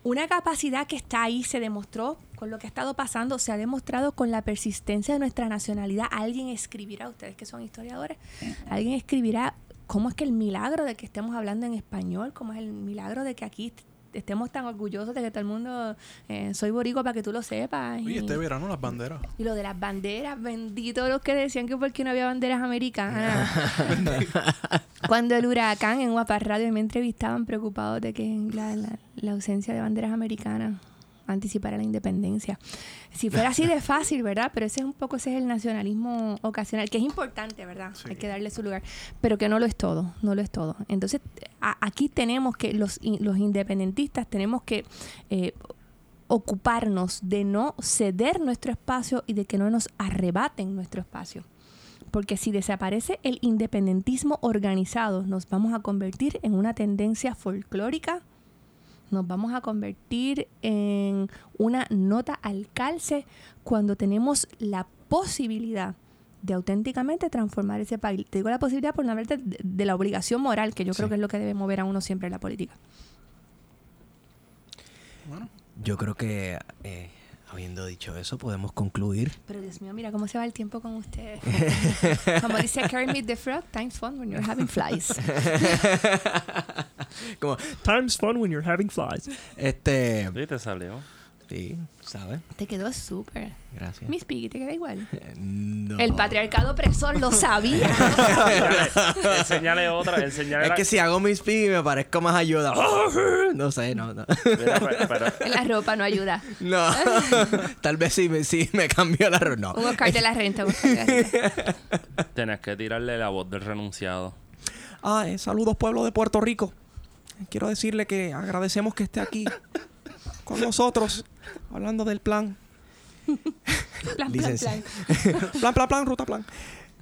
[SPEAKER 3] Una capacidad que está ahí, se demostró con lo que ha estado pasando, se ha demostrado con la persistencia de nuestra nacionalidad. Alguien escribirá, ustedes que son historiadores, alguien escribirá cómo es que el milagro de que estemos hablando en español, cómo es el milagro de que aquí estemos tan orgullosos de que todo el mundo eh, soy boricua para que tú lo sepas.
[SPEAKER 2] Y
[SPEAKER 3] Y,
[SPEAKER 2] este verano las banderas.
[SPEAKER 3] y lo de las banderas, bendito los que decían que porque no había banderas americanas. Cuando el huracán en Guapa Radio me entrevistaban preocupados de que la, la- la ausencia de banderas americanas anticipara la independencia. Si fuera así de fácil, ¿verdad? Pero ese es un poco, ese es el nacionalismo ocasional, que es importante, ¿verdad?
[SPEAKER 2] Sí.
[SPEAKER 3] Hay que darle su lugar, pero que no lo es todo, no lo es todo. Entonces, a- aquí tenemos que, los, los independentistas tenemos que eh, ocuparnos de no ceder nuestro espacio y de que no nos arrebaten nuestro espacio. Porque si desaparece el independentismo organizado, nos vamos a convertir en una tendencia folclórica, nos vamos a convertir en una nota al calce cuando tenemos la posibilidad de auténticamente transformar ese país. Te digo la posibilidad por no hablar de, de la obligación moral, que yo creo que es lo que debe mover a uno siempre en la política.
[SPEAKER 2] Bueno,
[SPEAKER 1] Yo creo que, eh, habiendo dicho eso, podemos concluir.
[SPEAKER 3] Pero Dios mío, mira cómo se va el tiempo con ustedes. Como dice Kermit the Frog, time's fun when you're having flies.
[SPEAKER 1] Como, time's fun when you're having flies. Este,
[SPEAKER 5] Sí, te salió.
[SPEAKER 1] Sí, ¿sabes?
[SPEAKER 3] Te quedó súper.
[SPEAKER 1] Gracias.
[SPEAKER 3] Miss Piggy, te queda igual.
[SPEAKER 1] No.
[SPEAKER 3] El patriarcado opresor lo sabía.
[SPEAKER 5] Enseñale- enseñale otra, enseñale
[SPEAKER 1] Es
[SPEAKER 5] la-
[SPEAKER 1] que si hago mis piggy me parezco más ayuda. No sé, no, no.
[SPEAKER 5] Mira, pero- pero-
[SPEAKER 3] En la ropa no ayuda.
[SPEAKER 1] No. Tal vez sí me, sí me cambió la ropa. No.
[SPEAKER 3] Un Oscar de la renta. un Oscar de la renta.
[SPEAKER 5] Tenés que tirarle la voz del renunciado.
[SPEAKER 1] Ah, eh, saludos pueblo de Puerto Rico. Quiero decirle que agradecemos que esté aquí con nosotros hablando del plan.
[SPEAKER 3] Plan, plan, plan.
[SPEAKER 1] Plan, plan, plan, ruta, plan.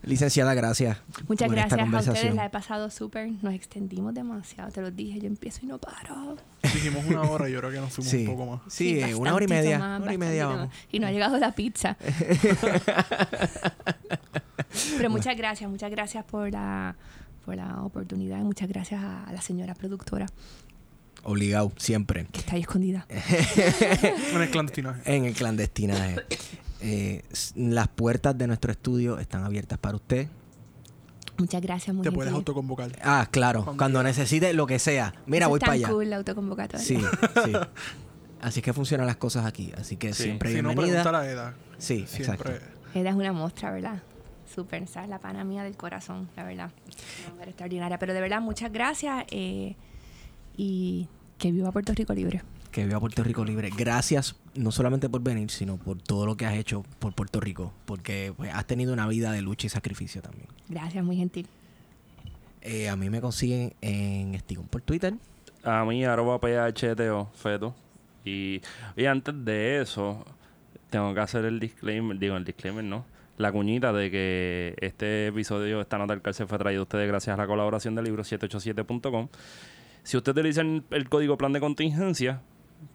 [SPEAKER 1] Licenciada, gracias.
[SPEAKER 3] Muchas
[SPEAKER 1] por esta
[SPEAKER 3] gracias a ustedes, la he pasado súper. Nos extendimos demasiado, te lo dije. Yo empiezo y no paro.
[SPEAKER 2] dijimos una hora y yo creo que nos fuimos
[SPEAKER 1] Sí,
[SPEAKER 2] un poco más.
[SPEAKER 1] sí, una hora y media.
[SPEAKER 3] más,
[SPEAKER 1] una hora y media vamos.
[SPEAKER 3] Y no ha llegado la pizza. Pero muchas gracias, muchas gracias por la, por la oportunidad. Muchas gracias a la señora productora
[SPEAKER 1] Obligado, siempre.
[SPEAKER 3] que está ahí escondida.
[SPEAKER 2] En el clandestinaje.
[SPEAKER 1] En el clandestinaje. Eh, las puertas de nuestro estudio están abiertas para usted.
[SPEAKER 3] Muchas gracias, muy
[SPEAKER 2] Te puedes
[SPEAKER 3] gentil.
[SPEAKER 2] autoconvocar.
[SPEAKER 1] Ah, claro.
[SPEAKER 2] Cuando
[SPEAKER 1] Cuando
[SPEAKER 2] quiera.
[SPEAKER 1] necesite lo que sea. Mira,
[SPEAKER 3] Eso
[SPEAKER 1] voy para allá.
[SPEAKER 3] cool la autoconvocatoria.
[SPEAKER 1] Sí, sí. Así que funcionan las cosas aquí. Así que
[SPEAKER 5] Sí.
[SPEAKER 1] siempre
[SPEAKER 2] Si no,
[SPEAKER 1] bienvenida.
[SPEAKER 2] preguntar a Eda.
[SPEAKER 1] Sí,
[SPEAKER 2] Siempre.
[SPEAKER 1] exacto.
[SPEAKER 3] Ella es una muestra, ¿verdad? Súper, esa es la pana mía del corazón, la verdad. Una mujer extraordinaria. Pero de verdad, muchas gracias eh, y que viva Puerto Rico libre.
[SPEAKER 1] Que viva Puerto Rico libre. Gracias no solamente por venir, sino por todo lo que has hecho por Puerto Rico. Porque pues, has tenido una vida de lucha y sacrificio también.
[SPEAKER 3] Gracias, muy gentil.
[SPEAKER 1] Eh, a mí me consiguen en Estigón por Twitter.
[SPEAKER 5] A mí, arroba PHTO, feto. Y, y antes de eso, tengo que hacer el disclaimer, digo, el disclaimer, ¿no? La cuñita de que este episodio, esta nota del cárcel fue traído a ustedes gracias a la colaboración del libro 787.com. Si usted utiliza el, el código plan de contingencia,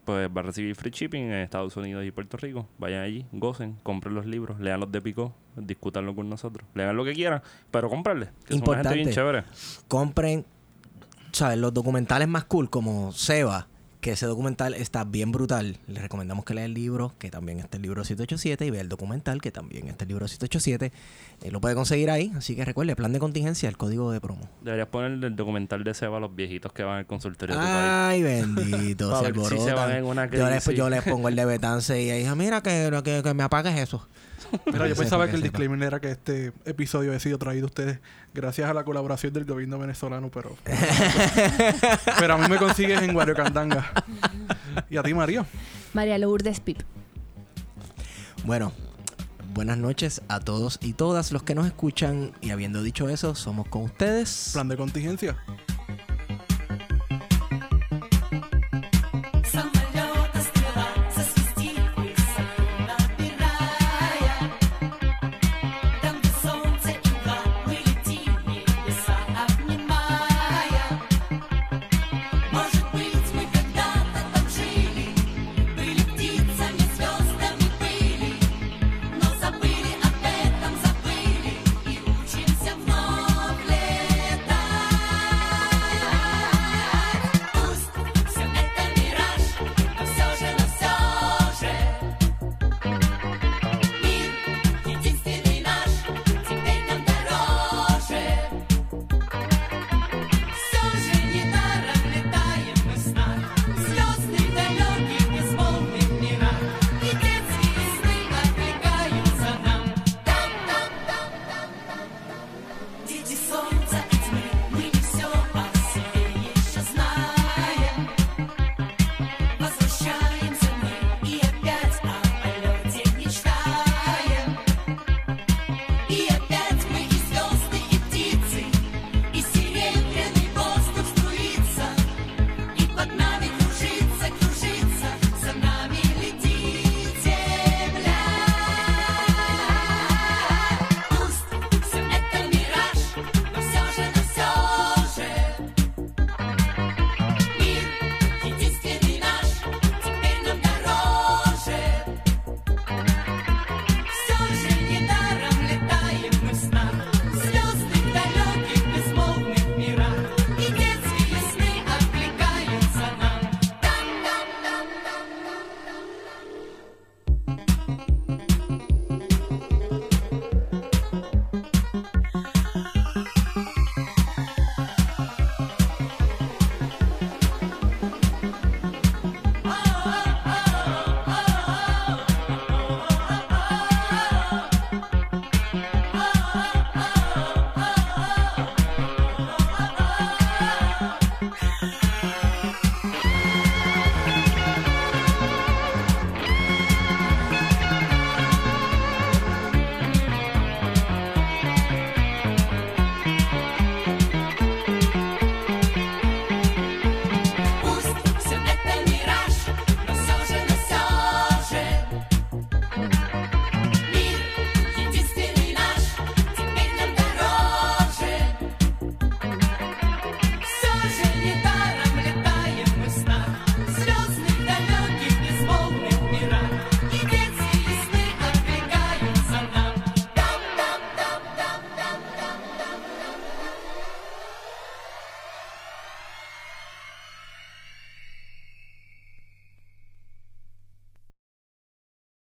[SPEAKER 5] pues va a recibir free shipping en Estados Unidos y Puerto Rico. Vayan allí, gocen, compren los libros, lean los de Pico, discútanlo con nosotros. Lean lo que quieran, pero cómprenle. Que son una gente bien
[SPEAKER 1] Importante.
[SPEAKER 5] chévere.
[SPEAKER 1] compren, ¿sabes? Los documentales más cool como Seba, que ese documental está bien brutal. Les recomendamos que lea el libro, que también está el libro 787, y vea el documental, que también está el libro 787. Eh, lo puede conseguir ahí, así que recuerde, plan de contingencia, el código de promo.
[SPEAKER 5] Deberías poner el documental de Seba a los viejitos que van al consultorio de tu país.
[SPEAKER 1] Ay, bendito, se
[SPEAKER 5] si se van en una
[SPEAKER 1] yo, les,
[SPEAKER 5] crisis.
[SPEAKER 1] yo les pongo el de Betance y ella, mira que, que, que me apagues eso.
[SPEAKER 2] Mira, yo pensaba que el disclaimer era que este episodio había sido traído a ustedes gracias a la colaboración del gobierno venezolano, pero. pero a mí me consigues en Guariocandanga. ¿Y a ti, María?
[SPEAKER 3] María Lourdes Pip.
[SPEAKER 1] Bueno, buenas noches a todos y todas los que nos escuchan. Y habiendo dicho eso, somos con ustedes.
[SPEAKER 2] Plan de contingencia.